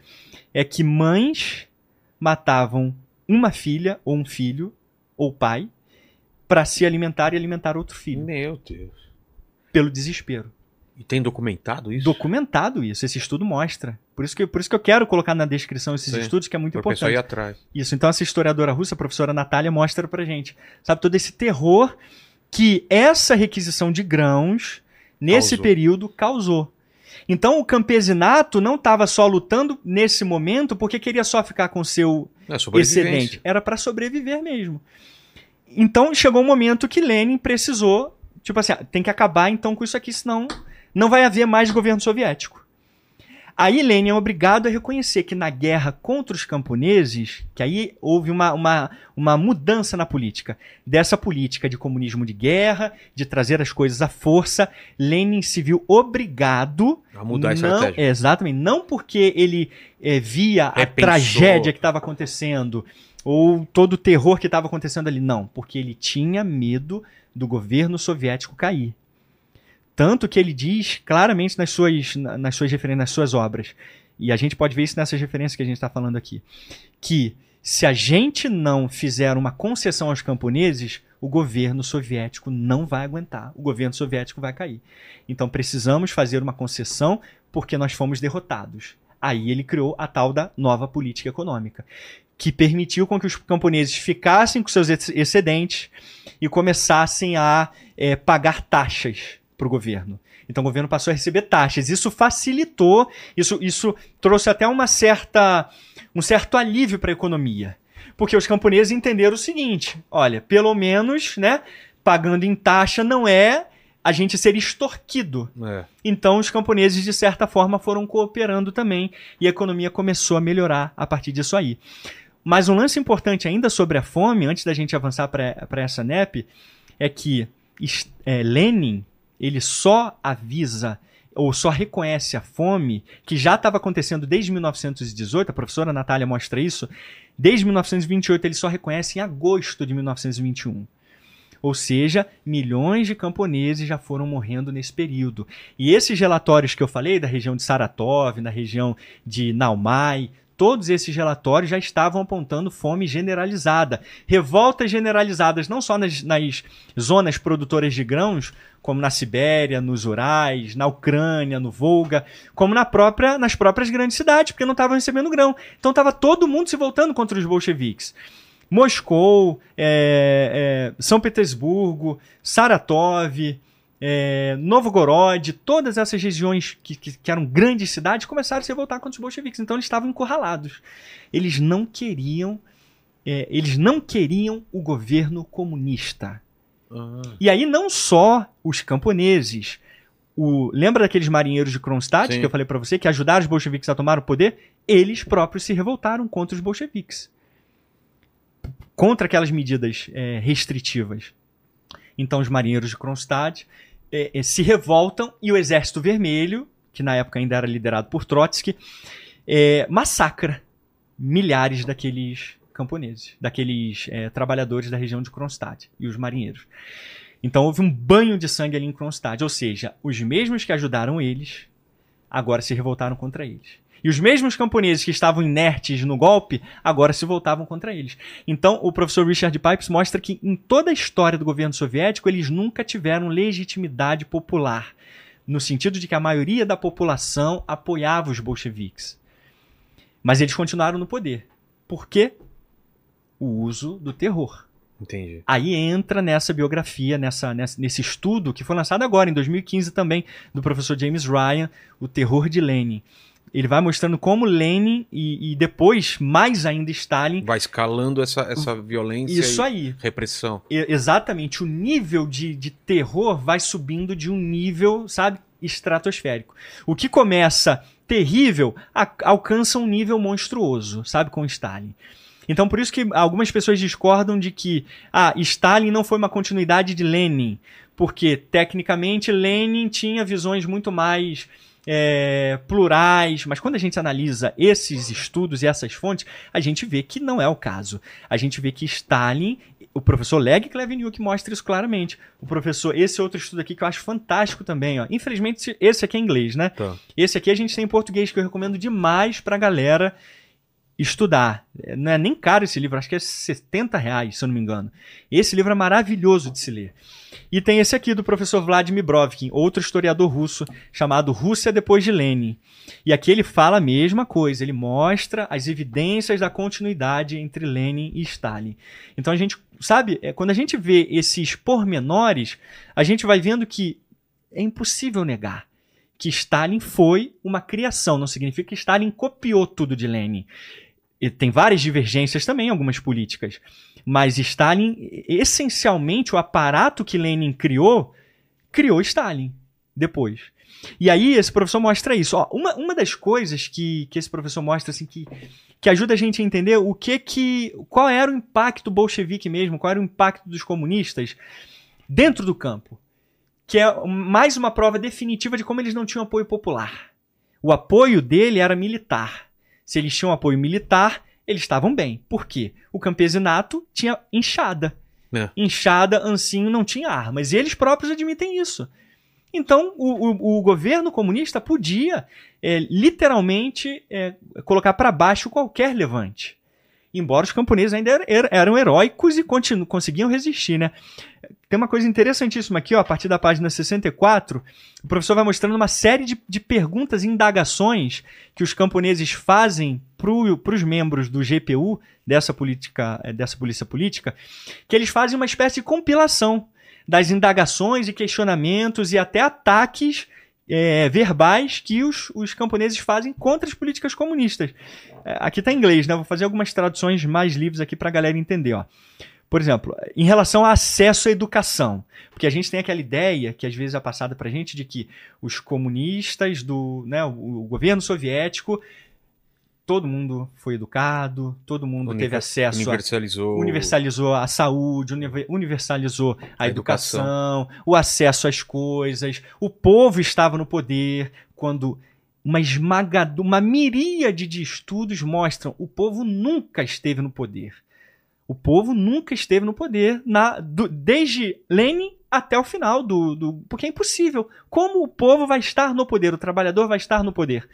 é que mães matavam uma filha ou um filho ou pai para se alimentar e alimentar outro filho, Meu Deus. pelo desespero. E tem documentado isso? Documentado isso, esse estudo mostra. Por isso que, por isso que eu quero colocar na descrição esses Sim. estudos, que é muito Pra pessoa ir importante. atrás. Isso, então essa historiadora russa, a professora Natália, mostra pra gente, sabe, todo esse terror que essa requisição de grãos, nesse Causou. período, causou. Então o campesinato não estava só lutando nesse momento porque queria só ficar com seu É excedente, era para sobreviver mesmo. Então chegou um momento que Lenin precisou, tipo assim, ah, tem que acabar então com isso aqui, senão não vai haver mais governo soviético. Aí Lenin é obrigado a reconhecer que na guerra contra os camponeses, que aí houve uma, uma, uma mudança na política. Dessa política de comunismo de guerra, de trazer as coisas à força, Lenin se viu obrigado A mudar a não, estratégia. Exatamente. Não porque ele eh, via a tragédia que estava acontecendo ou todo o terror que estava acontecendo ali. Não, porque ele tinha medo do governo soviético cair. Tanto que ele diz claramente nas suas, na- nas suas referências, nas suas obras, e a gente pode ver isso nessas referências que a gente está falando aqui, que se a gente não fizer uma concessão aos camponeses, o governo soviético não vai aguentar, o governo soviético vai cair. Então precisamos fazer uma concessão porque nós fomos derrotados. Aí ele criou a tal da nova política econômica, que permitiu com que os camponeses ficassem com seus ex- excedentes e começassem a eh, pagar taxas para o governo. Então o governo passou a receber taxas. Isso facilitou, isso, isso trouxe até uma certa, um certo alívio para a economia. Porque os camponeses entenderam o seguinte: olha, pelo menos, né, pagando em taxa não é a gente ser extorquido. É. Então os camponeses, de certa forma, foram cooperando também e a economia começou a melhorar a partir disso aí. Mas um lance importante ainda sobre a fome, antes da gente avançar para essa NEP, é que é, Lenin ele só avisa ou só reconhece a fome que já estava acontecendo desde 1918, a professora Natália mostra isso, desde 1928 ele só reconhece em agosto de 1921. Ou seja, milhões de camponeses já foram morrendo nesse período. E esses relatórios que eu falei, da região de Saratov, na região de Naumai, todos esses relatórios já estavam apontando fome generalizada. Revoltas generalizadas não só nas, nas, zonas produtoras de grãos, como na Sibéria, nos Urais, na Ucrânia, no Volga, como na própria, nas próprias grandes cidades, porque não estavam recebendo grão. Então estava todo mundo se voltando contra os bolcheviques. Moscou, é, é, São Petersburgo, Saratov, é, Novgorod, todas essas regiões que, que, que, eram grandes cidades começaram a se voltar contra os bolcheviques. Então eles estavam encurralados. Eles não queriam, é, eles não queriam o governo comunista. Ah. E aí não só os camponeses. O, lembra daqueles marinheiros de Kronstadt Sim. que eu falei para você que ajudaram os bolcheviques a tomar o poder? Eles próprios se revoltaram contra os bolcheviques. Contra aquelas medidas é, restritivas. Então os marinheiros de Kronstadt é, é, se revoltam e o Exército Vermelho, que na época ainda era liderado por Trotsky, é, massacra milhares daqueles camponeses, daqueles é, trabalhadores da região de Kronstadt e os marinheiros. Então houve um banho de sangue ali em Kronstadt, ou seja, os mesmos que ajudaram eles agora se revoltaram contra eles. E os mesmos camponeses que estavam inertes no golpe agora se voltavam contra eles. Então, o professor Richard Pipes mostra que em toda a história do governo soviético eles nunca tiveram legitimidade popular, no sentido de que a maioria da população apoiava os bolcheviques. Mas eles continuaram no poder. Por quê? O uso do terror. Entendi. Aí entra nessa biografia, nessa, nessa, nesse estudo que foi lançado agora, em 2015 também, do professor James Ryan, O Terror de Lenin ele vai mostrando como Lenin e, e, depois, mais ainda, Stalin. Vai escalando essa, essa violência Isso aí. repressão. E, exatamente. O nível de, de terror vai subindo de um nível, sabe, estratosférico. O que começa terrível a, alcança um nível monstruoso, sabe, com Stalin. Então, por isso que algumas pessoas discordam de que ah, Stalin não foi uma continuidade de Lenin, porque tecnicamente Lenin tinha visões muito mais é, plurais, mas quando a gente analisa esses estudos e essas fontes, a gente vê que não é o caso. A gente vê que Stalin, o professor Leg Kleveniuk mostra isso claramente. O professor, esse outro estudo aqui que eu acho fantástico também, ó. Infelizmente, esse aqui é inglês, né? Tá. Esse aqui a gente tem em português que eu recomendo demais pra galera estudar. Não é nem caro esse livro, acho que é 70 reais, se eu não me engano. Esse livro é maravilhoso de se ler. E tem esse aqui do professor Vladimir Brovkin, outro historiador russo, chamado Rússia depois de Lenin. E aqui ele fala a mesma coisa, ele mostra as evidências da continuidade entre Lenin e Stalin. Então a gente, sabe, é, quando a gente vê esses pormenores, a gente vai vendo que é impossível negar que Stalin foi uma criação, não significa que Stalin copiou tudo de Lenin. E tem várias divergências também, algumas políticas. Mas Stalin, essencialmente, o aparato que Lenin criou, criou Stalin depois. E aí esse professor mostra isso. Ó, uma, uma das coisas que, que esse professor mostra assim que, que ajuda a gente a entender o que que qual era o impacto bolchevique mesmo, qual era o impacto dos comunistas dentro do campo, que é mais uma prova definitiva de como eles não tinham apoio popular. O apoio dele era militar. Se eles tinham apoio militar, eles estavam bem. Por quê? O campesinato tinha enxada. É. Enxada, ancinho, não tinha armas. E eles próprios admitem isso. Então, o, o, o governo comunista podia, é, literalmente, é, colocar para baixo qualquer levante embora os camponeses ainda er, er, eram heróicos e continu, conseguiam resistir, né? Tem uma coisa interessantíssima aqui, ó, a partir da página 64, o professor vai mostrando uma série de, de perguntas e indagações que os camponeses fazem para os membros do GPU, dessa, política, eh, dessa polícia política, que eles fazem uma espécie de compilação das indagações e questionamentos e até ataques é, verbais que os, os camponeses fazem contra as políticas comunistas. É, aqui está em inglês, né? Vou fazer algumas traduções mais livres aqui para a galera entender. Ó. Por exemplo, em relação ao acesso à educação, porque a gente tem aquela ideia que às vezes é passada para a gente de que os comunistas do, né, o, o governo soviético todo mundo foi educado, todo mundo Univer teve acesso universalizou a, universalizou a saúde, universalizou a educação. educação, o acesso às coisas, o povo estava no poder quando uma esmagadora, uma miríade de estudos mostram o povo nunca esteve no poder. O povo nunca esteve no poder na, do- desde Lenin até o final do, do. Porque é impossível. Como o povo vai estar no poder? O trabalhador vai estar no poder?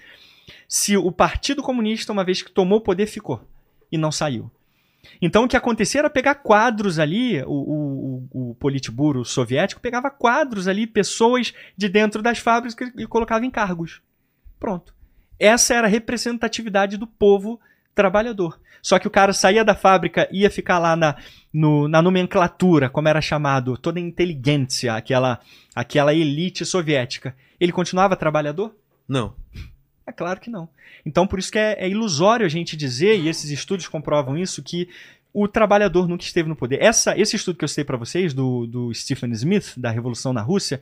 Se o Partido Comunista, uma vez que tomou o poder, ficou e não saiu. Então o que acontecia era pegar quadros ali, o, o, o, Politburo soviético pegava quadros ali, pessoas de dentro das fábricas e colocava em cargos. Pronto. Essa era a representatividade do povo trabalhador. Só que o cara saía da fábrica, ia ficar lá na, no- na nomenclatura, como era chamado, toda a inteligência, aquela, aquela elite soviética. Ele continuava trabalhador? Não. É claro que não. Então, por isso que é, é ilusório a gente dizer, e esses estudos comprovam isso, que o trabalhador nunca esteve no poder. Essa, esse estudo que eu citei para vocês, do, do Stephen Smith, da Revolução na Rússia,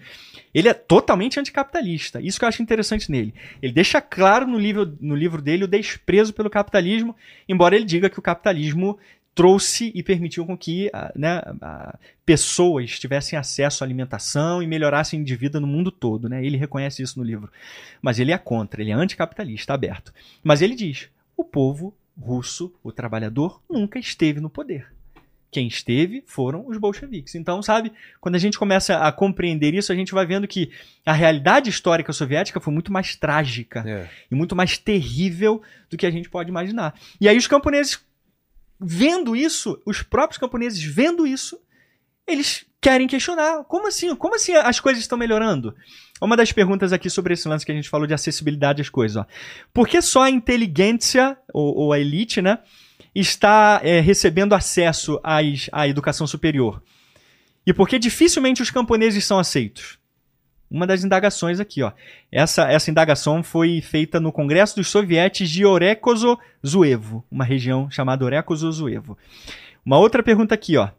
ele é totalmente anticapitalista. Isso que eu acho interessante nele. Ele deixa claro no livro, no livro dele o desprezo pelo capitalismo, embora ele diga que o capitalismo trouxe e permitiu com que ah, né, ah, pessoas tivessem acesso à alimentação e melhorassem de vida no mundo todo. Né? Ele reconhece isso no livro. Mas ele é contra, ele é anticapitalista, aberto. Mas ele diz: o povo russo, o trabalhador, nunca esteve no poder. Quem esteve foram os bolcheviques. Então, sabe, quando a gente começa a compreender isso, a gente vai vendo que a realidade histórica soviética foi muito mais trágica É. e muito mais terrível do que a gente pode imaginar. E aí os camponeses, vendo isso, os próprios camponeses vendo isso, eles querem questionar. Como assim? Como assim as coisas estão melhorando? Uma das perguntas aqui sobre esse lance que a gente falou de acessibilidade às coisas. Ó. Por que só a inteligência, ou, ou a elite, né, está é, recebendo acesso às, à educação superior? E por que dificilmente os camponeses são aceitos? Uma das indagações aqui, ó. Essa, essa indagação foi feita no Congresso dos Sovietes de Orekozo-Zuevo, uma região chamada Orekozo-Zuevo. Uma outra pergunta aqui, ó.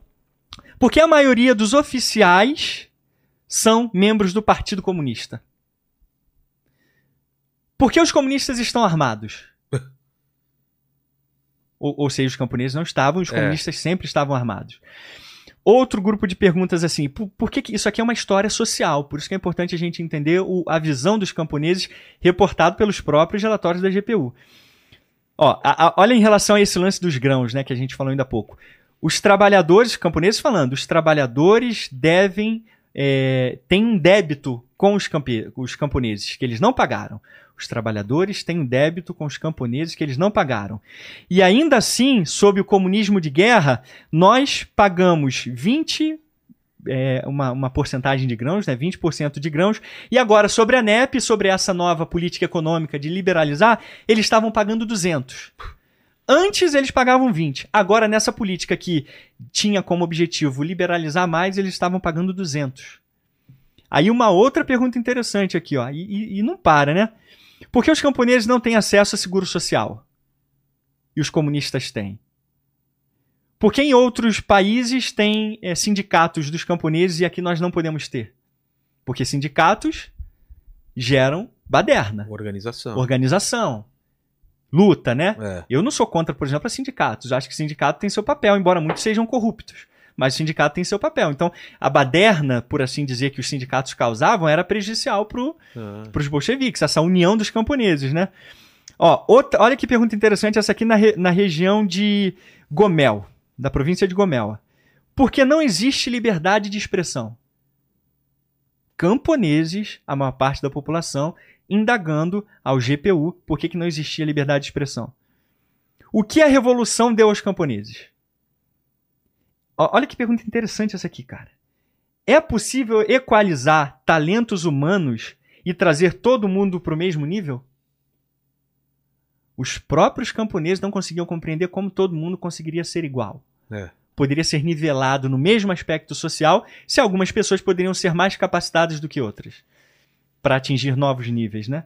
Por que a maioria dos oficiais são membros do Partido Comunista? Por que os comunistas estão armados? (laughs) ou, ou seja, os camponeses não estavam, os É. comunistas sempre estavam armados. Outro grupo de perguntas assim, por, por que, que isso aqui é uma história social? Por isso que é importante a gente entender o- a visão dos camponeses reportado pelos próprios relatórios da GPU. Ó, a- a- olha em relação a esse lance dos grãos, né, que a gente falou ainda há pouco. Os trabalhadores, camponeses falando, os trabalhadores devem é, um débito com os, os camponeses que eles não pagaram. Os trabalhadores têm um débito com os camponeses que eles não pagaram. E ainda assim, sob o comunismo de guerra, nós pagamos 20, é, uma, uma porcentagem de grãos, né, 20% de grãos, e agora sobre a NEP, sobre essa nova política econômica de liberalizar, eles estavam pagando 200. Antes eles pagavam 20. Agora nessa política que tinha como objetivo liberalizar mais, eles estavam pagando 200. Aí uma outra pergunta interessante aqui, ó, e, e- e não para, né? Por que os camponeses não têm acesso a seguro social? E os comunistas têm? Por que em outros países tem eh, sindicatos dos camponeses e aqui nós não podemos ter? Porque sindicatos geram baderna, Organização. organização, luta, né? É. Eu não sou contra, por exemplo, sindicatos. Eu acho que sindicato tem seu papel, embora muitos sejam corruptos. Mas o sindicato tem seu papel. Então, a baderna, por assim dizer, que os sindicatos causavam era prejudicial pro, Ah. para os bolcheviques, essa união dos camponeses, né? Ó, outra, olha que pergunta interessante, essa aqui na, re- na região de Gomel, da província de Gomel. Por que não existe liberdade de expressão? Camponeses, a maior parte da população, indagando ao GPU por que, que não existia liberdade de expressão. O que a revolução deu aos camponeses? Olha que pergunta interessante essa aqui, cara. É possível equalizar talentos humanos e trazer todo mundo para o mesmo nível? Os próprios camponeses não conseguiam compreender como todo mundo conseguiria ser igual. É. Poderia ser nivelado no mesmo aspecto social se algumas pessoas poderiam ser mais capacitadas do que outras para atingir novos níveis, né?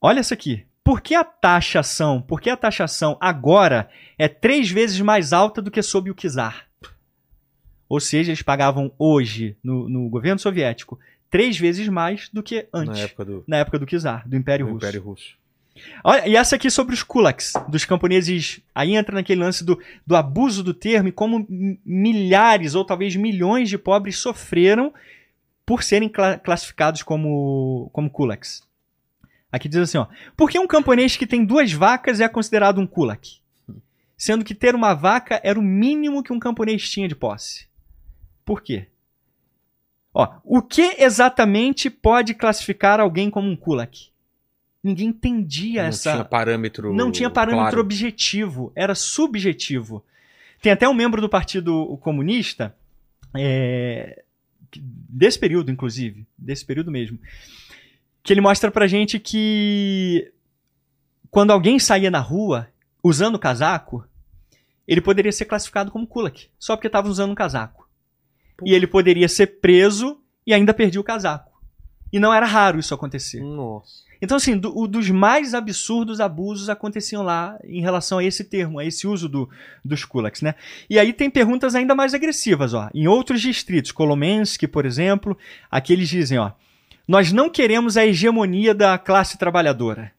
Olha essa aqui. Por que a taxação, por que a taxação agora é três vezes mais alta do que sob o czar? Ou seja, eles pagavam hoje, no, no governo soviético, três vezes mais do que antes, Na época do, na época do czar, do Império do Russo. Império Russo. Olha, e essa aqui sobre os kulaks, dos camponeses. Aí entra naquele lance do, do abuso do termo e como milhares ou talvez milhões de pobres sofreram por serem cla- classificados como, como kulaks. Aqui diz assim, ó. Por que um camponês que tem duas vacas é considerado um kulak? sendo que ter uma vaca era o mínimo que um camponês tinha de posse. Por quê? Ó, o que exatamente pode classificar alguém como um kulak? Ninguém entendia Não essa. tinha parâmetro. Não tinha parâmetro claro. objetivo, era subjetivo. Tem até um membro do Partido Comunista, é, desse período, inclusive, desse período mesmo, que ele mostra pra gente que quando alguém saía na rua usando casaco, ele poderia ser classificado como kulak, só porque estava usando um casaco. E ele poderia ser preso e ainda perdia o casaco. E não era raro isso acontecer. Nossa. Então, assim, do- o dos mais absurdos abusos aconteciam lá em relação a esse termo, a esse uso do, dos kulaks, né? E aí tem perguntas ainda mais agressivas, ó. Em outros distritos, Kolomensky, por exemplo, aqui eles dizem, ó, nós não queremos a hegemonia da classe trabalhadora.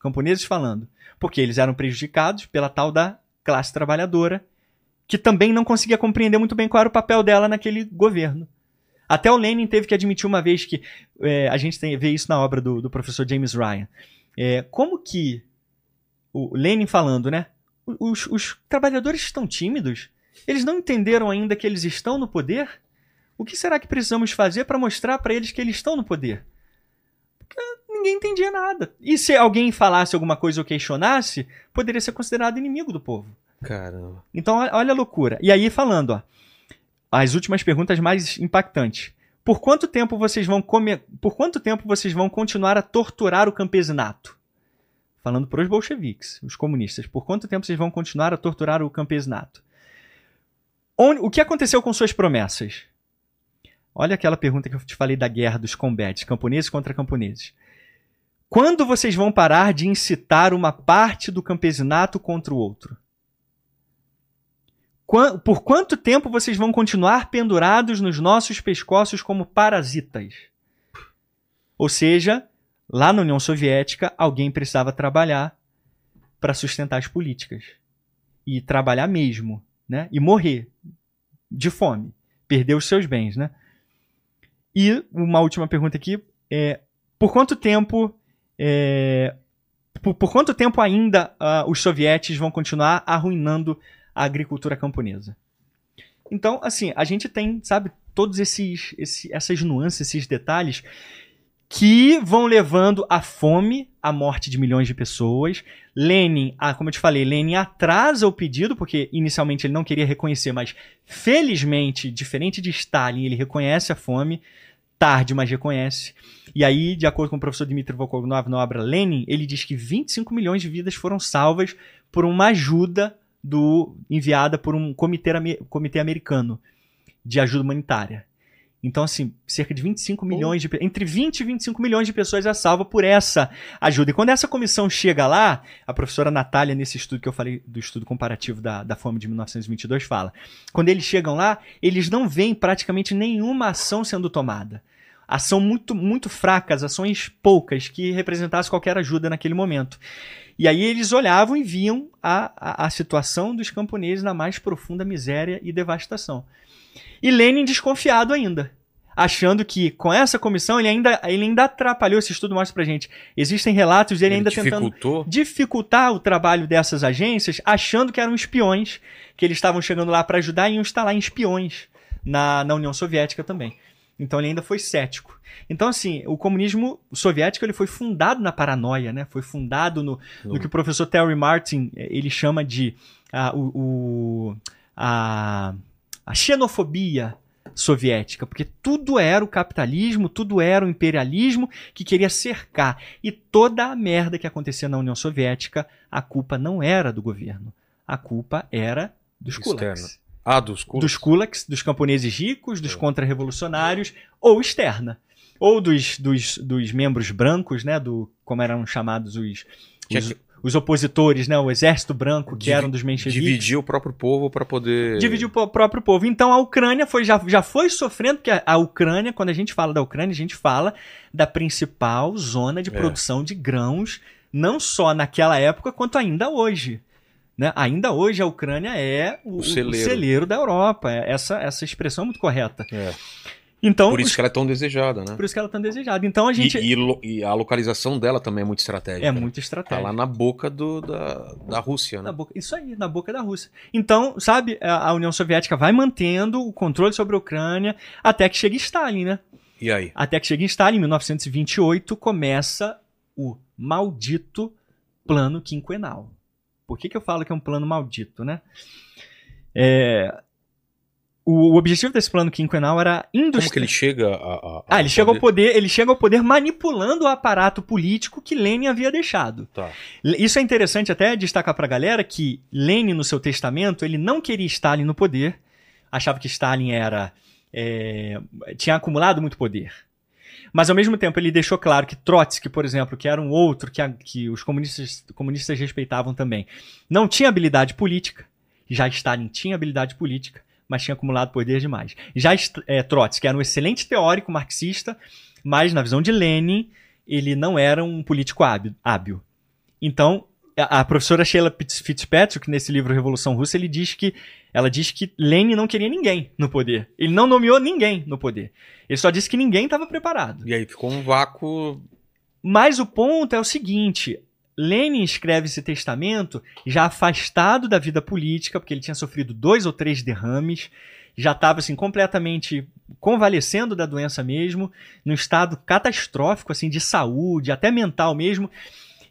Camponeses falando. Porque eles eram prejudicados pela tal da classe trabalhadora, que também não conseguia compreender muito bem qual era o papel dela naquele governo. Até o Lenin teve que admitir uma vez que é, a gente tem, vê isso na obra do, do professor James Ryan. É, como que o Lenin falando, né? Os, os trabalhadores estão tímidos? Eles não entenderam ainda que eles estão no poder? O que será que precisamos fazer para mostrar para eles que eles estão no poder? Porque ninguém entendia nada. E se alguém falasse alguma coisa ou questionasse, poderia ser considerado inimigo do povo. Caramba. Então, olha a loucura. E aí, falando, ó, as últimas perguntas mais impactantes. Por quanto tempo vocês vão come... Por quanto tempo vocês vão continuar a torturar o campesinato? Falando para os bolcheviques, os comunistas. Por quanto tempo vocês vão continuar a torturar o campesinato? O que aconteceu com suas promessas? Olha aquela pergunta que eu te falei da guerra dos combates, camponeses contra camponeses. Quando vocês vão parar de incitar uma parte do campesinato contra o outro? Por quanto tempo vocês vão continuar pendurados nos nossos pescoços como parasitas? Ou seja, lá na União Soviética, alguém precisava trabalhar para sustentar as políticas. E trabalhar mesmo, né? E morrer de fome, perder os seus bens, né? E uma última pergunta aqui é: por quanto tempo é, por, por quanto tempo ainda ah, os sovietes vão continuar arruinando a agricultura camponesa? Então, assim, a gente tem, sabe, todos esses, esse- essas nuances, esses detalhes que vão levando à fome, à morte de milhões de pessoas. Lenin, ah, como eu te falei, Lenin atrasa o pedido, porque inicialmente ele não queria reconhecer, mas felizmente, diferente de Stalin, ele reconhece a fome, tarde, mas reconhece. E aí, de acordo com o professor Dmitry Volkognov na obra Lenin, ele diz que 25 milhões de vidas foram salvas por uma ajuda do enviada por um comitê, comitê americano de ajuda humanitária. Então, assim, cerca de 25 milhões de entre 20 e 25 milhões de pessoas é salva por essa ajuda. E quando essa comissão chega lá, a professora Natália, nesse estudo que eu falei do estudo comparativo da, da fome de 1922, fala: quando eles chegam lá, eles não veem praticamente nenhuma ação sendo tomada. Ação muito, muito fracas, ações poucas, que representassem qualquer ajuda naquele momento. E aí eles olhavam e viam a, a, a situação dos camponeses na mais profunda miséria e devastação. E Lenin desconfiado ainda, achando que com essa comissão ele ainda, ele ainda atrapalhou. Esse estudo mostra pra gente. Existem relatos dele ainda tentando dificultou. dificultar o trabalho dessas agências, achando que eram espiões, que eles estavam chegando lá para ajudar e iam instalar em espiões na, na União Soviética também. Então ele ainda foi cético. Então, assim, o comunismo soviético ele foi fundado na paranoia, né? Foi fundado no, no que o professor Terry Martin eh, ele chama de ah, o, o- a, a xenofobia soviética, porque tudo era o capitalismo, tudo era o imperialismo que queria cercar. E toda a merda que acontecia na União Soviética, a culpa não era do governo. A culpa era dos kulaks. Ah, dos cultos. Dos kulaks, dos camponeses ricos, dos contra-revolucionários, ou externa. Ou dos, dos, dos membros brancos, né? Do, como eram chamados os, os, os opositores, né? O exército branco, que Divi- eram dos mencheviques Dividir o próprio povo para poder. dividir o próprio povo. Então a Ucrânia foi, já, já foi sofrendo, porque a, a Ucrânia, quando a gente fala da Ucrânia, a gente fala da principal zona de É. produção de grãos, não só naquela época, quanto ainda hoje. Né? Ainda hoje a Ucrânia é o, O o celeiro. celeiro da Europa. É- Essa, essa expressão é muito correta. É. Então, Por isso que ela é tão desejada, né? por isso que ela é tão desejada. Então a gente. E, e e a localização dela também é muito estratégica. é né? muito Tá estratégico. lá na boca do, da, da Rússia, né? Na boca, isso aí, na boca da Rússia. Então, sabe, a, a União Soviética vai mantendo o controle sobre a Ucrânia até que chega Stalin, né? E aí? Até que chega em Stalin, em 1928, começa o maldito plano quinquenal. Por que, que eu falo que é um plano maldito, né? É, o, objetivo desse plano quinquenal era Como industri... que ele chega a. a- Ah, a ele chega ao poder? ele chega ao poder manipulando o aparato político que Lenin havia deixado. Tá. Isso é interessante até destacar pra galera que Lenin, no seu testamento, ele não queria Stalin no poder, achava que Stalin era. é, tinha acumulado muito poder. Mas ao mesmo tempo ele deixou claro que Trotsky, por exemplo, que era um outro que, a- que os comunistas, comunistas respeitavam também, não tinha habilidade política. Já Stalin tinha habilidade política, mas tinha acumulado poder demais. Já é, Trotsky era um excelente teórico marxista, mas na visão de Lenin, ele não era um político hábil. hábil. Então, a, a professora Sheila Fitz- Fitzpatrick, nesse livro Revolução Russa, ele diz que ela diz que Lenin não queria ninguém no poder. Ele não nomeou ninguém no poder. Ele só disse que ninguém estava preparado. E aí ficou um vácuo. Mas o ponto é o seguinte: Lenin escreve esse testamento já afastado da vida política, porque ele tinha sofrido dois ou três derrames, já estava assim completamente convalescendo da doença mesmo, num estado catastrófico assim de saúde, até mental mesmo.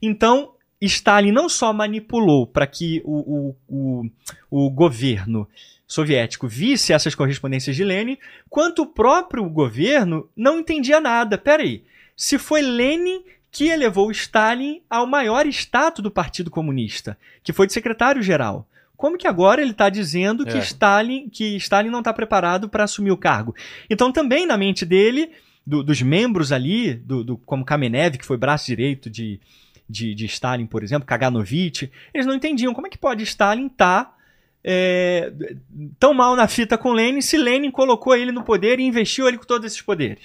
Então, Stalin não só manipulou para que o, o, o, o governo soviético visse essas correspondências de Lenin, quanto o próprio governo não entendia nada. Peraí, se foi Lenin que elevou Stalin ao maior status do Partido Comunista, que foi de secretário-geral. Como que agora ele está dizendo que É. Stalin que Stalin não está preparado para assumir o cargo? Então também na mente dele, do- dos membros ali, do, do- como Kamenev, que foi braço direito de, de, de Stalin, por exemplo, Kaganovich, eles não entendiam como é que pode Stalin estar tão mal na fita com Lenin se Lenin colocou ele no poder e investiu ele com todos esses poderes.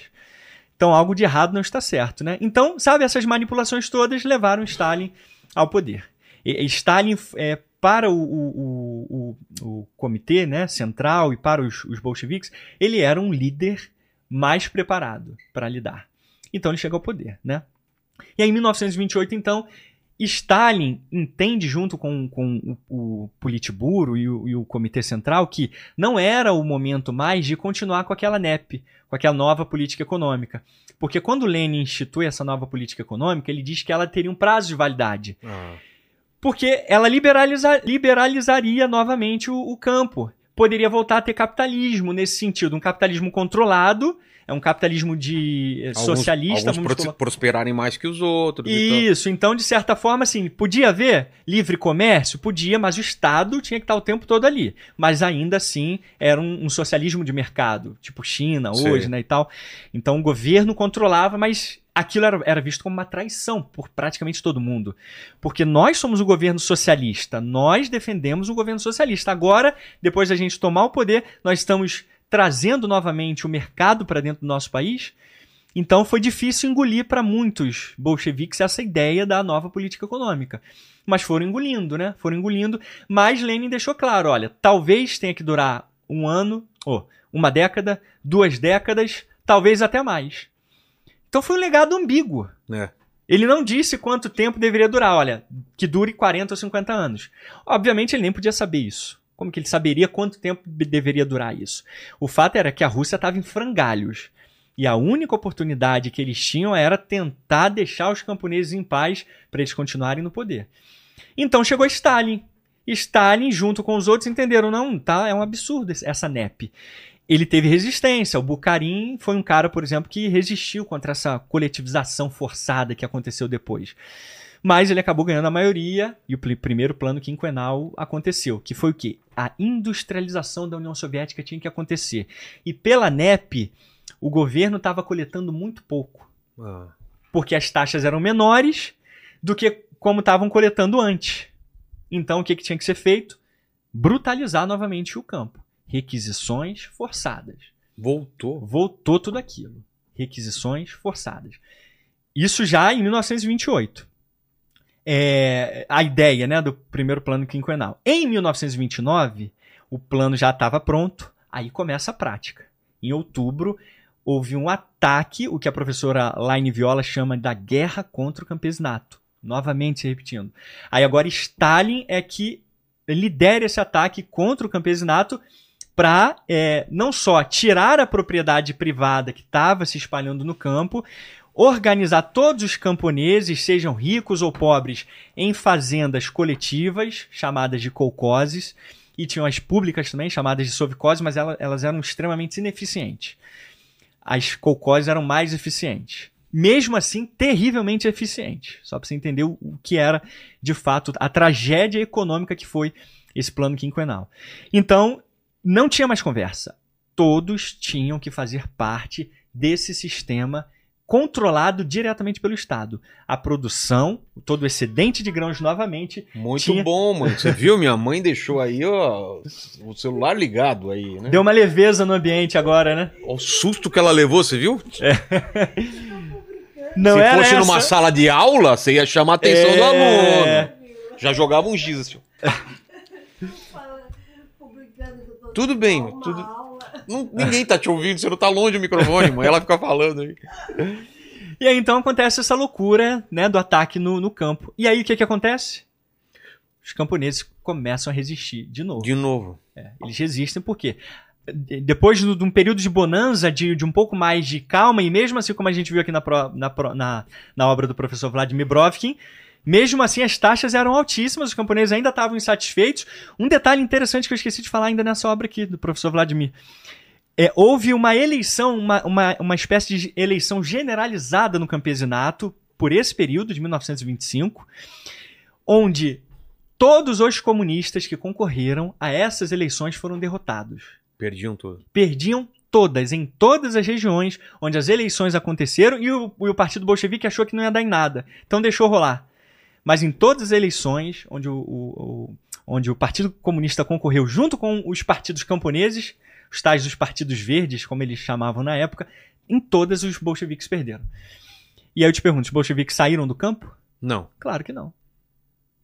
Então algo de errado não está certo, né? Então, sabe, essas manipulações todas levaram Stalin ao poder. E- Stalin, é, para o, o, o, o, o comitê né, central e para os, os bolcheviques, ele era um líder mais preparado para lidar. Então ele chega ao poder, né? E aí, em 1928, então, Stalin entende, junto com, com o, o Politburo e o, e o Comitê Central, que não era o momento mais de continuar com aquela NEP, com aquela nova política econômica. Porque quando Lenin institui essa nova política econômica, ele diz que ela teria um prazo de validade. Ah, Porque ela liberaliza- liberalizaria novamente o, o campo. Poderia voltar a ter capitalismo nesse sentido. Um capitalismo controlado, é um capitalismo de eh, alguns- socialista, Alguns pros- prosperarem mais que os outros. e isso, então, de certa forma, assim, podia haver livre comércio? Podia, mas o Estado tinha que estar o tempo todo ali. Mas ainda assim, era um, um socialismo de mercado, tipo China hoje, Sei. né, e tal. Então, o governo controlava, mas aquilo era, era visto como uma traição por praticamente todo mundo. Porque nós somos o governo socialista, nós defendemos o governo socialista. Agora, depois da gente tomar o poder, nós estamos trazendo novamente o mercado para dentro do nosso país. Então foi difícil engolir para muitos bolcheviques essa ideia da nova política econômica. Mas foram engolindo, né? Foram engolindo. Mas Lenin deixou claro: olha, talvez tenha que durar um ano, ou uma década, duas décadas, talvez até mais. Então foi um legado ambíguo. É. Ele não disse quanto tempo deveria durar, olha, que dure 40 ou 50 anos. Obviamente ele nem podia saber isso. Como que ele saberia quanto tempo deveria durar isso? O fato era que a Rússia estava em frangalhos. E a única oportunidade que eles tinham era tentar deixar os camponeses em paz para eles continuarem no poder. Então chegou Stalin. Stalin, junto com os outros, entenderam: não, tá, é um absurdo essa NEP. Ele teve resistência. O Bukharin foi um cara, por exemplo, que resistiu contra essa coletivização forçada que aconteceu depois. Mas ele acabou ganhando a maioria e o primeiro plano quinquenal aconteceu, que foi o quê? A industrialização da União Soviética tinha que acontecer. E pela NEP, o governo estava coletando muito pouco, Ah. porque as taxas eram menores do que como estavam coletando antes. Então o que, que tinha que ser feito? Brutalizar novamente o campo. Requisições forçadas. Voltou. Voltou tudo aquilo. Requisições forçadas. Isso já em 1928. É, a ideia né, do primeiro plano quinquenal. Em 1929, o plano já estava pronto, aí começa a prática. Em outubro, houve um ataque, o que a professora Laine Viola chama da guerra contra o campesinato. Novamente repetindo. Aí agora Stalin é que lidera esse ataque contra o campesinato para é, não só tirar a propriedade privada que estava se espalhando no campo, organizar todos os camponeses, sejam ricos ou pobres, em fazendas coletivas, chamadas de colcoses, e tinham as públicas também, chamadas de sovicoses, mas elas, elas eram extremamente ineficientes. As colcoses eram mais eficientes. Mesmo assim, terrivelmente eficientes. Só para você entender o, o que era, de fato, a tragédia econômica que foi esse plano quinquenal. Então, não tinha mais conversa. Todos tinham que fazer parte desse sistema controlado diretamente pelo Estado. A produção, todo o excedente de grãos novamente. Muito tinha... bom, mano. Você viu? Minha mãe deixou aí, ó, o celular ligado aí, né? Deu uma leveza no ambiente agora, né? O susto que ela levou, você viu? É. (laughs) Não Se fosse essa... numa sala de aula, você ia chamar a atenção É. do aluno. Já jogava um giz assim. (laughs) Tudo bem, tudo- Não- ninguém tá te ouvindo, você não tá longe do microfone, mãe. Ela fica falando aí. E aí então acontece essa loucura, né, do ataque no, no campo. E aí o que que acontece? Os camponeses começam a resistir de novo. De novo. Eles resistem porque de- depois de, um período de bonança, de, de um pouco mais de calma, e mesmo assim, como a gente viu aqui na, pro- na, na, na obra do professor Vladimir Brovkin, mesmo assim as taxas eram altíssimas, os camponeses ainda estavam insatisfeitos. Um detalhe interessante que eu esqueci de falar ainda nessa obra aqui do professor Vladimir. É, houve uma eleição, uma, uma, uma espécie de eleição generalizada no campesinato por esse período de 1925, onde todos os comunistas que concorreram a essas eleições foram derrotados. Perdiam tudo. Perdiam todas, em todas as regiões onde as eleições aconteceram e o, e o Partido Bolchevique achou que não ia dar em nada. Então deixou rolar. Mas em todas as eleições onde o, o- o- onde o Partido Comunista concorreu junto com os partidos camponeses, os tais dos partidos verdes, como eles chamavam na época, em todas os bolcheviques perderam. E aí eu te pergunto, os bolcheviques saíram do campo? Não. Claro que não.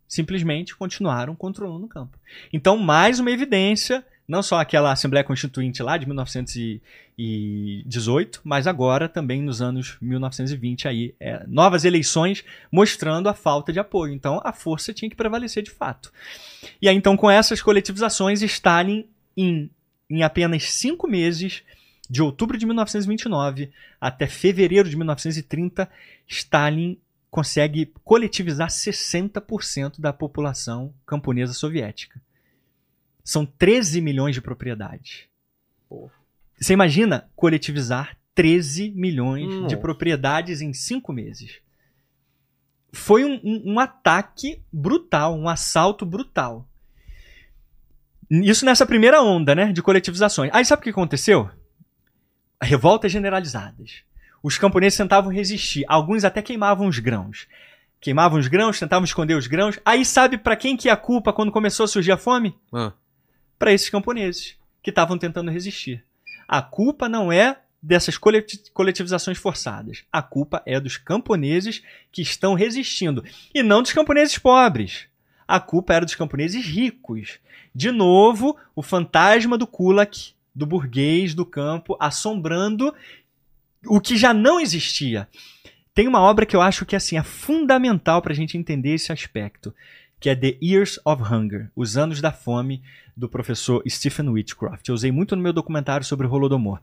Simplesmente continuaram controlando o campo. Então, mais uma evidência, não só aquela Assembleia Constituinte lá de 1918, mas agora também nos anos 1920 aí, é, novas eleições mostrando a falta de apoio. Então, a força tinha que prevalecer de fato. E aí, então, com essas coletivizações, Stalin, em, em apenas cinco meses, de outubro de 1929 até fevereiro de 1930, Stalin consegue coletivizar 60% da população camponesa soviética. São 13 milhões de propriedades. Você imagina coletivizar 13 milhões de Nossa. propriedades em cinco meses? Foi um, um- um ataque brutal, um assalto brutal. Isso nessa primeira onda, né, de coletivizações. Aí sabe o que aconteceu? Revoltas generalizadas. Os camponeses tentavam resistir. Alguns até queimavam os grãos. Queimavam os grãos, tentavam esconder os grãos. Aí sabe para quem que é a culpa quando começou a surgir a fome? Ah, Para esses camponeses que estavam tentando resistir. A culpa não é dessas coleti- coletivizações forçadas. A culpa é dos camponeses que estão resistindo e não dos camponeses pobres. A culpa era dos camponeses ricos. De novo, o fantasma do kulak, do burguês do campo, assombrando o que já não existia. Tem uma obra que eu acho que assim é fundamental para a gente entender esse aspecto, que é The Years of Hunger, Os Anos da Fome, do professor Stephen Whitcroft. Eu usei muito no meu documentário sobre o Holodomor.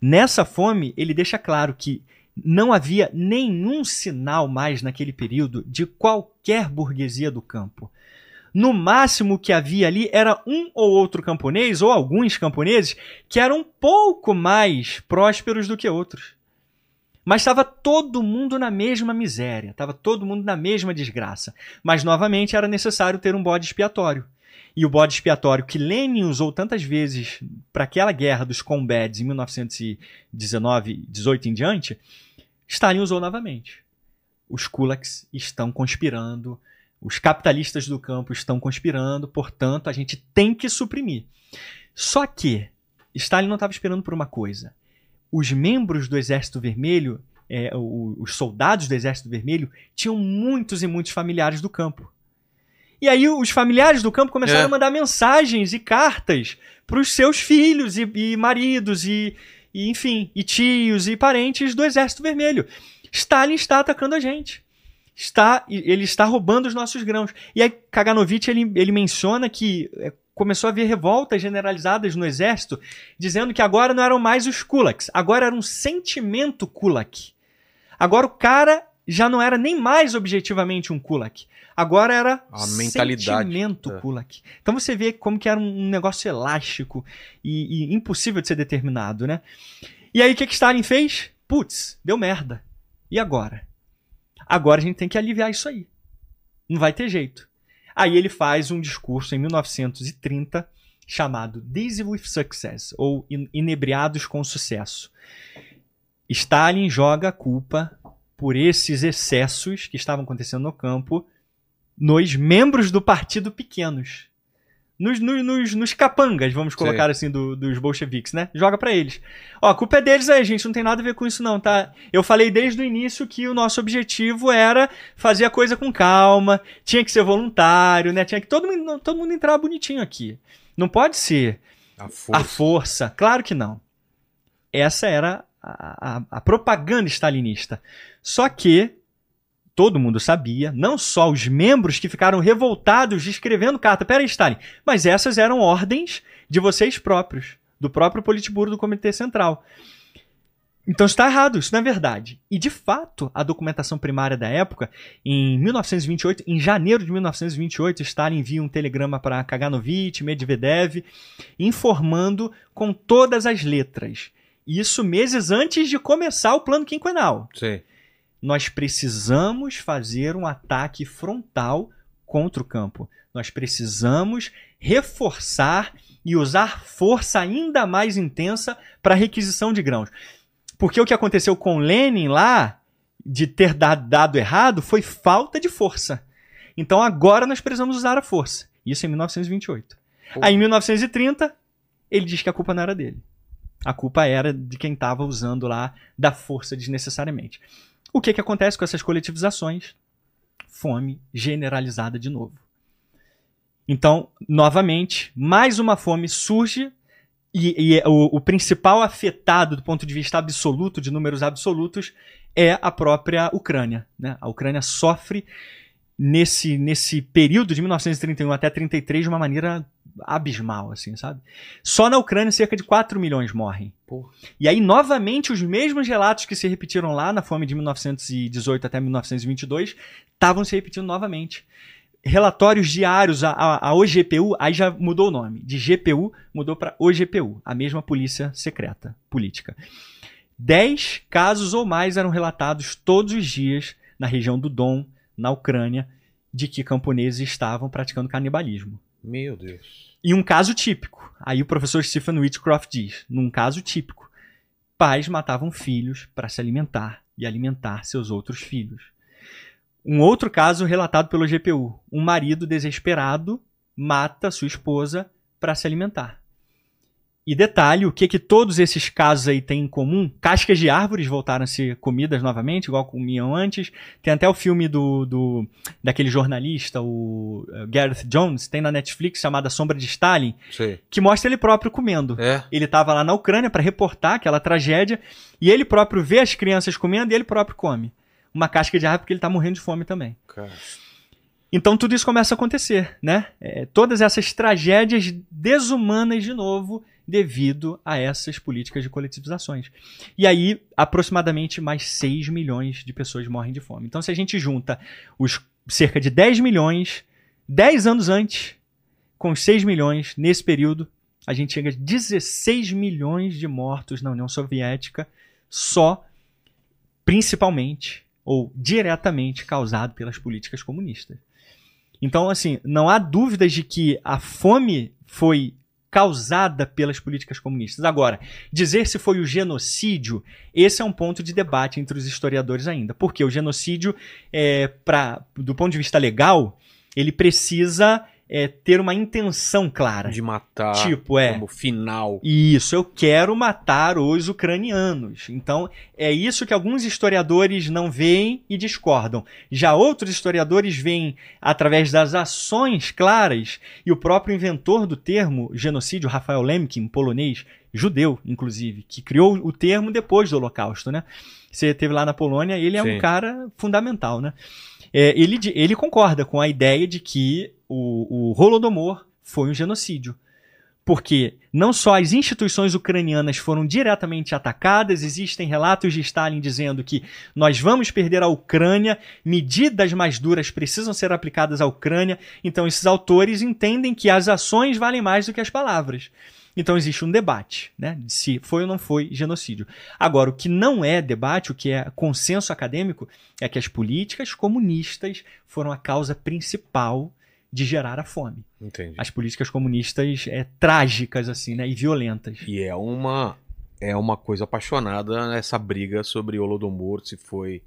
Nessa fome, ele deixa claro que não havia nenhum sinal mais naquele período de qualquer burguesia do campo. No máximo que havia ali era um ou outro camponês, ou alguns camponeses, que eram um pouco mais prósperos do que outros. Mas estava todo mundo na mesma miséria, estava todo mundo na mesma desgraça. Mas, novamente, era necessário ter um bode expiatório. E o bode expiatório que Lenin usou tantas vezes para aquela guerra dos combats em 1919, 18 em diante, Stalin usou novamente. Os kulaks estão conspirando, os capitalistas do campo estão conspirando, portanto, a gente tem que suprimir. Só que Stalin não estava esperando por uma coisa. Os membros do Exército Vermelho, é, os soldados do Exército Vermelho, tinham muitos e muitos familiares do campo. E aí os familiares do campo começaram É. a mandar mensagens e cartas para os seus filhos e, e maridos e, e enfim, e tios e parentes do Exército Vermelho. Stalin está atacando a gente. Está, ele está roubando os nossos grãos. E aí Kaganovich ele, ele menciona que é, começou a haver revoltas generalizadas no exército, dizendo que agora não eram mais os kulaks, agora era um sentimento kulak. Agora o cara já não era nem mais objetivamente um kulak. Agora era A mentalidade. sentimento É. kulak. Então você vê como que era um negócio elástico e, e impossível de ser determinado, né? E aí o que, que Stalin fez? Putz, deu merda. E agora? Agora a gente tem que aliviar isso aí. Não vai ter jeito. Aí ele faz um discurso em 1930 chamado Dizzy with Success, ou In- Inebriados com Sucesso. Stalin joga a culpa por esses excessos que estavam acontecendo no campo nos membros do partido pequenos. Nos, nos, nos, nos capangas, vamos colocar assim, do- dos bolcheviques, né? Joga pra eles. Ó, a culpa é deles aí, gente. Não tem nada a ver com isso, não, tá? Eu falei desde o início que o nosso objetivo era fazer a coisa com calma, tinha que ser voluntário, né? Tinha que todo mundo, todo mundo entrar bonitinho aqui. Não pode ser A força. a força. Claro que não. Essa era a, a- a propaganda stalinista. Só que todo mundo sabia, não só os membros que ficaram revoltados escrevendo carta. Pera aí, Stalin. Mas essas eram ordens de vocês próprios, do próprio Politburo do Comitê Central. Então está errado, isso não é verdade. E de fato, a documentação primária da época, em 1928, em janeiro de 1928, Stalin envia um telegrama para Kaganovich, Medvedev, informando com todas as letras. Isso meses antes de começar o plano quinquenal Sei. Nós precisamos fazer um ataque frontal contra o campo. Nós precisamos reforçar e usar força ainda mais intensa para requisição de grãos. Porque o que aconteceu com Lenin lá, de ter dado, errado, foi falta de força. Então agora nós precisamos usar a força. Isso em 1928. Pô. Aí em 1930, ele diz que a culpa não era dele. A culpa era de quem estava usando lá da força desnecessariamente. O que, que acontece com essas coletivizações? Fome generalizada de novo. Então, novamente, mais uma fome surge e, e o, o principal afetado do ponto de vista absoluto, de números absolutos, é a própria Ucrânia. Né? A Ucrânia sofre nesse, nesse período de 1931 até 33 de uma maneira abismal, assim, sabe? Só na Ucrânia cerca de 4 milhões morrem. Porra. E aí, novamente, os mesmos relatos que se repetiram lá na fome de 1918 até 1922 estavam se repetindo novamente. Relatórios diários, a, a, a OGPU, aí já mudou o nome. De GPU mudou para OGPU, a mesma polícia secreta política. Dez casos ou mais eram relatados todos os dias na região do Don, na Ucrânia, de que camponeses estavam praticando canibalismo. Meu Deus. E um caso típico. Aí o professor Stephen Whitcroft diz: num caso típico, pais matavam filhos para se alimentar e alimentar seus outros filhos. Um outro caso relatado pelo GPU: um marido desesperado mata sua esposa para se alimentar. E detalhe, o que que todos esses casos aí têm em comum? Cascas de árvores voltaram a ser comidas novamente, igual comiam antes. Tem até o filme do, do daquele jornalista, o eh, Gareth Jones, tem na Netflix chamada Sombra de Stalin, Sei. que mostra ele próprio comendo. É. Ele estava lá na Ucrânia para reportar aquela tragédia e ele próprio vê as crianças comendo e ele próprio come. Uma casca de árvore porque ele está morrendo de fome também. Cara. Então tudo isso começa a acontecer, né? É, todas essas tragédias desumanas de novo devido a essas políticas de coletivizações. E aí, aproximadamente mais 6 milhões de pessoas morrem de fome. Então, se a gente junta os cerca de 10 milhões, 10 anos antes, com os 6 milhões, nesse período, a gente chega a 16 milhões de mortos na União Soviética, só, principalmente, ou diretamente causado pelas políticas comunistas. Então, assim, não há dúvidas de que a fome foi causada pelas políticas comunistas. Agora, dizer se foi o genocídio, esse é um ponto de debate entre os historiadores ainda. Porque o genocídio, é, pra, do ponto de vista legal, ele precisa é, ter uma intenção clara. De matar. Tipo, é. Como final. Isso, eu quero matar os ucranianos. Então, é isso que alguns historiadores não veem e discordam. Já outros historiadores veem através das ações claras, e o próprio inventor do termo genocídio, Rafael Lemkin, polonês, judeu, inclusive, que criou o termo depois do Holocausto, né? Você teve lá na Polônia, ele é Sim. um cara fundamental, né? É, ele, ele concorda com a ideia de que o, o Holodomor foi um genocídio. Porque não só as instituições ucranianas foram diretamente atacadas, existem relatos de Stalin dizendo que nós vamos perder a Ucrânia, medidas mais duras precisam ser aplicadas à Ucrânia. Então, esses autores entendem que as ações valem mais do que as palavras. Então existe um debate, né, se foi ou não foi genocídio. Agora, o que não é debate, o que é consenso acadêmico, é que as políticas comunistas foram a causa principal de gerar a fome. Entendi. As políticas comunistas é, trágicas, assim, né, e violentas. E é uma é uma coisa apaixonada essa briga sobre Holodomor, se foi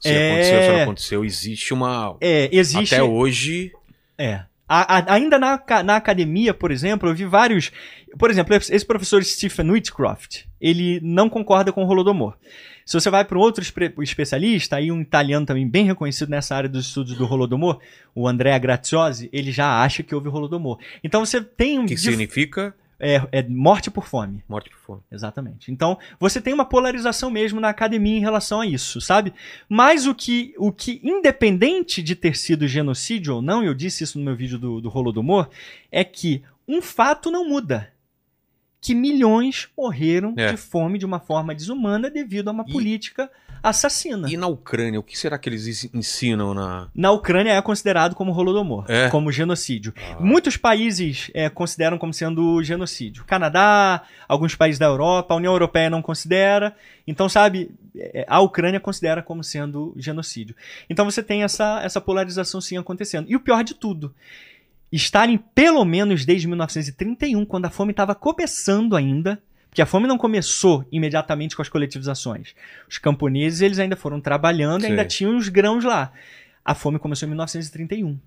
se É. aconteceu, se não aconteceu, existe uma É, existe. até hoje É. A- a- ainda na, na academia, por exemplo, eu vi vários. Por exemplo, esse professor Stephen Whitcroft, ele não concorda com o Holodomor. Se você vai para um outro espe- especialista, aí um italiano também bem reconhecido nessa área dos estudos do Holodomor, o Andrea Graziosi, ele já acha que houve Holodomor. Então você tem um. que significa é, é morte por fome. morte por fome. Exatamente. Então, você tem uma polarização mesmo na academia em relação a isso, sabe? Mas o que, o que independente de ter sido genocídio ou não, eu disse isso no meu vídeo do, do Rolo do Humor, é que um fato não muda. Que milhões morreram É. de fome de uma forma desumana devido a uma E- política assassina. E na Ucrânia, o que será que eles ens- ensinam na Na Ucrânia é considerado como Holodomor, É? como genocídio. Ah. Muitos países é, consideram como sendo genocídio. Canadá, alguns países da Europa, a União Europeia não considera. Então, sabe, é, a Ucrânia considera como sendo genocídio. Então você tem essa, essa polarização sim acontecendo. E o pior de tudo, Stalin, pelo menos desde 1931, quando a fome estava começando ainda, porque a fome não começou imediatamente com as coletivizações. Os camponeses eles ainda foram trabalhando e Sim. ainda tinham os grãos lá. A fome começou em 1931.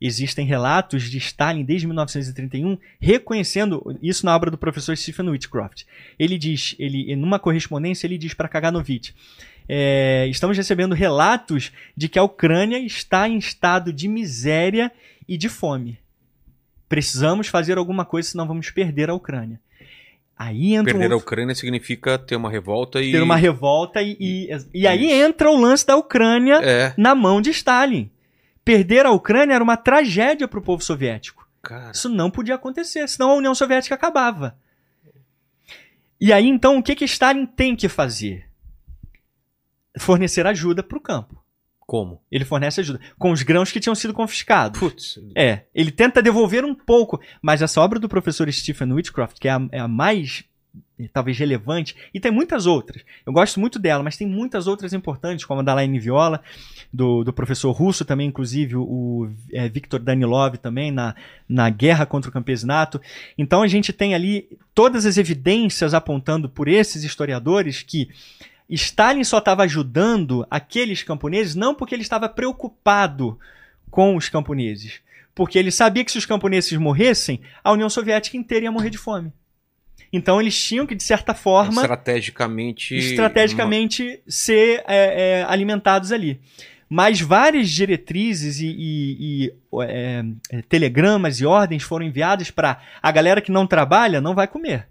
Existem relatos de Stalin desde 1931 reconhecendo isso na obra do professor Stephen Whitcroft. Ele diz, ele numa correspondência ele diz para Kaganovich, é, estamos recebendo relatos de que a Ucrânia está em estado de miséria e de fome. Precisamos fazer alguma coisa, senão vamos perder a Ucrânia. Aí entra um perder a outro- Ucrânia significa ter uma revolta e ter uma revolta e, e, e aí entra o lance da Ucrânia é, na mão de Stalin. Perder a Ucrânia era uma tragédia para o povo soviético. cara. Isso não podia acontecer, senão a União Soviética acabava. E aí então o que que Stalin tem que fazer? Fornecer ajuda para o campo. Como? Ele fornece ajuda com os grãos que tinham sido confiscados. Putz. É, ele tenta devolver um pouco, mas essa obra do professor Stephen Whitcroft, que é a, é a mais eh, talvez relevante, e tem muitas outras. Eu gosto muito dela, mas tem muitas outras importantes, como a da Laine Viola, do, do professor russo também, inclusive o, eh, Viktor Danilov também, na, na guerra contra o campesinato. Então a gente tem ali todas as evidências apontando por esses historiadores que Stalin só estava ajudando aqueles camponeses não porque ele estava preocupado com os camponeses, porque ele sabia que se os camponeses morressem, a União Soviética inteira ia morrer de fome. Então eles tinham que, de certa forma, Estrategicamente. estrategicamente ser é, é, alimentados ali. Mas várias diretrizes e, e- e, é, é, telegramas e ordens foram enviadas para a galera que não trabalha não vai comer.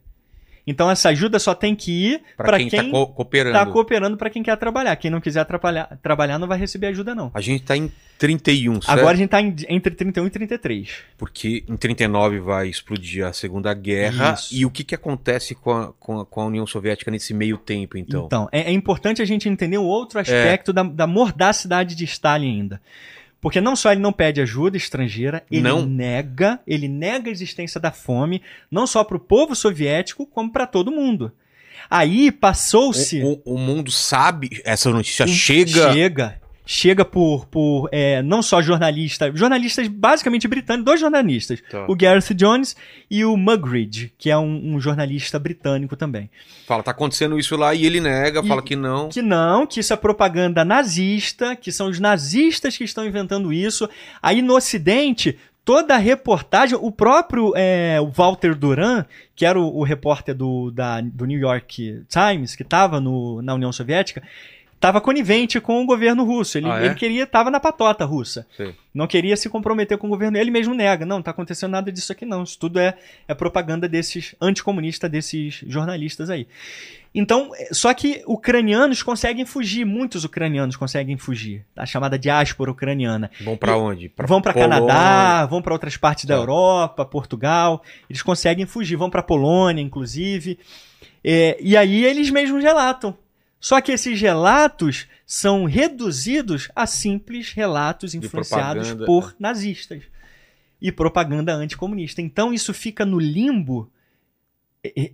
Então essa ajuda só tem que ir para quem, quem tá co- cooperando. está cooperando para quem quer trabalhar. Quem não quiser atrapalhar- trabalhar não vai receber ajuda não. A gente tá em 31, certo? Agora a gente está entre 31 e 33. Porque em 39 vai explodir a Segunda Guerra. Isso. E o que, que acontece com a, com, a, com a União Soviética nesse meio tempo, então? Então, é, é importante a gente entender o outro aspecto da, da mordacidade de Stalin ainda. Porque não só ele não pede ajuda estrangeira, ele Não. nega, ele nega a existência da fome, não só para o povo soviético, como para todo mundo. Aí passou-se. O, o- o mundo sabe, essa notícia chega. Chega. Chega por, por é, não só jornalistas, jornalistas basicamente britânicos, dois jornalistas, Tá. o Gareth Jones e o Mugridge, que é um, um jornalista britânico também. Fala, tá acontecendo isso lá e ele nega, E- fala que não. Que não, que isso é propaganda nazista, que são os nazistas que estão inventando isso. Aí no Ocidente, toda a reportagem, o próprio é, o Walter Duran, que era o, o repórter do, da- do New York Times, que estava na União Soviética, estava conivente com o governo russo. Ele, Ah, é? ele queria, estava na patota russa. Sei. Não queria se comprometer com o governo. Ele mesmo nega. Não, não tá acontecendo nada disso aqui, não. Isso tudo é, é propaganda desses anticomunistas, desses jornalistas aí. Então, é, só que ucranianos conseguem fugir, muitos ucranianos conseguem fugir. A chamada diáspora ucraniana. Vão pra onde? Pra vão para. Canadá, vão para outras partes da Tá. Europa, Portugal. Eles conseguem fugir, vão para Polônia, inclusive. É, e aí eles mesmos relatam. Só que esses relatos são reduzidos a simples relatos influenciados por nazistas e propaganda anticomunista. Então isso fica no limbo,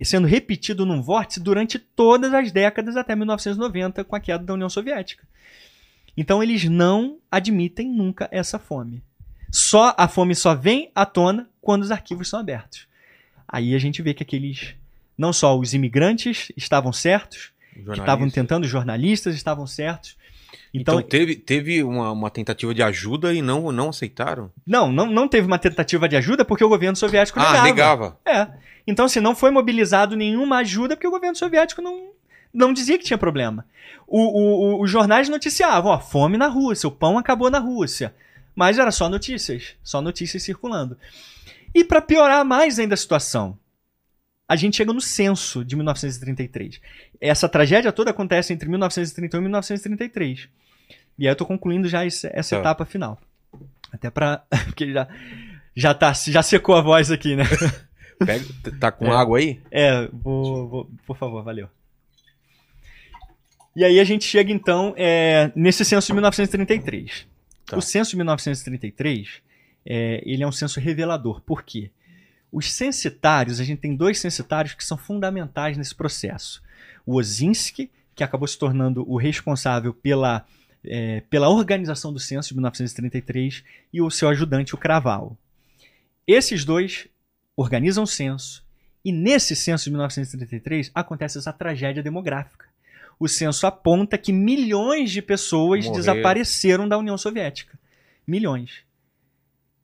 sendo repetido num vórtice durante todas as décadas até 1990, com a queda da União Soviética. Então eles não admitem nunca essa fome. Só a fome só vem à tona quando os arquivos são abertos. Aí a gente vê que aqueles não só os imigrantes estavam certos, que estavam tentando, os jornalistas estavam certos. Então, Então, teve, teve uma, uma tentativa de ajuda e não, não aceitaram? não, não, não teve uma tentativa de ajuda porque o governo soviético Ah, negava. negava. É. Então, se não foi mobilizado nenhuma ajuda, porque o governo soviético não, não dizia que tinha problema. O, o- o- os jornais noticiavam, ó, fome na Rússia, o pão acabou na Rússia. Mas era só notícias, só notícias circulando. E para piorar mais ainda a situação, a gente chega no censo de 1933. Essa tragédia toda acontece entre 1931 e 1933. E aí eu tô concluindo já esse- essa Tá. etapa final. Até pra. (laughs) Porque já, já, tá, já secou a voz aqui, né? (laughs) Pega, tá com É. água aí? É, vou, vou- por favor, valeu. E aí a gente chega então é, nesse censo de 1933. Tá. O censo de 1933, é, ele é um censo revelador. Por quê? Os censitários, a gente tem dois censitários que são fundamentais nesse processo. O Ozinski, que acabou se tornando o responsável pela, é, pela organização do censo de 1933, e o seu ajudante, o Craval. Esses dois organizam o censo, e nesse censo de 1933 acontece essa tragédia demográfica. O censo aponta que milhões de pessoas desapareceram da União Soviética. Milhões.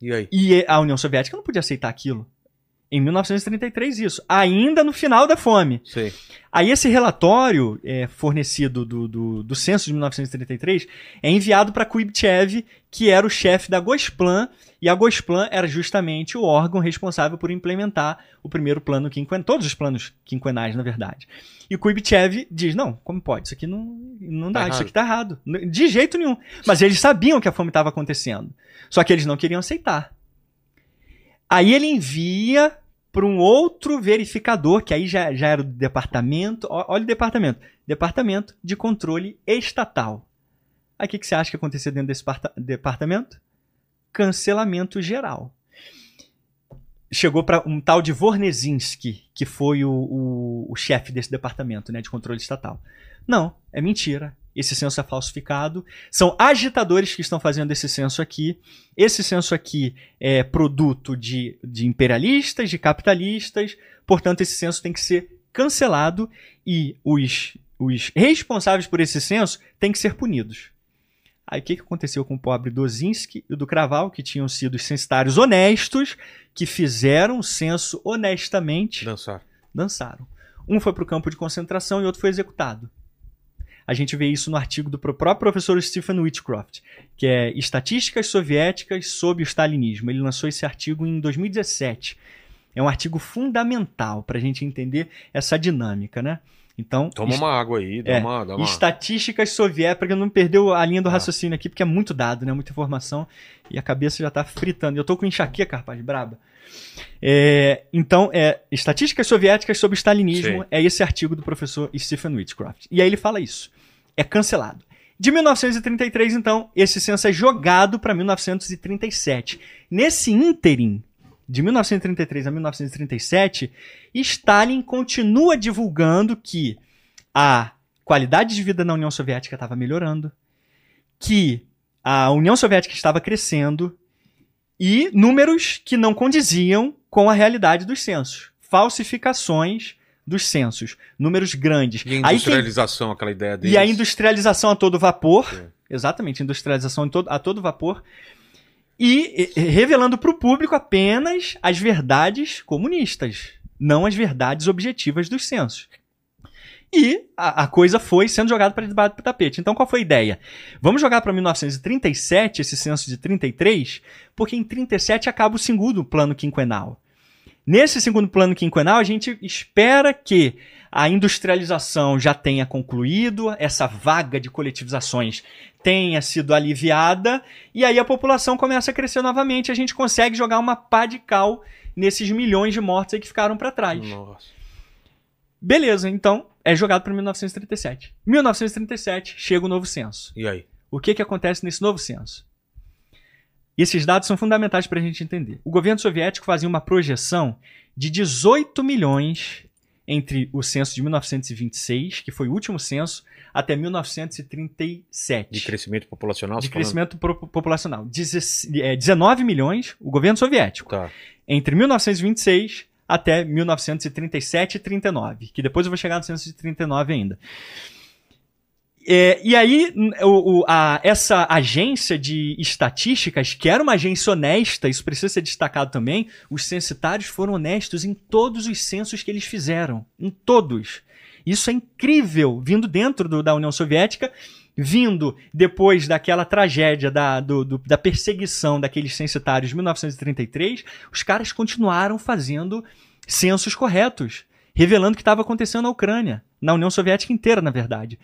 E aí? E a União Soviética não podia aceitar aquilo. Em 1933, isso. Ainda no final da fome. Sei. Aí esse relatório é, fornecido do, do, do censo de 1933 é enviado para Kuibchev, que era o chefe da Gosplan, e a Gosplan era justamente o órgão responsável por implementar o primeiro plano quinquenal, todos os planos quinquenais, na verdade. E o Kuibchev diz, não, como pode? Isso aqui não, não dá, Tá isso aqui tá errado. De jeito nenhum. Mas eles sabiam que a fome estava acontecendo. Só que eles não queriam aceitar. Aí ele envia para um outro verificador, que aí já, já era do departamento. Olha o departamento: Departamento de Controle Estatal. Aí o que, que você acha que aconteceu dentro desse parta- departamento? Cancelamento geral. Chegou para um tal de Vornezinski, que foi o, o, o chefe desse departamento né, de controle estatal. Não, é mentira. Esse censo é falsificado. São agitadores que estão fazendo esse censo aqui. Esse censo aqui é produto de, de imperialistas, de capitalistas. Portanto, esse censo tem que ser cancelado e os, os responsáveis por esse censo têm que ser punidos. Aí o que, que aconteceu com o pobre Dozinski e o do Craval, que tinham sido os censitários honestos, que fizeram o censo honestamente, Dançar. dançaram. Um foi para o campo de concentração e outro foi executado. A gente vê isso no artigo do próprio professor Stephen Whitcroft, que é Estatísticas Soviéticas sob o Stalinismo. Ele lançou esse artigo em 2017. É um artigo fundamental para a gente entender essa dinâmica, né? Então, Toma uma água aí, dá É, uma. Dá uma... estatísticas soviéticas, para não perder a linha do Ah. raciocínio aqui, porque é muito dado, né? Muita informação e a cabeça já tá fritando. Eu tô com enxaqueca, rapaz, braba. É, então, é, Estatísticas Soviéticas sobre o Stalinismo Sim. é esse artigo do professor Stephen Whitcroft. E aí ele fala isso. É cancelado. De 1933, então, esse censo é jogado para 1937. Nesse ínterim, de 1933 a 1937, Stalin continua divulgando que a qualidade de vida na União Soviética estava melhorando, que a União Soviética estava crescendo e números que não condiziam com a realidade dos censos. Falsificações dos censos. Números grandes. E a quem- industrialização, aquela ideia deles. e a industrialização a todo vapor. É. Exatamente, industrialização a todo vapor. E revelando para o público apenas as verdades comunistas, não as verdades objetivas dos censos. E a, a coisa foi sendo jogada para debaixo do tapete. Então qual foi a ideia? Vamos jogar para 1937, esse censo de 33, porque em 37 acaba o segundo plano quinquenal. Nesse segundo plano quinquenal, a gente espera que a industrialização já tenha concluído, essa vaga de coletivizações tenha sido aliviada, e aí a população começa a crescer novamente. A gente consegue jogar uma pá de cal nesses milhões de mortos aí que ficaram para trás. Nossa. Beleza, então é jogado para 1937. 1937 chega o novo censo. E aí? O que, que acontece nesse novo censo? E esses dados são fundamentais para a gente entender. O governo soviético fazia uma projeção de 18 milhões entre o censo de 1926, que foi o último censo, até 1937. De crescimento populacional? De crescimento pro- populacional. Deze- é, 19 milhões, o governo soviético, Tá. entre 1926 até 1937 e 39, que depois eu vou chegar no censo de 39 ainda. É, e aí, o- o- a- essa agência de estatísticas, que era uma agência honesta, isso precisa ser destacado também, os censitários foram honestos em todos os censos que eles fizeram. Em todos. Isso é incrível, vindo dentro do- da União Soviética, vindo depois daquela tragédia da, do- do- da perseguição daqueles censitários de 1933, os caras continuaram fazendo censos corretos, revelando o que estava acontecendo na Ucrânia, na União Soviética inteira, na verdade.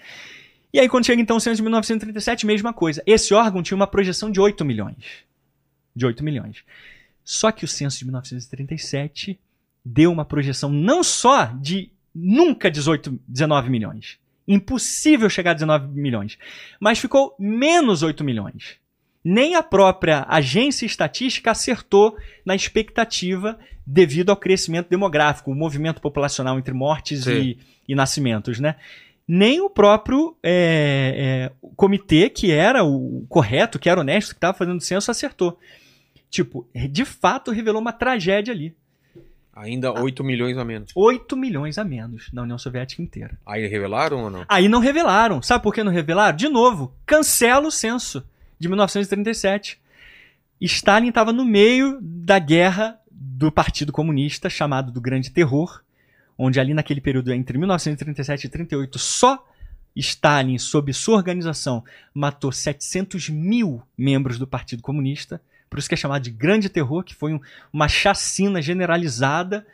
E aí, quando chega então o censo de 1937, mesma coisa. Esse órgão tinha uma projeção de 8 milhões. De 8 milhões. Só que o censo de 1937 deu uma projeção não só de nunca 18, 19 milhões. Impossível chegar a 19 milhões. Mas ficou menos 8 milhões. Nem a própria agência estatística acertou na expectativa devido ao crescimento demográfico, o movimento populacional entre mortes e, e nascimentos, né? Nem o próprio é, é, comitê, que era o correto, que era honesto, que estava fazendo o censo, acertou. Tipo, de fato revelou uma tragédia ali. Ainda 8 milhões a menos. 8 milhões a menos na União Soviética inteira. Aí revelaram ou não? Aí não revelaram. Sabe por que não revelaram? De novo, cancela o censo de 1937. Stalin estava no meio da guerra do Partido Comunista, chamado do Grande Terror, onde ali naquele período entre 1937 e 38 só Stalin, sob sua organização, matou 700 mil membros do Partido Comunista. Por isso que é chamado de Grande Terror, que foi um- uma chacina generalizada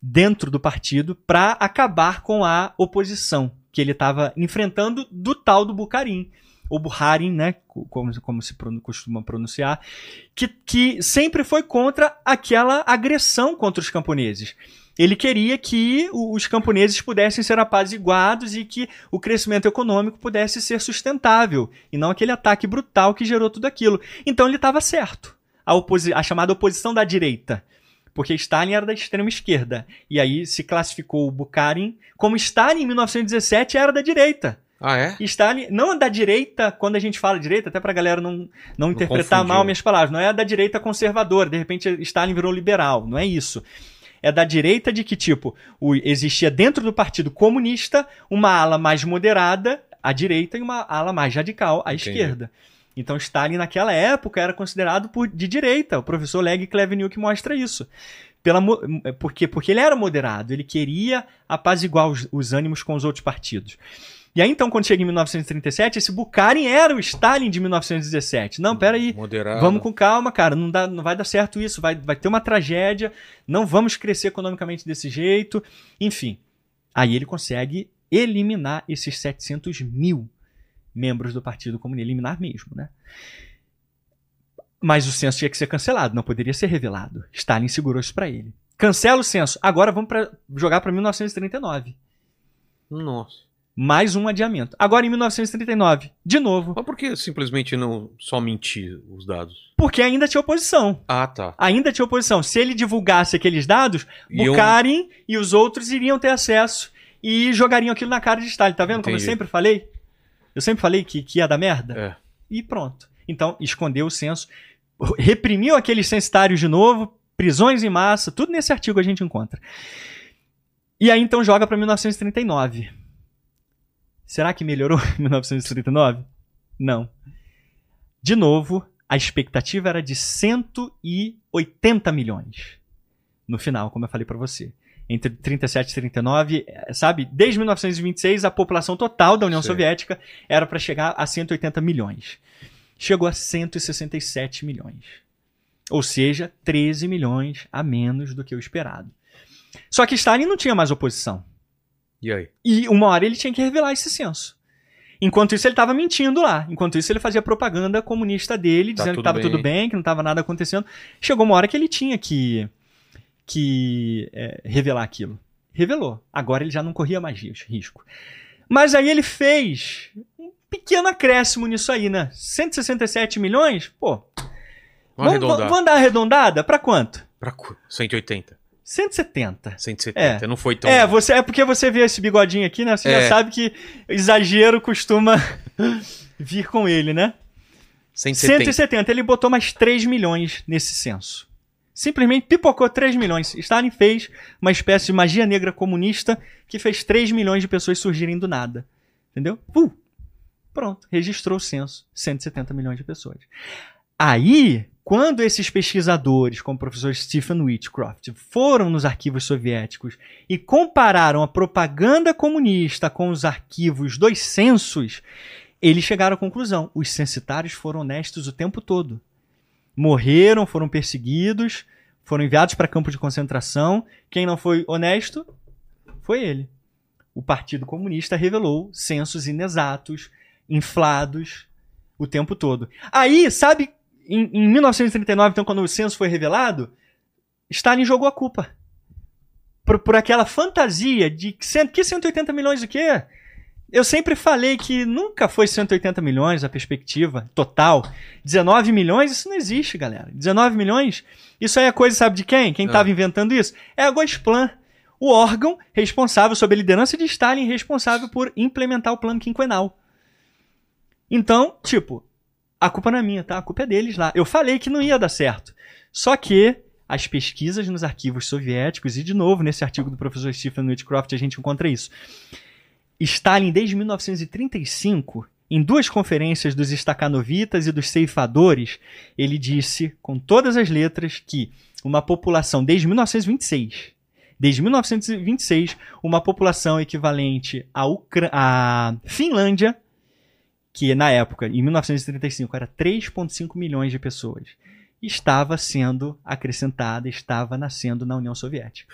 dentro do partido para acabar com a oposição que ele estava enfrentando do tal do Bukharin, ou Bukharin, né, co- como, como se pron- costuma pronunciar, que, que sempre foi contra aquela agressão contra os camponeses. Ele queria que os camponeses pudessem ser apaziguados e que o crescimento econômico pudesse ser sustentável, e não aquele ataque brutal que gerou tudo aquilo. Então ele estava certo. A, a chamada oposição da direita porque Stalin era da extrema esquerda. E aí se classificou o Bukharin como Stalin em 1917 era da direita. Ah, é? E Stalin, não é da direita, quando a gente fala direita, até pra galera não, não interpretar confundir. mal minhas palavras, não é da direita conservadora, de repente Stalin virou liberal, não é isso. É da direita de que, tipo, o- existia dentro do Partido Comunista uma ala mais moderada, à direita, e uma ala mais radical, à Entendi. esquerda. Então Stalin naquela época era considerado por, de direita. O professor Leg Kleveniuk mostra isso. Pela, porque, porque ele era moderado, ele queria apaziguar os, os ânimos com os outros partidos. E aí então, quando chega em 1937, esse Bukharin era o Stalin de 1917. Não, peraí, Moderado. Vamos com calma, cara. Não, dá, não vai dar certo isso. Vai, vai ter uma tragédia. Não vamos crescer economicamente desse jeito. Enfim. Aí ele consegue eliminar esses 700 mil membros do Partido Comunista. Eliminar mesmo, né? Mas o censo tinha que ser cancelado. Não poderia ser revelado. Stalin segurou isso pra ele. Cancela o censo. Agora vamos pra, jogar pra 1939. Nossa. Mais um adiamento. Agora em 1939. De novo. Mas por que simplesmente não só mentir os dados? Porque ainda tinha oposição. Ah, tá. ainda tinha oposição. Se ele divulgasse aqueles dados, Iam- Bukharin e os outros iriam ter acesso e jogariam aquilo na cara de Stalin. Tá vendo como eu Entendi. sempre falei? Eu sempre falei que, que ia dar merda. É. E pronto. Então, escondeu o censo, reprimiu aqueles censitários de novo, prisões em massa, tudo nesse artigo a gente encontra. E aí então joga para 1939. Será que melhorou (laughs) em 1939? Não. De novo, a expectativa era de 180 milhões. No final, como eu falei para você. entre 37 e 39, eh, sabe? Desde 1926, a população total da União Sim. Soviética era para chegar a 180 milhões. Chegou a 167 milhões. Ou seja, 13 milhões a menos do que o esperado. Só que Stalin não tinha mais oposição. E aí? E uma hora ele tinha que revelar esse censo. Enquanto isso, ele estava mentindo lá. Enquanto isso, ele fazia propaganda comunista dele, Tá dizendo que estava tudo bem, que não estava nada acontecendo. Chegou uma hora que ele tinha que, que é, revelar aquilo. Revelou. Agora ele já não corria mais ris- risco. Mas aí ele fez um pequeno acréscimo nisso aí, né? 167 milhões? Pô, Vamos vamos, vamos dar arredondada? Pra quanto? Pra qu- 180. 170. 170. Não foi tão. É, você, é porque você vê esse bigodinho aqui, né? Você É. já sabe que exagero costuma (laughs) vir com ele, né? 170. 170. Ele botou mais 3 milhões nesse censo. Simplesmente pipocou 3 milhões. Stalin fez uma espécie de magia negra comunista que fez 3 milhões de pessoas surgirem do nada. Entendeu? Uh, pronto. Registrou o censo. 170 milhões de pessoas. Aí, quando esses pesquisadores, como o professor Stephen Whitcroft, foram nos arquivos soviéticos e compararam a propaganda comunista com os arquivos dos censos, eles chegaram à conclusão: os censitários foram honestos o tempo todo. Morreram, foram perseguidos, foram enviados para campo de concentração. Quem não foi honesto foi ele. O Partido Comunista revelou censos inexatos, inflados o tempo todo. Aí, sabe, em, em 1939, então, quando o censo foi revelado, Stalin jogou a culpa. Por, por aquela fantasia de que, cento- que 180 milhões o quê? Eu sempre falei que nunca foi 180 milhões a perspectiva total. 19 milhões, isso não existe, galera. 19 milhões, isso aí é coisa, sabe de quem? Quem estava inventando isso? É a Gosplan, o órgão responsável, sob a liderança de Stalin, responsável por implementar o plano quinquenal. Então, tipo, a culpa não é minha, tá? A culpa é deles lá. Eu falei que não ia dar certo. Só que as pesquisas nos arquivos soviéticos, e de novo, nesse artigo do professor Stephen Whitcroft, a gente encontra isso. Stalin, desde 1935, em duas conferências dos estakhanovitas e dos ceifadores, ele disse com todas as letras que uma população, desde 1926, desde 1926, uma população equivalente à, Ucra à Finlândia, que na época, em 1935, era 3,5 milhões de pessoas, estava sendo acrescentada, estava nascendo na União Soviética.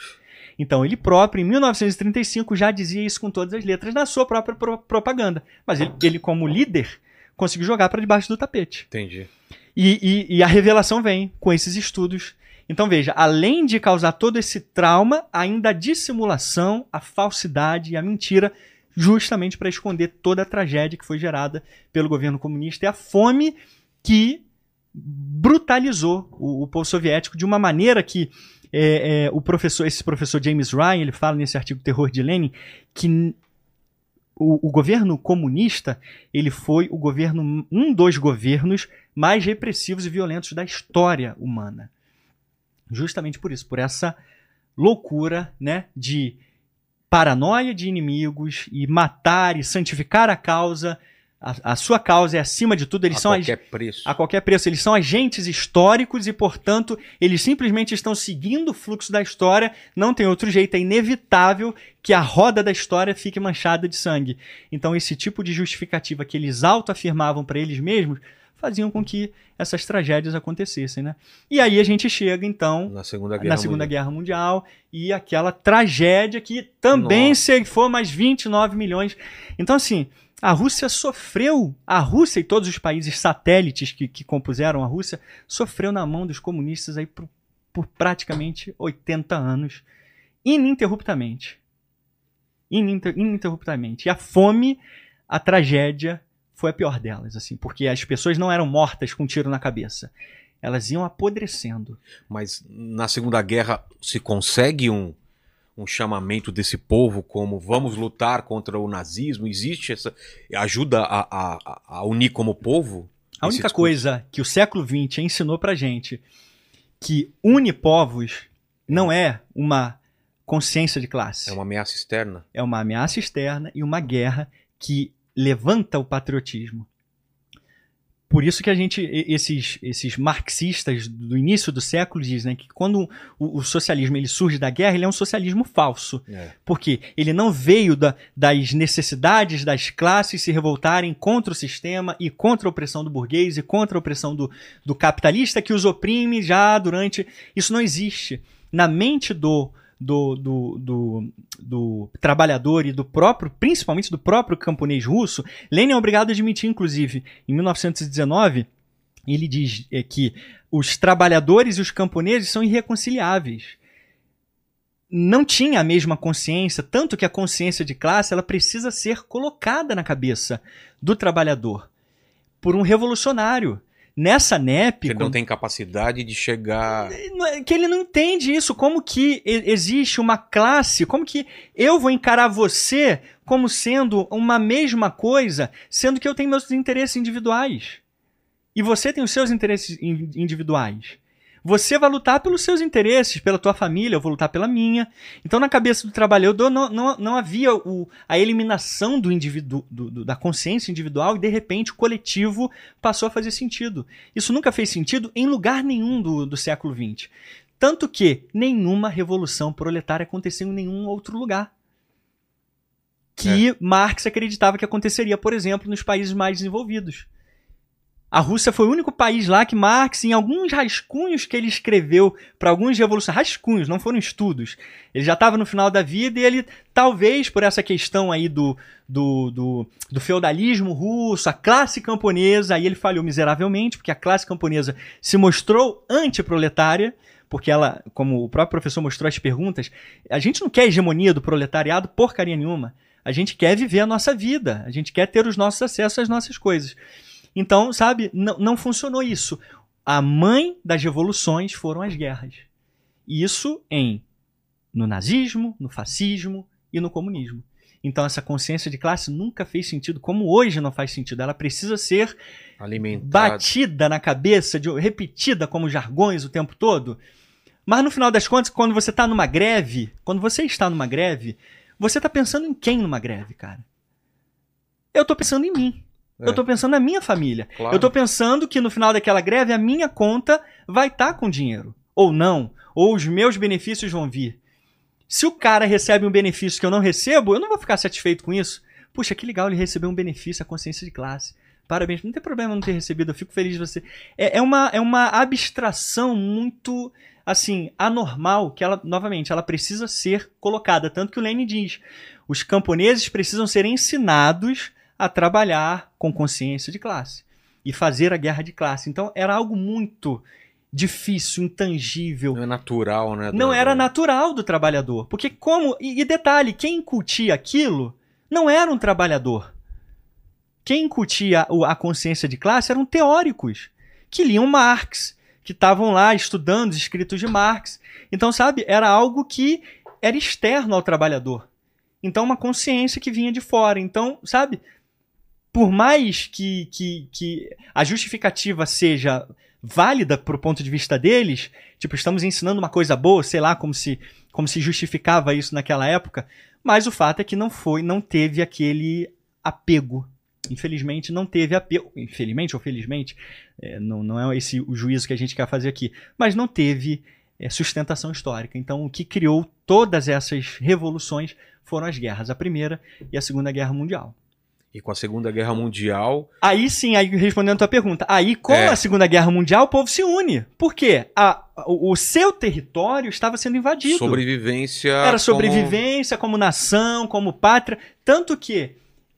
Então, ele próprio, em 1935, já dizia isso com todas as letras na sua própria pro- propaganda. Mas ele, ele, como líder, conseguiu jogar para debaixo do tapete. Entendi. E, e- e a revelação vem com esses estudos. Então veja, além de causar todo esse trauma, ainda a dissimulação, a falsidade e a mentira, justamente para esconder toda a tragédia que foi gerada pelo governo comunista e a fome que brutalizou o, o povo soviético de uma maneira que é, é, o professor, esse professor James Ryan, ele fala nesse artigo Terror de Lenin que o, o governo comunista ele foi o governo um dos governos mais repressivos e violentos da história humana. Justamente por isso, por essa loucura, né, de paranoia de inimigos e matar e santificar a causa. A, a sua causa é acima de tudo. Eles a são ag- qualquer preço. a qualquer preço. Eles são agentes históricos e, portanto, eles simplesmente estão seguindo o fluxo da história. Não tem outro jeito. É inevitável que a roda da história fique manchada de sangue. Então, esse tipo de justificativa que eles autoafirmavam para eles mesmos faziam com que essas tragédias acontecessem, né? E aí a gente chega, então, Na Segunda Guerra na Segunda Mundial. Guerra Mundial e aquela tragédia que também Nossa. ceifou mais 29 milhões. Então, assim, a Rússia sofreu, a Rússia e todos os países satélites que, que compuseram a Rússia, sofreu na mão dos comunistas aí por, por praticamente 80 anos, ininterruptamente. Ininter, ininterruptamente. E a fome, a tragédia, foi a pior delas, assim, porque as pessoas não eram mortas com um tiro na cabeça. Elas iam apodrecendo. Mas na Segunda Guerra se consegue um, um chamamento desse povo como vamos lutar contra o nazismo? Existe essa. ajuda a, a- a- unir como povo? A única coisa que o século XX ensinou pra gente que une povos não é uma consciência de classe. É uma ameaça externa? É uma ameaça externa e uma guerra que levanta o patriotismo. por isso que a gente, esses, esses marxistas do início do século dizem né, que quando o, o socialismo ele surge da guerra, ele é um socialismo falso. É. Porque ele não veio da- das necessidades das classes se revoltarem contra o sistema e contra a opressão do burguês e contra a opressão do, do capitalista que os oprime já durante. Isso não existe. Na mente do, do, do, do, do trabalhador e do próprio, principalmente do próprio camponês russo, Lenin é obrigado a admitir, inclusive, em 1919, ele diz é, que os trabalhadores e os camponeses são irreconciliáveis não tinha a mesma consciência, tanto que a consciência de classe ela precisa ser colocada na cabeça do trabalhador por um revolucionário. Nessa NEP, Ele não tem capacidade de chegar. que ele não entende isso, como que existe uma classe, como que eu vou encarar você como sendo uma mesma coisa, sendo que eu tenho meus interesses individuais. E você tem os seus interesses in- individuais. Você vai lutar pelos seus interesses, pela tua família, eu vou lutar pela minha. Então, na cabeça do trabalhador, não, não, não havia o- a eliminação do indivíduo, da consciência individual e, de repente, o coletivo passou a fazer sentido. Isso nunca fez sentido em lugar nenhum do, do século XX. Tanto que nenhuma revolução proletária aconteceu em nenhum outro lugar. Que Marx acreditava que aconteceria, por exemplo, nos países mais desenvolvidos. A Rússia foi o único país lá que Marx, em alguns rascunhos que ele escreveu para alguns revolucionários, rascunhos, não foram estudos. Ele já estava no final da vida e ele, talvez por essa questão aí do, do, do, do feudalismo russo, a classe camponesa, aí ele falhou miseravelmente, porque a classe camponesa se mostrou antiproletária, porque ela, como o próprio professor mostrou as perguntas, a gente não quer hegemonia do proletariado porcaria nenhuma. A gente quer viver a nossa vida, a gente quer ter os nossos acessos às nossas coisas. Então, sabe, não, não funcionou isso. A mãe das revoluções foram as guerras. Isso em no nazismo, no fascismo e no comunismo. Então essa consciência de classe nunca fez sentido, como hoje não faz sentido. Ela precisa ser Alimentado. batida na cabeça, de- repetida como jargões o tempo todo. Mas no final das contas, quando você está numa greve, quando você está numa greve, você está pensando em quem numa greve, cara? Eu tô pensando em mim. É. Eu tô pensando na minha família. Claro. Eu tô pensando que no final daquela greve a minha conta vai estar com dinheiro. Ou não. Ou os meus benefícios vão vir. Se o cara recebe um benefício que eu não recebo, eu não vou ficar satisfeito com isso. Puxa, que legal ele recebeu um benefício, a consciência de classe. Parabéns, não tem problema não ter recebido, eu fico feliz de você. É, é uma, é uma abstração muito, assim, anormal, que ela, novamente, ela precisa ser colocada. Tanto que o Lenin diz: os camponeses precisam ser ensinados a trabalhar com consciência de classe e fazer a guerra de classe. Então era algo muito difícil, intangível, Não é natural, né? não era natural do trabalhador. Porque como. E, e detalhe, quem incutia aquilo não era um trabalhador. Quem incutia a consciência de classe eram teóricos que liam Marx, que estavam lá estudando os escritos de Marx. Então, sabe, era algo que era externo ao trabalhador. Então, uma consciência que vinha de fora. Então, sabe, por mais que, que, que a justificativa seja válida pro ponto de vista deles, tipo, estamos ensinando uma coisa boa, sei lá, como se, como se justificava isso naquela época, mas o fato é que não foi, não teve aquele apego. Infelizmente, não teve apego. Infelizmente ou felizmente, é, não, não é esse o juízo que a gente quer fazer aqui, mas não teve é, sustentação histórica. Então, o que criou todas essas revoluções foram as guerras, a Primeira e a Segunda Guerra Mundial. E com a Segunda Guerra Mundial, Aí sim, aí respondendo a tua pergunta, aí com É. a Segunda Guerra Mundial o povo se une. Por quê? A- o, o seu território estava sendo invadido. sobrevivência. Era como- sobrevivência como nação, como pátria. Tanto que.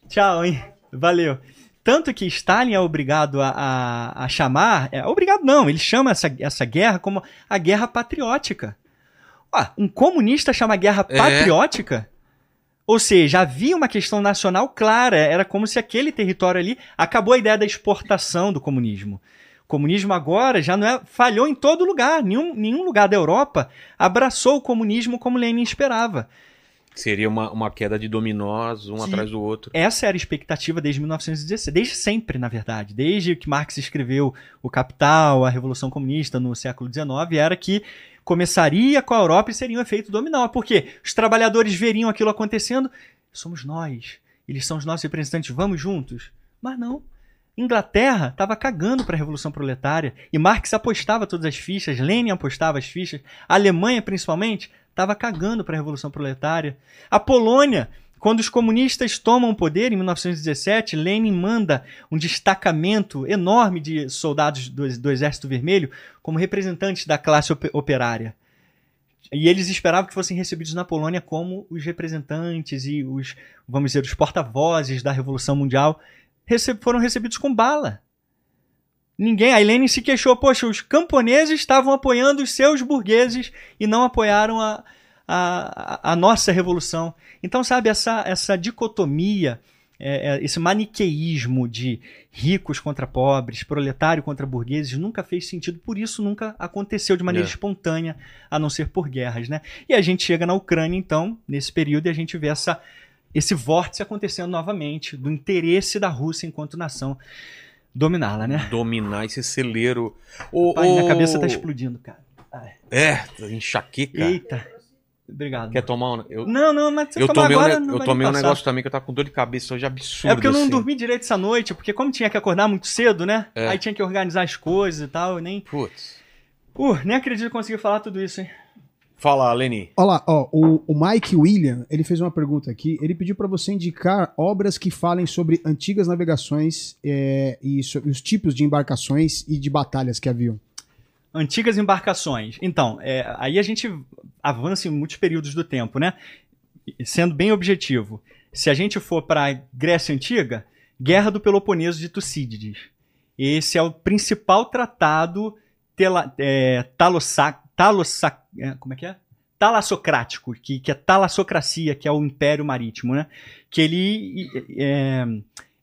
Tchau, hein? Valeu. Tanto que Stalin é obrigado a, a, a chamar. É, obrigado não, ele chama essa, essa guerra como a guerra patriótica. Ah, um comunista chama guerra É. patriótica? Ou seja, havia uma questão nacional clara. Era como se aquele território ali. Acabou a ideia da exportação do comunismo. O comunismo agora já não é. falhou em todo lugar. Nenhum, nenhum lugar da Europa abraçou o comunismo como Lenin esperava. Seria uma, uma queda de dominós, um Que- atrás do outro. Essa era a expectativa desde 1916, desde sempre, na verdade. Desde que Marx escreveu O Capital, a Revolução Comunista no século XIX, era que começaria com a Europa e seria um efeito dominó. Por quê? Os trabalhadores veriam aquilo acontecendo, somos nós, eles são os nossos representantes, vamos juntos. Mas não. Inglaterra estava cagando para a Revolução Proletária e Marx apostava todas as fichas, Lenin apostava as fichas, a Alemanha principalmente estava cagando para a Revolução Proletária. A Polônia, quando os comunistas tomam o poder em 1917, Lenin manda um destacamento enorme de soldados do, do Exército Vermelho como representantes da classe op operária. E eles esperavam que fossem recebidos na Polônia como os representantes e os, vamos dizer, os porta-vozes da Revolução Mundial rece foram recebidos com bala. Ninguém, a Helene se queixou, poxa, os camponeses estavam apoiando os seus burgueses e não apoiaram a, a, a nossa revolução. Então, sabe, essa, essa dicotomia, é, é, esse maniqueísmo de ricos contra pobres, proletário contra burgueses, nunca fez sentido, por isso nunca aconteceu de maneira é. espontânea, a não ser por guerras. Né? E a gente chega na Ucrânia, então, nesse período, e a gente vê essa esse vórtice acontecendo novamente, do interesse da Rússia enquanto nação dominá-la, né? Dominar esse celeiro. O, Pai, o... Minha cabeça tá explodindo, cara. Ai. É, enxaqueca. Eita. Obrigado. Quer tomar um... eu... Não, não, mas você eu tomei agora, um, Eu tomei um negócio também que eu tava com dor de cabeça hoje absurdo. É porque eu não assim. dormi direito essa noite, porque como tinha que acordar muito cedo, né? É. Aí tinha que organizar as coisas e tal, eu nem... Putz. Uh, nem acredito que consegui falar tudo isso, hein? Fala, Leni. Olha lá, ó, o, o Mike William, ele fez uma pergunta aqui. Ele pediu para você indicar obras que falem sobre antigas navegações é, e sobre os tipos de embarcações e de batalhas que haviam. Antigas embarcações. Então, é, aí a gente avança em muitos períodos do tempo, né? Sendo bem objetivo. Se a gente for para a Grécia Antiga, Guerra do Peloponeso de Tucídides. Esse é o principal tratado tela, é, é, como é que é? Talassocrático, que, que é talassocracia, que é o Império Marítimo, né? Que ele é,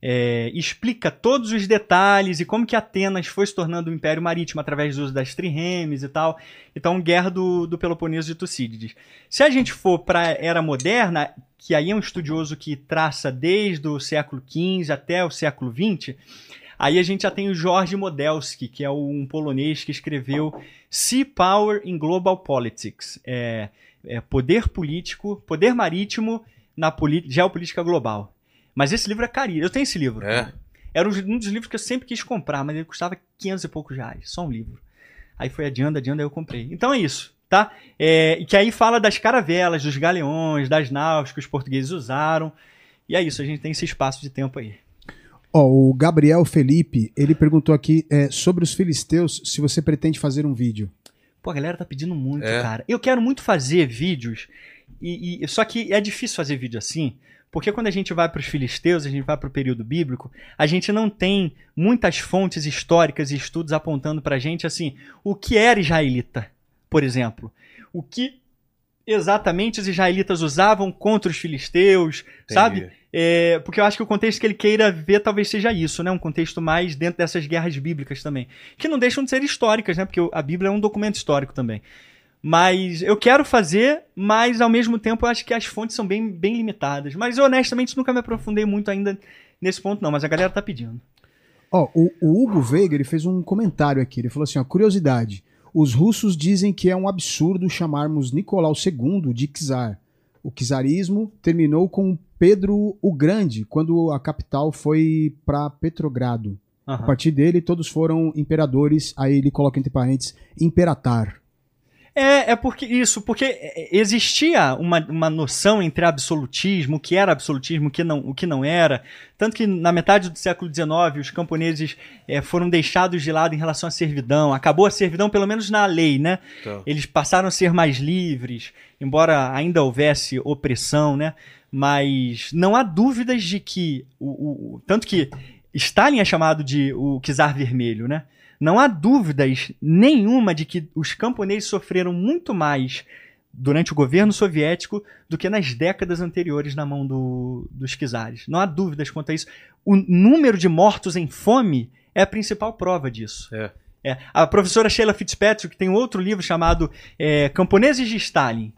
é, explica todos os detalhes e como que Atenas foi se tornando um Império Marítimo através do uso das triremes e tal. Então, Guerra do, do Peloponeso de Tucídides. Se a gente for para a Era Moderna, que aí é um estudioso que traça desde o século XV até o século XX, Aí a gente já tem o George Modelski, que é um polonês que escreveu Sea Power in Global Politics. É, é poder político, poder marítimo na geopolítica global. Mas esse livro é caríssimo. Eu tenho esse livro. É. Era um dos livros que eu sempre quis comprar, mas ele custava 500 e poucos reais. Só um livro. Aí foi adiando, adiando, aí eu comprei. Então é isso, tá? É, que aí fala das caravelas, dos galeões, das naus que os portugueses usaram. E é isso, a gente tem esse espaço de tempo aí. Ó, o Gabriel Felipe, ele perguntou aqui é, sobre os filisteus, se você pretende fazer um vídeo. Pô, a galera tá pedindo muito, é. cara. Eu quero muito fazer vídeos, e, e, só que é difícil fazer vídeo assim, porque quando a gente vai para os filisteus, a gente vai para o período bíblico, a gente não tem muitas fontes históricas e estudos apontando para a gente assim o que era israelita, por exemplo. O que exatamente os israelitas usavam contra os filisteus, Entendi. sabe? É, porque eu acho que o contexto que ele queira ver talvez seja isso, né? Um contexto mais dentro dessas guerras bíblicas também. Que não deixam de ser históricas, né? Porque a Bíblia é um documento histórico também. Mas eu quero fazer, mas ao mesmo tempo eu acho que as fontes são bem, bem limitadas. Mas eu honestamente nunca me aprofundei muito ainda nesse ponto, não. Mas a galera tá pedindo. Ó, oh, o, o, Hugo Veiga ele fez um comentário aqui. Ele falou assim: ó, curiosidade. Os russos dizem que é um absurdo chamarmos Nicolau II de czar. O czarismo terminou com Pedro o Grande, quando a capital foi para Petrogrado. Uhum. A partir dele, todos foram imperadores. Aí ele coloca entre parênteses, imperatar. É, é porque isso, porque existia uma, uma noção entre absolutismo, o que era absolutismo, o que não, o que não era. Tanto que na metade do século XIX os camponeses é, foram deixados de lado em relação à servidão. Acabou a servidão, pelo menos na lei, né? Então. Eles passaram a ser mais livres, embora ainda houvesse opressão, né? Mas não há dúvidas de que. O, o, tanto que Stalin é chamado de o czar vermelho, né? Não há dúvidas nenhuma de que os camponeses sofreram muito mais durante o governo soviético do que nas décadas anteriores na mão do, dos czares. Não há dúvidas quanto a isso. O número de mortos em fome é a principal prova disso. É. É. A professora Sheila Fitzpatrick tem outro livro chamado é, Camponeses de Stalin.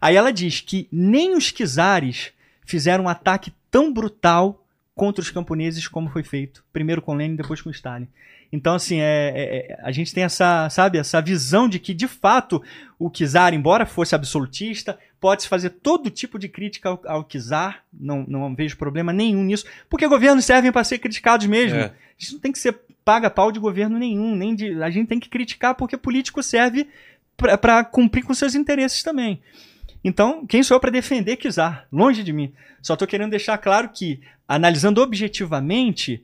Aí ela diz que nem os czares fizeram um ataque tão brutal contra os camponeses, como foi feito, primeiro com Lenin, depois com Stalin. Então, assim, é, é- é- a gente tem essa, sabe, essa visão de que, de fato, o czar, embora fosse absolutista, pode-se fazer todo tipo de crítica ao, ao czar, não, não vejo problema nenhum nisso, porque governos servem para ser criticados mesmo. É. A gente não tem que ser paga-pau de governo nenhum, nem de, a gente tem que criticar porque político serve para cumprir com seus interesses também. Então, quem sou eu para defender czar? Longe de mim. Só estou querendo deixar claro que, analisando objetivamente,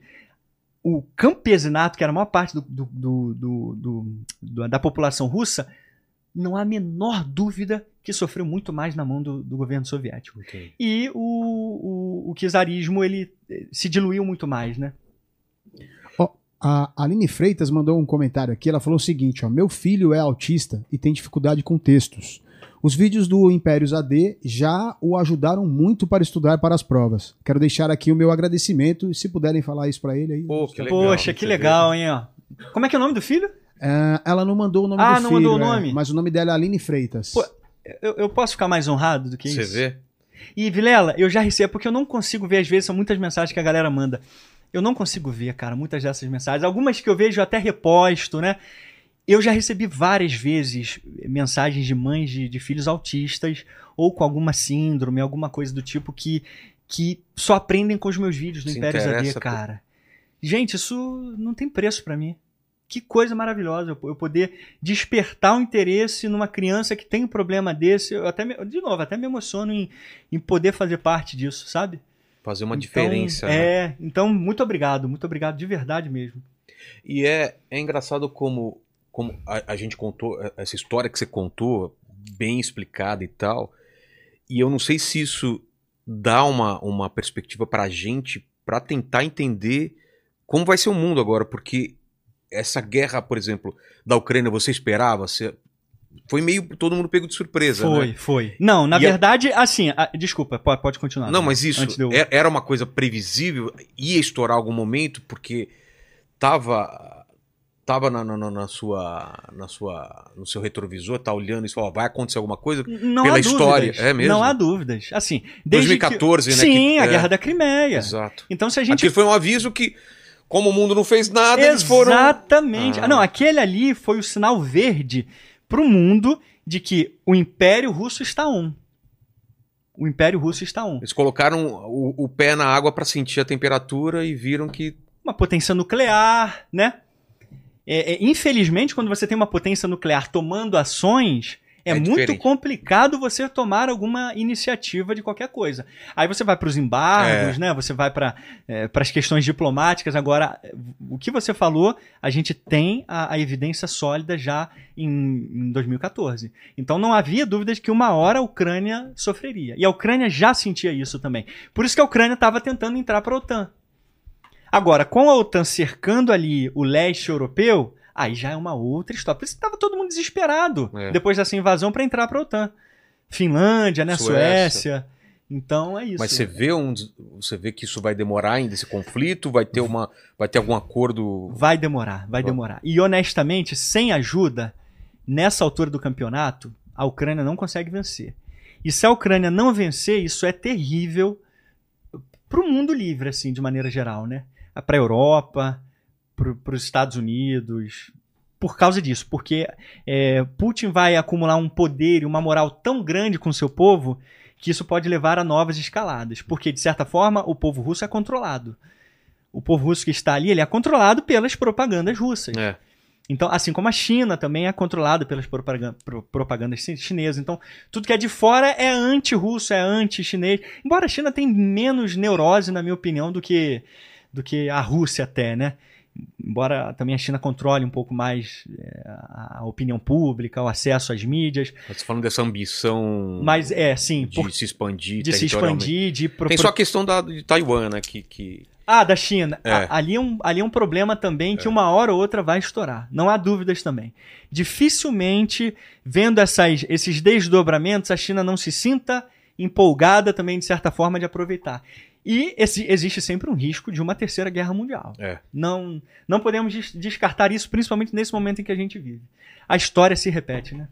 o campesinato, que era a maior parte do- do- do- do- do- do- da população russa, não há a menor dúvida que sofreu muito mais na mão do, do governo soviético. E o, o, o czarismo ele eh, se diluiu muito mais, né? A Aline Freitas mandou um comentário aqui. Ela falou o seguinte: ó, meu filho é autista e tem dificuldade com textos. Os vídeos do Impérios AD já o ajudaram muito para estudar para as provas. Quero deixar aqui o meu agradecimento e se puderem falar isso para ele aí. Pô, que legal. Poxa, que Você legal, hein? Ó. Como é que é o nome do filho? É, ela não mandou o nome Ah, do não filho, mandou o é, nome? mas o nome dela é Aline Freitas. Pô, Eu, eu posso ficar mais honrado do que Você isso? vê? E, Vilela, eu já recebo, porque eu não consigo ver, às vezes, são muitas mensagens que a galera manda. Eu não consigo ver, cara, muitas dessas mensagens. Algumas que eu vejo eu até reposto, né? Eu já recebi várias vezes mensagens de mães de, de filhos autistas ou com alguma síndrome, alguma coisa do tipo que, que só aprendem com os meus vídeos no Se Impérios AD, interessa por- cara. Gente, isso não tem preço pra mim. Que coisa maravilhosa eu poder despertar o interesse numa criança que tem um problema desse. Eu até me- de novo, até me emociono em, em poder fazer parte disso, sabe? Fazer uma Então, diferença. né? É, então muito obrigado, muito obrigado de verdade mesmo. E é, é engraçado como, como a, a gente contou, é, essa história que você contou, bem explicada e tal. E eu não sei se isso dá uma, uma perspectiva pra gente pra tentar entender como vai ser o mundo agora, porque essa guerra, por exemplo, da Ucrânia, você esperava? Você... Foi meio todo mundo pego de surpresa, Foi, né? foi. Não, na E a- verdade, assim, a- desculpa, pode, pode continuar. Não, mas isso eu- é- era uma coisa previsível, ia estourar algum momento, porque tava, tava na, na- na- sua, na sua, no seu retrovisor, tá olhando e falou, ó, vai acontecer alguma coisa? Não pela há história, dúvidas. é mesmo? Não há dúvidas. Assim, desde 2014, que... né, Sim, que- a é. Guerra da Crimeia. Exato. Então, se a gente Aquilo foi um aviso que, como o mundo não fez nada, eles foram... Exatamente. Ah. Ah, não, aquele ali foi o sinal verde pro mundo de que o Império Russo está on. O Império Russo está on. Eles colocaram o, o pé na água pra sentir a temperatura e viram que Uma potência nuclear, né? É, é, infelizmente, quando você tem uma potência nuclear tomando ações, é, É muito diferente. complicado você tomar alguma iniciativa de qualquer coisa. Aí você vai para os embargos, É. né? Você vai para as questões diplomáticas. Agora, o que você falou, a gente tem a, a evidência sólida já em, em 2014. Então não havia dúvida de que uma hora a Ucrânia sofreria. E a Ucrânia já sentia isso também. Por isso que a Ucrânia estava tentando entrar para a OTAN. Agora, com a OTAN cercando ali o leste europeu, aí já é uma outra história. Por isso que estava todo mundo desesperado É. depois dessa invasão para entrar para a OTAN. Finlândia, né? Suécia. Suécia. Então é isso. Mas você vê um, você vê que isso vai demorar ainda esse conflito, vai ter uma, vai ter algum acordo Vai demorar, vai Vai. demorar. E honestamente, sem ajuda, nessa altura do campeonato, a Ucrânia não consegue vencer. E se a Ucrânia não vencer, isso é terrível para o mundo livre, assim, de maneira geral, né? Para a Europa, para os Estados Unidos, por causa disso, porque é, Putin vai acumular um poder e uma moral tão grande com seu povo que isso pode levar a novas escaladas, porque de certa forma o povo russo é controlado. O povo russo que está ali, ele é controlado pelas propagandas russas. É. Então, assim como a China também é controlada pelas propagan- pro- propagandas chi- chinesas. Então, tudo que é de fora é anti-russo, é anti-chinês. Embora a China tenha menos neurose, na minha opinião, do que, do que a Rússia até, né? Embora também a China controle um pouco mais é, a opinião pública, o acesso às mídias. Você falando dessa ambição Mas é, sim, de por- se expandir de se expandir, de... pro- Tem só a questão da, de Taiwan, né? Que, que... Ah, da China. É. Ali, é um, ali é um problema também que uma hora ou outra vai estourar. Não há dúvidas também. Dificilmente, vendo essas, esses desdobramentos, a China não se sinta empolgada também, de certa forma, de aproveitar. E esse- existe sempre um risco de uma terceira guerra mundial. É. Não, não podemos des- descartar isso, principalmente nesse momento em que a gente vive. A história se repete, né?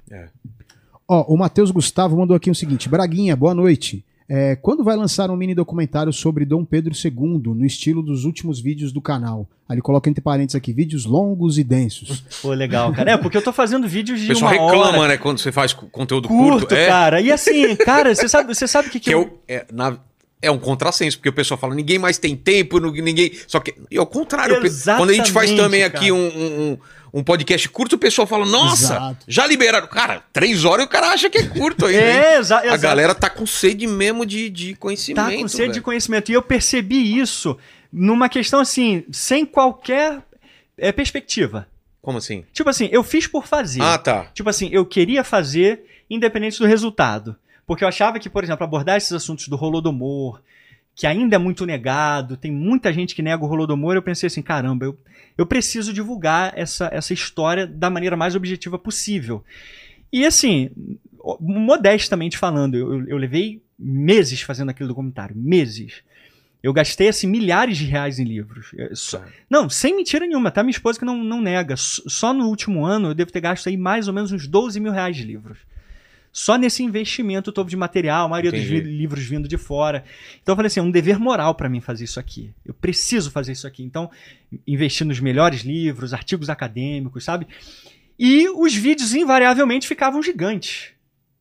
Ó, o Matheus Gustavo mandou aqui o seguinte: Braguinha, boa noite. É, quando vai lançar um mini documentário sobre Dom Pedro II, no estilo dos últimos vídeos do canal? Aí ele coloca entre parênteses aqui, vídeos longos e densos. (laughs) Pô, legal, cara. É, porque eu tô fazendo vídeos O de pessoal uma reclama, hora. né, quando você faz co- conteúdo curto. Curto, é, cara. E assim, cara, você sabe, você sabe o (laughs) que, que, que é, eu... o- é, na- é um contrassenso, porque o pessoal fala, ninguém mais tem tempo, ninguém. Só que é o contrário. Quando a gente faz Exatamente, também cara. aqui um, um- um- podcast curto, o pessoal fala, nossa, Exato. já liberaram. Cara, três horas o cara acha que é curto ainda. (laughs) É, exa A galera tá com sede mesmo de, de conhecimento. tá com sede de velho. conhecimento. E eu percebi isso numa questão assim, sem qualquer é, perspectiva. Como assim? Tipo assim, eu fiz por fazer. Ah, tá. Tipo assim, eu queria fazer independente do resultado. Porque eu achava que, por exemplo, abordar esses assuntos do Holodomor, que ainda é muito negado, tem muita gente que nega o Holodomor, eu pensei assim, caramba, eu, eu preciso divulgar essa, essa história da maneira mais objetiva possível. E assim, modestamente falando, eu, eu- levei meses fazendo aquele documentário, meses. Eu gastei assim milhares de reais em livros. Só- Tá. não, sem mentira nenhuma, tá? Minha esposa que não, não nega. Só no último ano eu devo ter gasto aí mais ou menos uns 12 mil reais de livros. Só nesse investimento todo de material, a maioria dos Entendi. vi- livros vindo de fora. Então eu falei assim, é um dever moral para mim fazer isso aqui. Eu preciso fazer isso aqui. Então, investir nos melhores livros, artigos acadêmicos, sabe? E os vídeos invariavelmente ficavam gigantes.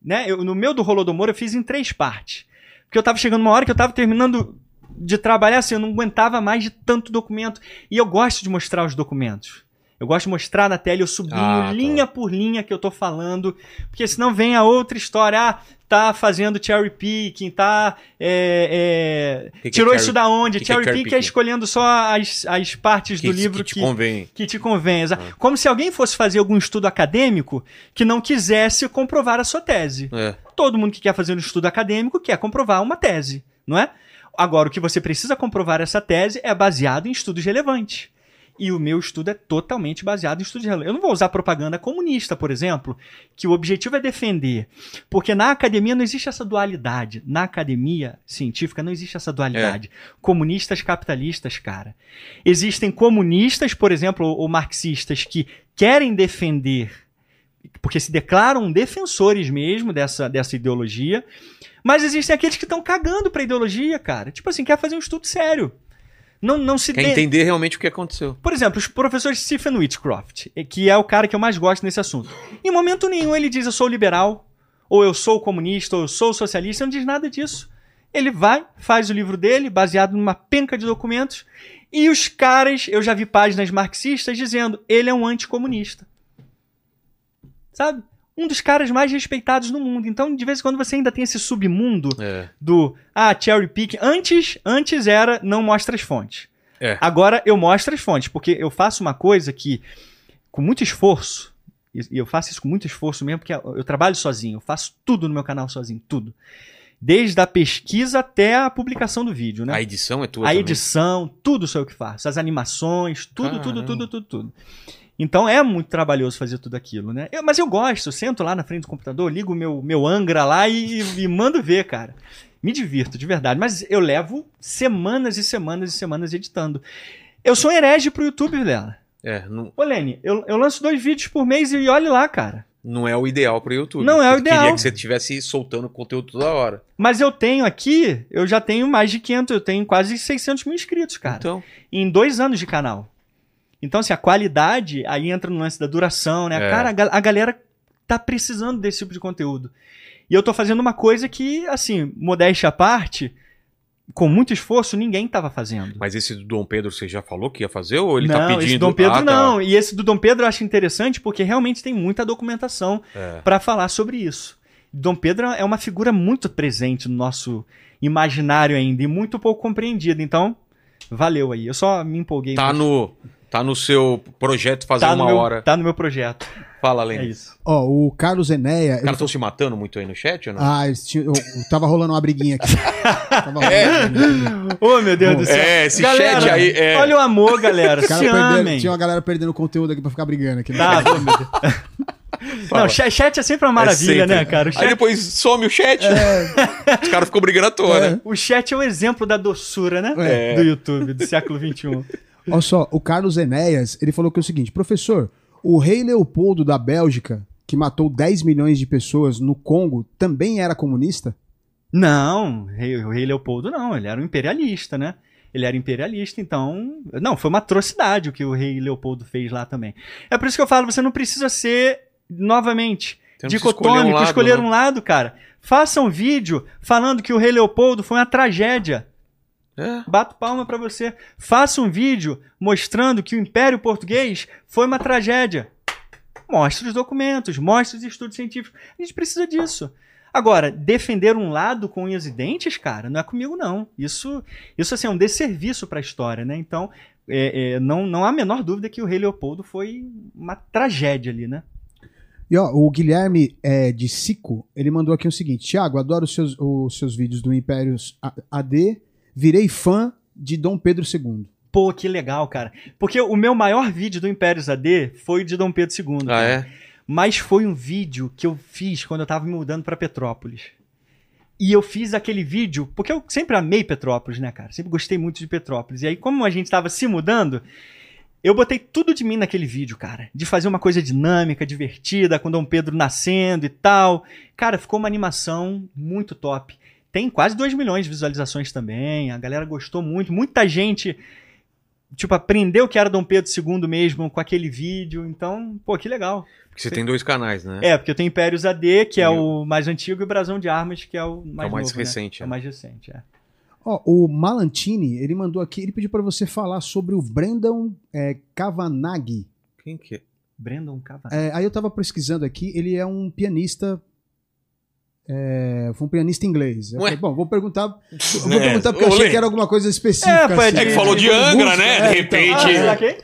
Né? Eu, no meu do Rolodomor eu fiz em três partes. Porque eu tava chegando uma hora que eu tava terminando de trabalhar assim, eu não aguentava mais de tanto documento. E eu gosto de mostrar os documentos. Eu gosto de mostrar na tela, eu sublinho Ah, tá. linha por linha que eu tô falando, porque senão vem a outra história, ah, tá fazendo cherry picking, tá, é, é, Que que é tirou cherry- isso da onde? que que é cherry cherry picking é escolhendo só as, as partes do livro que que, te convém. que te convém. Ah. Como se alguém fosse fazer algum estudo acadêmico que não quisesse comprovar a sua tese. É. Todo mundo que quer fazer um estudo acadêmico quer comprovar uma tese, não é? Agora, o que você precisa comprovar essa tese é baseado em estudos relevantes. E o meu estudo é totalmente baseado em estudos relevantes. Eu não vou usar propaganda comunista, por exemplo, que o objetivo é defender. Porque na academia não existe essa dualidade. Na academia científica não existe essa dualidade. Comunistas, capitalistas, cara. Existem comunistas, por exemplo, ou marxistas, que querem defender porque se declaram defensores mesmo dessa, dessa ideologia, mas existem aqueles que estão cagando pra ideologia, cara. Tipo assim, quer fazer um estudo sério. Não, não se Quer de- entender realmente o que aconteceu. Por exemplo, os professores Stephen Whitcroft, que é o cara que eu mais gosto nesse assunto. Em momento nenhum ele diz eu sou liberal, ou eu sou comunista, ou eu sou socialista, não diz nada disso. Ele vai, faz o livro dele, baseado numa penca de documentos, e os caras, eu já vi páginas marxistas dizendo, ele é um anticomunista. Sabe? Um dos caras mais respeitados no mundo. Então, de vez em quando você ainda tem esse submundo É. do ah, cherry pick. Antes, antes era não mostra as fontes. É. Agora eu mostro as fontes, porque eu faço uma coisa que, com muito esforço, e eu faço isso com muito esforço mesmo, porque eu trabalho sozinho, eu faço tudo no meu canal sozinho, tudo. Desde a pesquisa até a publicação do vídeo, né? A edição é tua A também? edição, tudo sou eu que faço. As animações, tudo, tudo, Caramba. tudo, tudo, tudo. Então é muito trabalhoso fazer tudo aquilo, né? Eu- mas eu gosto, eu sento lá na frente do computador, ligo o meu, meu Angra lá e, e mando ver, cara. Me divirto, de verdade. Mas eu levo semanas e semanas e semanas editando. Eu sou um herege pro YouTube, Vilela. É, não, Ô, Lene, eu, eu lanço dois vídeos por mês e olhe lá, cara. não é o ideal pro YouTube. Não é o ideal. Queria que você estivesse soltando conteúdo toda hora. Mas eu tenho aqui, eu já tenho mais de 500, eu tenho quase 600 mil inscritos, cara. Então, em dois anos de canal. Então, assim, a qualidade aí entra no lance da duração, né? É. Cara, a, a galera tá precisando desse tipo de conteúdo. E eu tô fazendo uma coisa que, assim, modéstia à parte, com muito esforço, ninguém tava fazendo. mas esse do Dom Pedro você já falou que ia fazer ou ele tá pedindo? esse Dom Pedro Ah, tá. não. E esse do Dom Pedro eu acho interessante porque realmente tem muita documentação É. pra falar sobre isso. Dom Pedro é uma figura muito presente no nosso imaginário ainda e muito pouco compreendida. Então, valeu aí. Eu só me empolguei. Tá no, tá no seu projeto fazer Tá uma meu, hora. Tá no meu projeto. Fala, É Lene. isso. Ó, o Carlos Enéia. Os caras estão se matando muito aí no chat ou não? Ah, eles tinham- eu, eu tava rolando uma briguinha aqui. (laughs) Tava rolando É. Ô, meu Deus do céu. É, esse Galera, chat aí. É... Olha o amor, galera. Os caras Se amem. tinha uma galera perdendo conteúdo aqui pra ficar brigando aqui. né? Tá, meu Deus. (laughs) Fala. Não, chat, chat é sempre uma maravilha, É sempre. né, cara? O Aí chat, depois some o chat. Os caras ficam brigando à toa, É. né? o chat é o exemplo da doçura, né? É. Do YouTube, do século XXI. Olha só, o Carlos Enéas, ele falou que é o seguinte, professor, o rei Leopoldo da Bélgica, que matou 10 milhões de pessoas no Congo, também era comunista? Não, o rei, o rei Leopoldo não, ele era um imperialista, né? Ele era imperialista, então. Não, foi uma atrocidade o que o rei Leopoldo fez lá também. É por isso que eu falo, você não precisa ser, novamente, dicotômico, escolher um lado, escolher né? um lado, cara. Faça um vídeo falando que o rei Leopoldo foi uma tragédia. É. Bato palma pra você. Faça um vídeo mostrando que o Império Português foi uma tragédia. Mostre os documentos, mostre os estudos científicos. A gente precisa disso. Agora, defender um lado com unhas e dentes, cara, não é comigo, não. Isso, isso assim, é um desserviço pra história, né? Então, é, é, não, não há a menor dúvida que o rei Leopoldo foi uma tragédia ali, né? E ó, o Guilherme é, de Sico, ele mandou aqui o seguinte: Tiago, adoro os seus, os seus vídeos do Impérios A- AD, virei fã de Dom Pedro II. Pô, que legal, cara. Porque o meu maior vídeo do Impérios AD foi o de Dom Pedro II. Ah, cara. é? Mas foi um vídeo que eu fiz quando eu tava me mudando pra Petrópolis. E eu fiz aquele vídeo, porque eu sempre amei Petrópolis, né, cara? Sempre gostei muito de Petrópolis. E aí, como a gente tava se mudando, eu botei tudo de mim naquele vídeo, cara. De fazer uma coisa dinâmica, divertida, com Dom Pedro nascendo e tal. Cara, ficou uma animação muito top. Tem quase 2 milhões de visualizações também. A galera gostou muito. Muita gente, tipo, aprendeu que era Dom Pedro II mesmo com aquele vídeo. Então, pô, que legal. Porque você tem dois canais, né? É, porque eu tenho Impérios AD, que é E o mais antigo, e o Brasão de Armas, que é o mais, é o mais novo, né? recente, É é. o mais recente, é. Ó, o Malantini, ele mandou aqui, ele pediu pra você falar sobre o Brendan é, Kavanagh. Quem que é? Brandon Cavanagh. É, aí eu tava pesquisando aqui, ele é um pianista. É, foi um pianista inglês. Falei, bom, vou perguntar. Vou É, perguntar porque eu achei que era alguma coisa específica. É, é assim. que falou de Angra, né? De é, repente.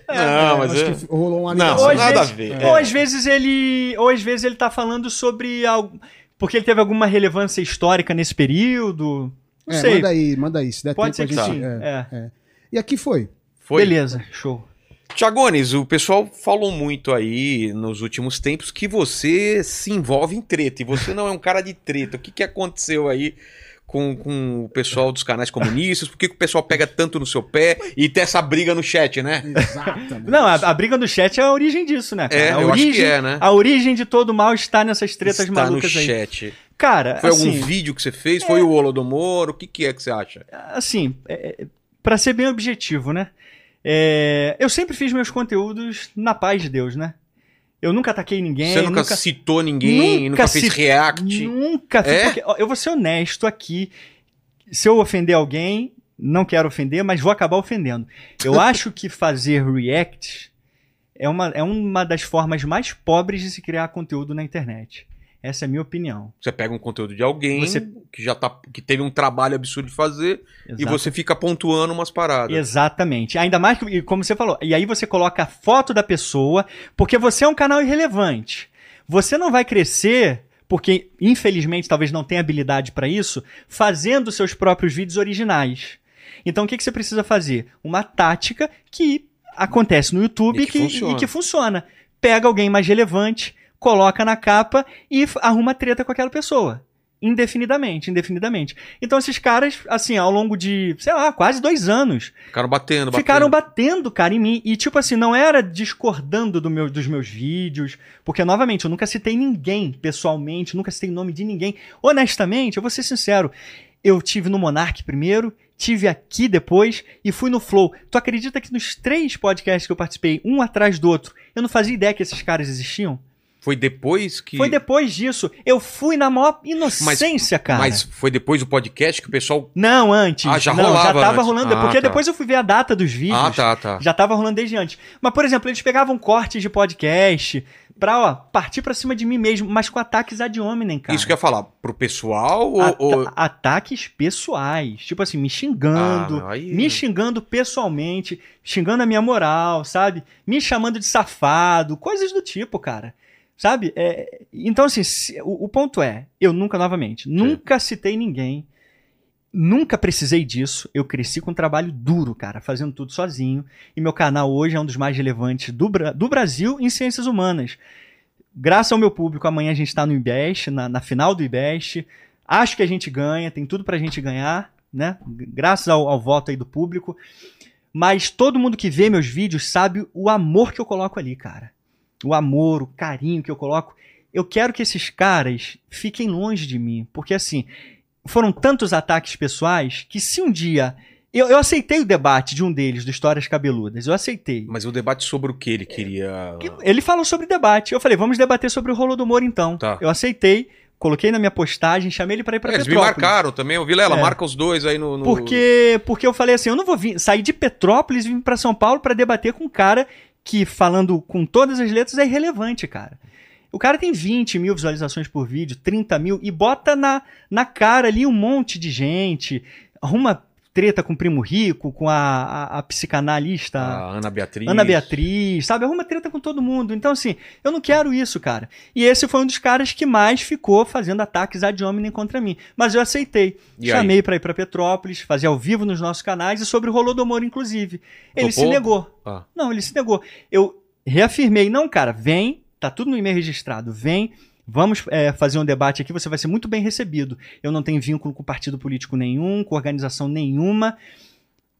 Ah? É. Não, mas acho é. que rolou uma Não. Ou nada vezes- a ver. Ou É. às vezes ele. Ou às vezes ele tá falando sobre algo. Porque ele teve alguma relevância histórica nesse período. Não É, sei. manda aí, manda aí. Se der Pode ser tempo que a sim. gente. é. É. E aqui foi. Foi? Beleza, show. Tiagones, o pessoal falou muito aí nos últimos tempos que você se envolve em treta e você não é um cara de treta. O que, que aconteceu aí com, com o pessoal dos canais comunistas? Por que, que o pessoal pega tanto no seu pé e tem essa briga no chat, né? Exatamente. Não, a, a briga do chat é a origem disso, né, cara? É, a eu acho que é, né? A origem de todo mal está nessas tretas Está no malucas aí. chat. Cara, Foi assim, algum vídeo que você fez? Foi o Holodomor? O que, que é que você acha? assim, é, para ser bem objetivo, né? É, eu sempre fiz meus conteúdos na paz de Deus, né? Eu nunca ataquei ninguém. você nunca, citou ninguém, nunca, fez cit- react? Nunca fiz. É? porque, ó, eu vou ser honesto aqui. Se eu ofender alguém, não quero ofender, mas vou acabar ofendendo. Eu (laughs) acho que fazer react é uma, é uma das formas mais pobres de se criar conteúdo na internet. Essa é a minha opinião. Você pega um conteúdo de alguém Você- que já tá, que teve um trabalho absurdo de fazer e Exato. você fica pontuando umas paradas. Exatamente. Ainda mais que, e como você falou, e aí você coloca a foto da pessoa, porque você é um canal irrelevante. Você não vai crescer, porque infelizmente talvez não tenha habilidade para isso, fazendo seus próprios vídeos originais. Então o que, que você precisa fazer? Uma tática que acontece no YouTube E e que que, e que funciona. Pega alguém mais relevante, coloca na capa e arruma treta com aquela pessoa. Indefinidamente, indefinidamente. Então esses caras, assim, ao longo de, sei lá, quase dois anos, Ficaram batendo, batendo. ficaram batendo, cara, em mim. E, tipo assim, não era discordando do meu, dos meus vídeos. Porque, novamente, eu nunca citei ninguém pessoalmente, nunca citei nome de ninguém. Honestamente, eu vou ser sincero. Eu tive no Monark primeiro, tive aqui depois e fui no Flow. Tu acredita que nos três podcasts que eu participei, um atrás do outro, eu não fazia ideia que esses caras existiam? Foi depois que. Foi depois disso. Eu fui na maior inocência, cara. Mas foi depois do podcast que o pessoal. Não, antes. Ah, já não, rolava já tava antes. rolando. Ah, porque tá. depois eu fui ver a data dos vídeos. Ah, tá, tá. Já tava rolando desde antes. Mas, por exemplo, eles pegavam cortes de podcast pra, ó, partir pra cima de mim mesmo, mas com ataques ad hominem, cara. Isso que eu ia falar. Pro pessoal ou. Ata- ou- Ataques pessoais. Tipo assim, me xingando. Ah, aí- Me xingando pessoalmente. Xingando a minha moral, sabe? Me chamando de safado. Coisas do tipo, cara. Sabe? É, então, assim, se- o, o ponto é: eu nunca, novamente, nunca citei ninguém. Nunca precisei disso. Eu cresci com um trabalho duro, cara, fazendo tudo sozinho. E meu canal hoje é um dos mais relevantes do, do Brasil em ciências humanas. Graças ao meu público, amanhã a gente está no IBEST, na, na final do IBEST. Acho que a gente ganha, tem tudo pra gente ganhar, né? Graças ao, ao voto aí do público. Mas todo mundo que vê meus vídeos sabe o amor que eu coloco ali, cara. O amor, o carinho que eu coloco. Eu quero que esses caras fiquem longe de mim. Porque assim, foram tantos ataques pessoais que se um dia. Eu, eu aceitei o debate de um deles, do Histórias Cabeludas. Eu aceitei. Mas o debate sobre o que ele queria. Que- Ele falou sobre debate. Eu falei, vamos debater sobre o rolo do Moro então. Tá. Eu aceitei, coloquei na minha postagem, chamei ele pra ir pra É, eles me Petrópolis. marcaram também. O Vilela, É. marca os dois aí no. no- Porque, porque eu falei assim, eu não vou vir, sair de Petrópolis e vir pra São Paulo pra debater com um cara que, falando com todas as letras, é irrelevante, cara. O cara tem 20 mil visualizações por vídeo, 30 mil, e bota na, na cara ali um monte de gente, arruma treta com o Primo Rico, com a, a, a psicanalista... A Ana Beatriz. Ana Beatriz, sabe? Arruma treta com todo mundo. Então, assim, eu não quero isso, cara. E esse foi um dos caras que mais ficou fazendo ataques ad hominem contra mim. Mas eu aceitei. E Chamei pra ir pra Petrópolis, fazer ao vivo nos nossos canais e sobre o Rolodomor, inclusive. Ele Topou? se negou. Ah. Não, ele se negou. Eu reafirmei, não, cara, vem, tá tudo no e-mail registrado, vem. Vamos é, fazer um debate aqui, você vai ser muito bem recebido. Eu não tenho vínculo com partido político nenhum, com organização nenhuma.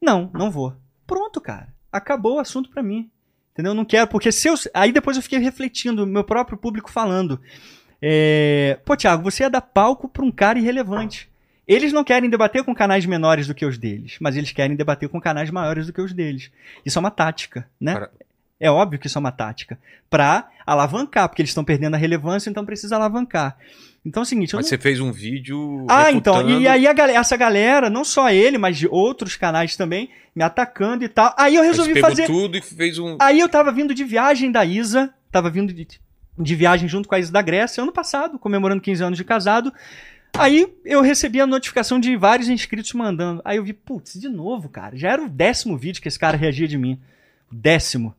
Não, não vou. Pronto, cara. Acabou o assunto pra mim. Entendeu? Eu não quero, porque se eu. Aí depois eu fiquei refletindo, meu próprio público falando. É, Pô, Thiago, você ia dar palco pra um cara irrelevante. Eles não querem debater com canais menores do que os deles, mas eles querem debater com canais maiores do que os deles. Isso é uma tática, né? Cara- É óbvio que isso é uma tática. Pra alavancar, porque eles estão perdendo a relevância, então precisa alavancar. Então é o seguinte, Mas não- você fez um vídeo. ah, então. E aí a essa galera, não só ele, mas de outros canais também, me atacando e tal. Aí eu resolvi pegou fazer. tudo e fez um. Aí eu tava vindo de viagem da Isa, tava vindo de, de viagem junto com a Isa da Grécia, ano passado, comemorando 15 anos de casado. Aí eu recebi a notificação de vários inscritos mandando. Aí eu vi, putz, de novo, cara. Já era o décimo vídeo que esse cara reagia de mim. O décimo.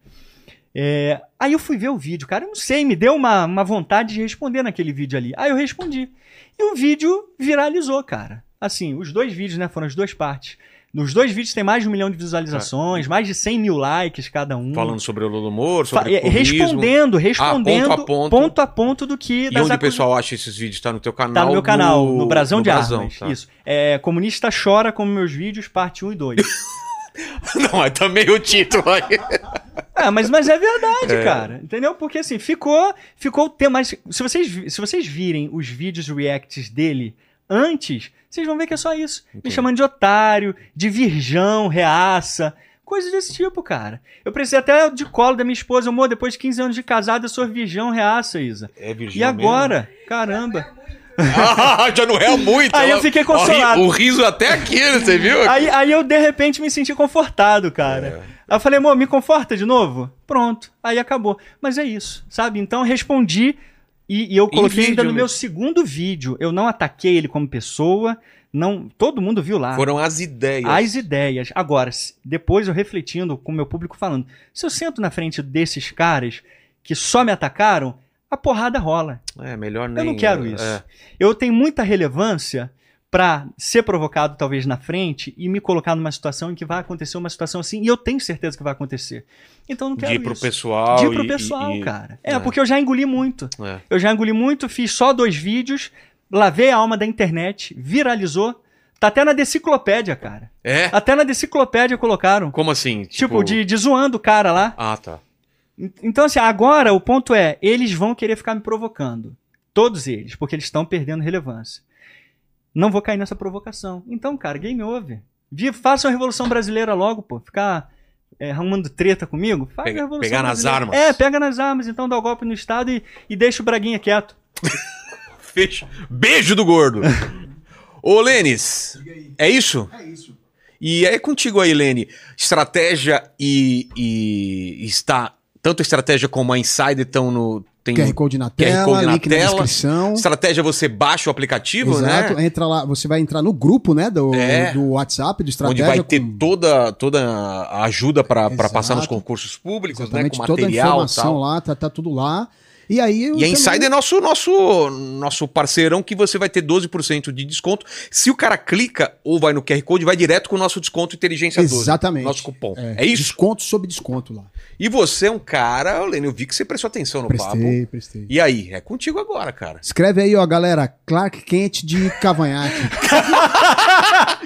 É, aí eu fui ver o vídeo, cara, eu não sei, me deu uma, uma vontade de responder naquele vídeo ali. Aí eu respondi. E o vídeo viralizou, cara. Assim, os dois vídeos, né, foram as duas partes. Nos dois vídeos tem mais de um milhão de visualizações, mais de 100 mil likes cada um. Falando sobre o Fa- sobre é, o clubismo. respondendo, respondendo, ponto a ponto. ponto a ponto do que E onde o pessoal acha esses vídeos? Tá no teu canal? Tá no meu canal, no Brasão no de Brasão, Armas. tá. Isso. É, Comunista chora como meus vídeos, parte 1 e 2. (laughs) Não, mas também o título aí. (laughs) É, mas, mas é verdade, (laughs) cara. Entendeu? Porque assim, ficou. Ficou o tema. Mas se vocês, se vocês virem os vídeos reacts dele antes, vocês vão ver que é só isso. Me chamando de otário, de virgão, reaça. Coisas desse tipo, cara. Eu precisei até de colo da minha esposa. Amor, depois de 15 anos de casado, eu sou virgão, reaça, Isa. É Virgínia E agora? Caramba. Ah, já não é muito. Aí eu Ela- fiquei Ó, ri- consolado. O riso até aqui, você viu? Aí, aí eu, de repente, me senti confortado, cara. Aí eu falei, amor, me conforta de novo? Pronto. Aí acabou. Mas é isso, sabe? Então eu respondi e, e eu coloquei ainda no meu segundo vídeo. Eu não ataquei ele como pessoa. Não, todo mundo viu lá. Foram as ideias. As ideias. Agora, depois eu refletindo com o meu público falando, se eu sento na frente desses caras que só me atacaram, a porrada rola. É, melhor nem... Eu não quero isso. É. Eu tenho muita relevância pra ser provocado talvez na frente e me colocar numa situação em que vai acontecer uma situação assim e eu tenho certeza que vai acontecer. Então eu não De quero ir pro isso. pessoal. De ir pro e- pessoal, e- cara. É, é. porque eu já engoli muito. É. Eu já engoli muito, fiz só dois vídeos, lavei a alma da internet, viralizou. Tá até na deciclopédia, cara. É? Até na deciclopédia colocaram. Como assim? Tipo, de, de zoando o cara lá. Ah, tá. Então, assim, agora o ponto é, eles vão querer ficar me provocando. Todos eles, porque eles estão perdendo relevância. Não vou cair nessa provocação. Então, cara, game over. Faça uma Revolução Brasileira logo, pô. Ficar é, arrumando treta comigo. Faz Pega- a Revolução pegar nas Brasileira. armas. É, pega nas armas, então dá o golpe no Estado e, e deixa o Braguinha quieto. (laughs) Fecha. Beijo do gordo. Ô, Lênis, é isso? É isso. E é contigo aí, Lene. Estratégia e, e está. Tanto a estratégia como a Insider estão no. Tem QR Code na QR tela, Code na link na tela. descrição. Estratégia você baixa o aplicativo, Exato, né? entra lá, você vai entrar no grupo, né, do, É. do WhatsApp, do Onde Estratégia. vai ter com toda, toda a ajuda para passar nos concursos públicos, né? exatamente Com toda a material informação lá, tá, tá tudo lá. E aí... E a também- Insider é nosso, nosso, nosso parceirão que você vai ter 12% de desconto. Se o cara clica ou vai no QR Code, vai direto com o nosso desconto Inteligência 12. Exatamente. Nosso cupom. É, É, isso? Desconto sobre desconto lá. E você é um cara, Lene, eu vi que você prestou atenção no Prestei, papo. prestei. E aí, é contigo agora, cara. Escreve aí, ó, galera. Clark Kent de cavanhaque. (laughs)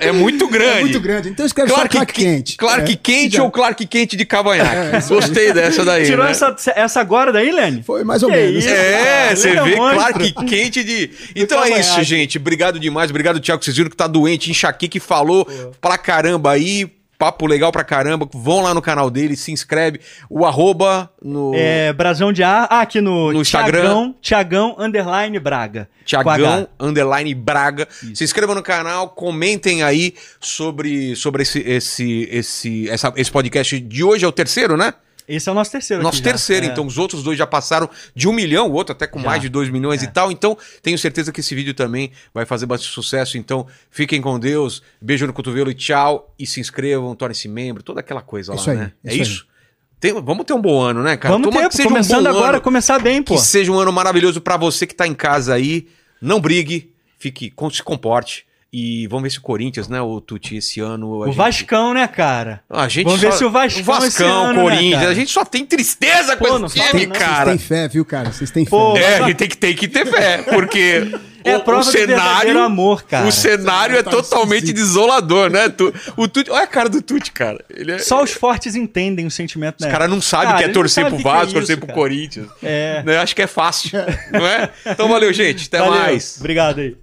É muito grande. É muito grande. Então escreve só Clark, Clark Ke- Kent. Clark É. Quente Já- ou Clark Quente de cavanhaque? Gostei dessa daí. Tirou né? essa, essa agora daí, Foi mais ou Que menos. isso, É, você vê monstro. Clark Quente de. Então é isso, gente. Obrigado demais. Obrigado, Thiago. Vocês viram que tá doente, enxaqueca que falou pra caramba aí. Papo legal pra caramba. Vão lá no canal dele, se inscreve. O arroba no. É, Brasão de Ar. Ah, aqui no, No Instagram. Tiagão, Tiagão Underline Braga. Tiagão. Underline Braga. Se inscrevam no canal, comentem aí sobre, sobre esse, esse, esse, essa- esse podcast de hoje. É o terceiro, né? Esse é o nosso terceiro. Nosso aqui já. terceiro, É. então os outros dois já passaram de um milhão, o outro até com Já. mais de dois milhões É. e tal. Então, tenho certeza que esse vídeo também vai fazer bastante sucesso. Então, fiquem com Deus, beijo no cotovelo e tchau. E se inscrevam, tornem-se membro, toda aquela coisa Isso lá, aí, né? É isso isso? Tem- vamos ter um bom ano, né, cara? Vamos Tomara ter, que seja um começando bom agora, ano, começar bem, pô. que seja um ano maravilhoso pra você que tá em casa aí. Não brigue, fique, se comporte. E vamos ver se o Corinthians, né, o Tuti, esse ano. a O gente- Vascão, né, cara? A gente Vamos só- ver se o Vascão esse Vascão, ano, né, Corinthians. cara? a gente só tem tristeza Pô, com não esse time, não. Vocês cara. têm fé, viu, cara? Vocês têm fé. Pô, É, Mas- a gente tem que, tem que ter fé, porque (laughs) É a prova do verdadeiro amor, cara. o cenário é Tá totalmente esquisito. desolador, né? Tu- o Tuti, olha a cara do Tuti, cara. Ele é, Só os fortes entendem o sentimento, os né? caras não sabem Cara, que é torcer pro o é Vasco, torcer isso, pro cara. Corinthians. É. Né? Acho que é fácil, não é? Então valeu, gente. Até Valeu. mais. Obrigado aí.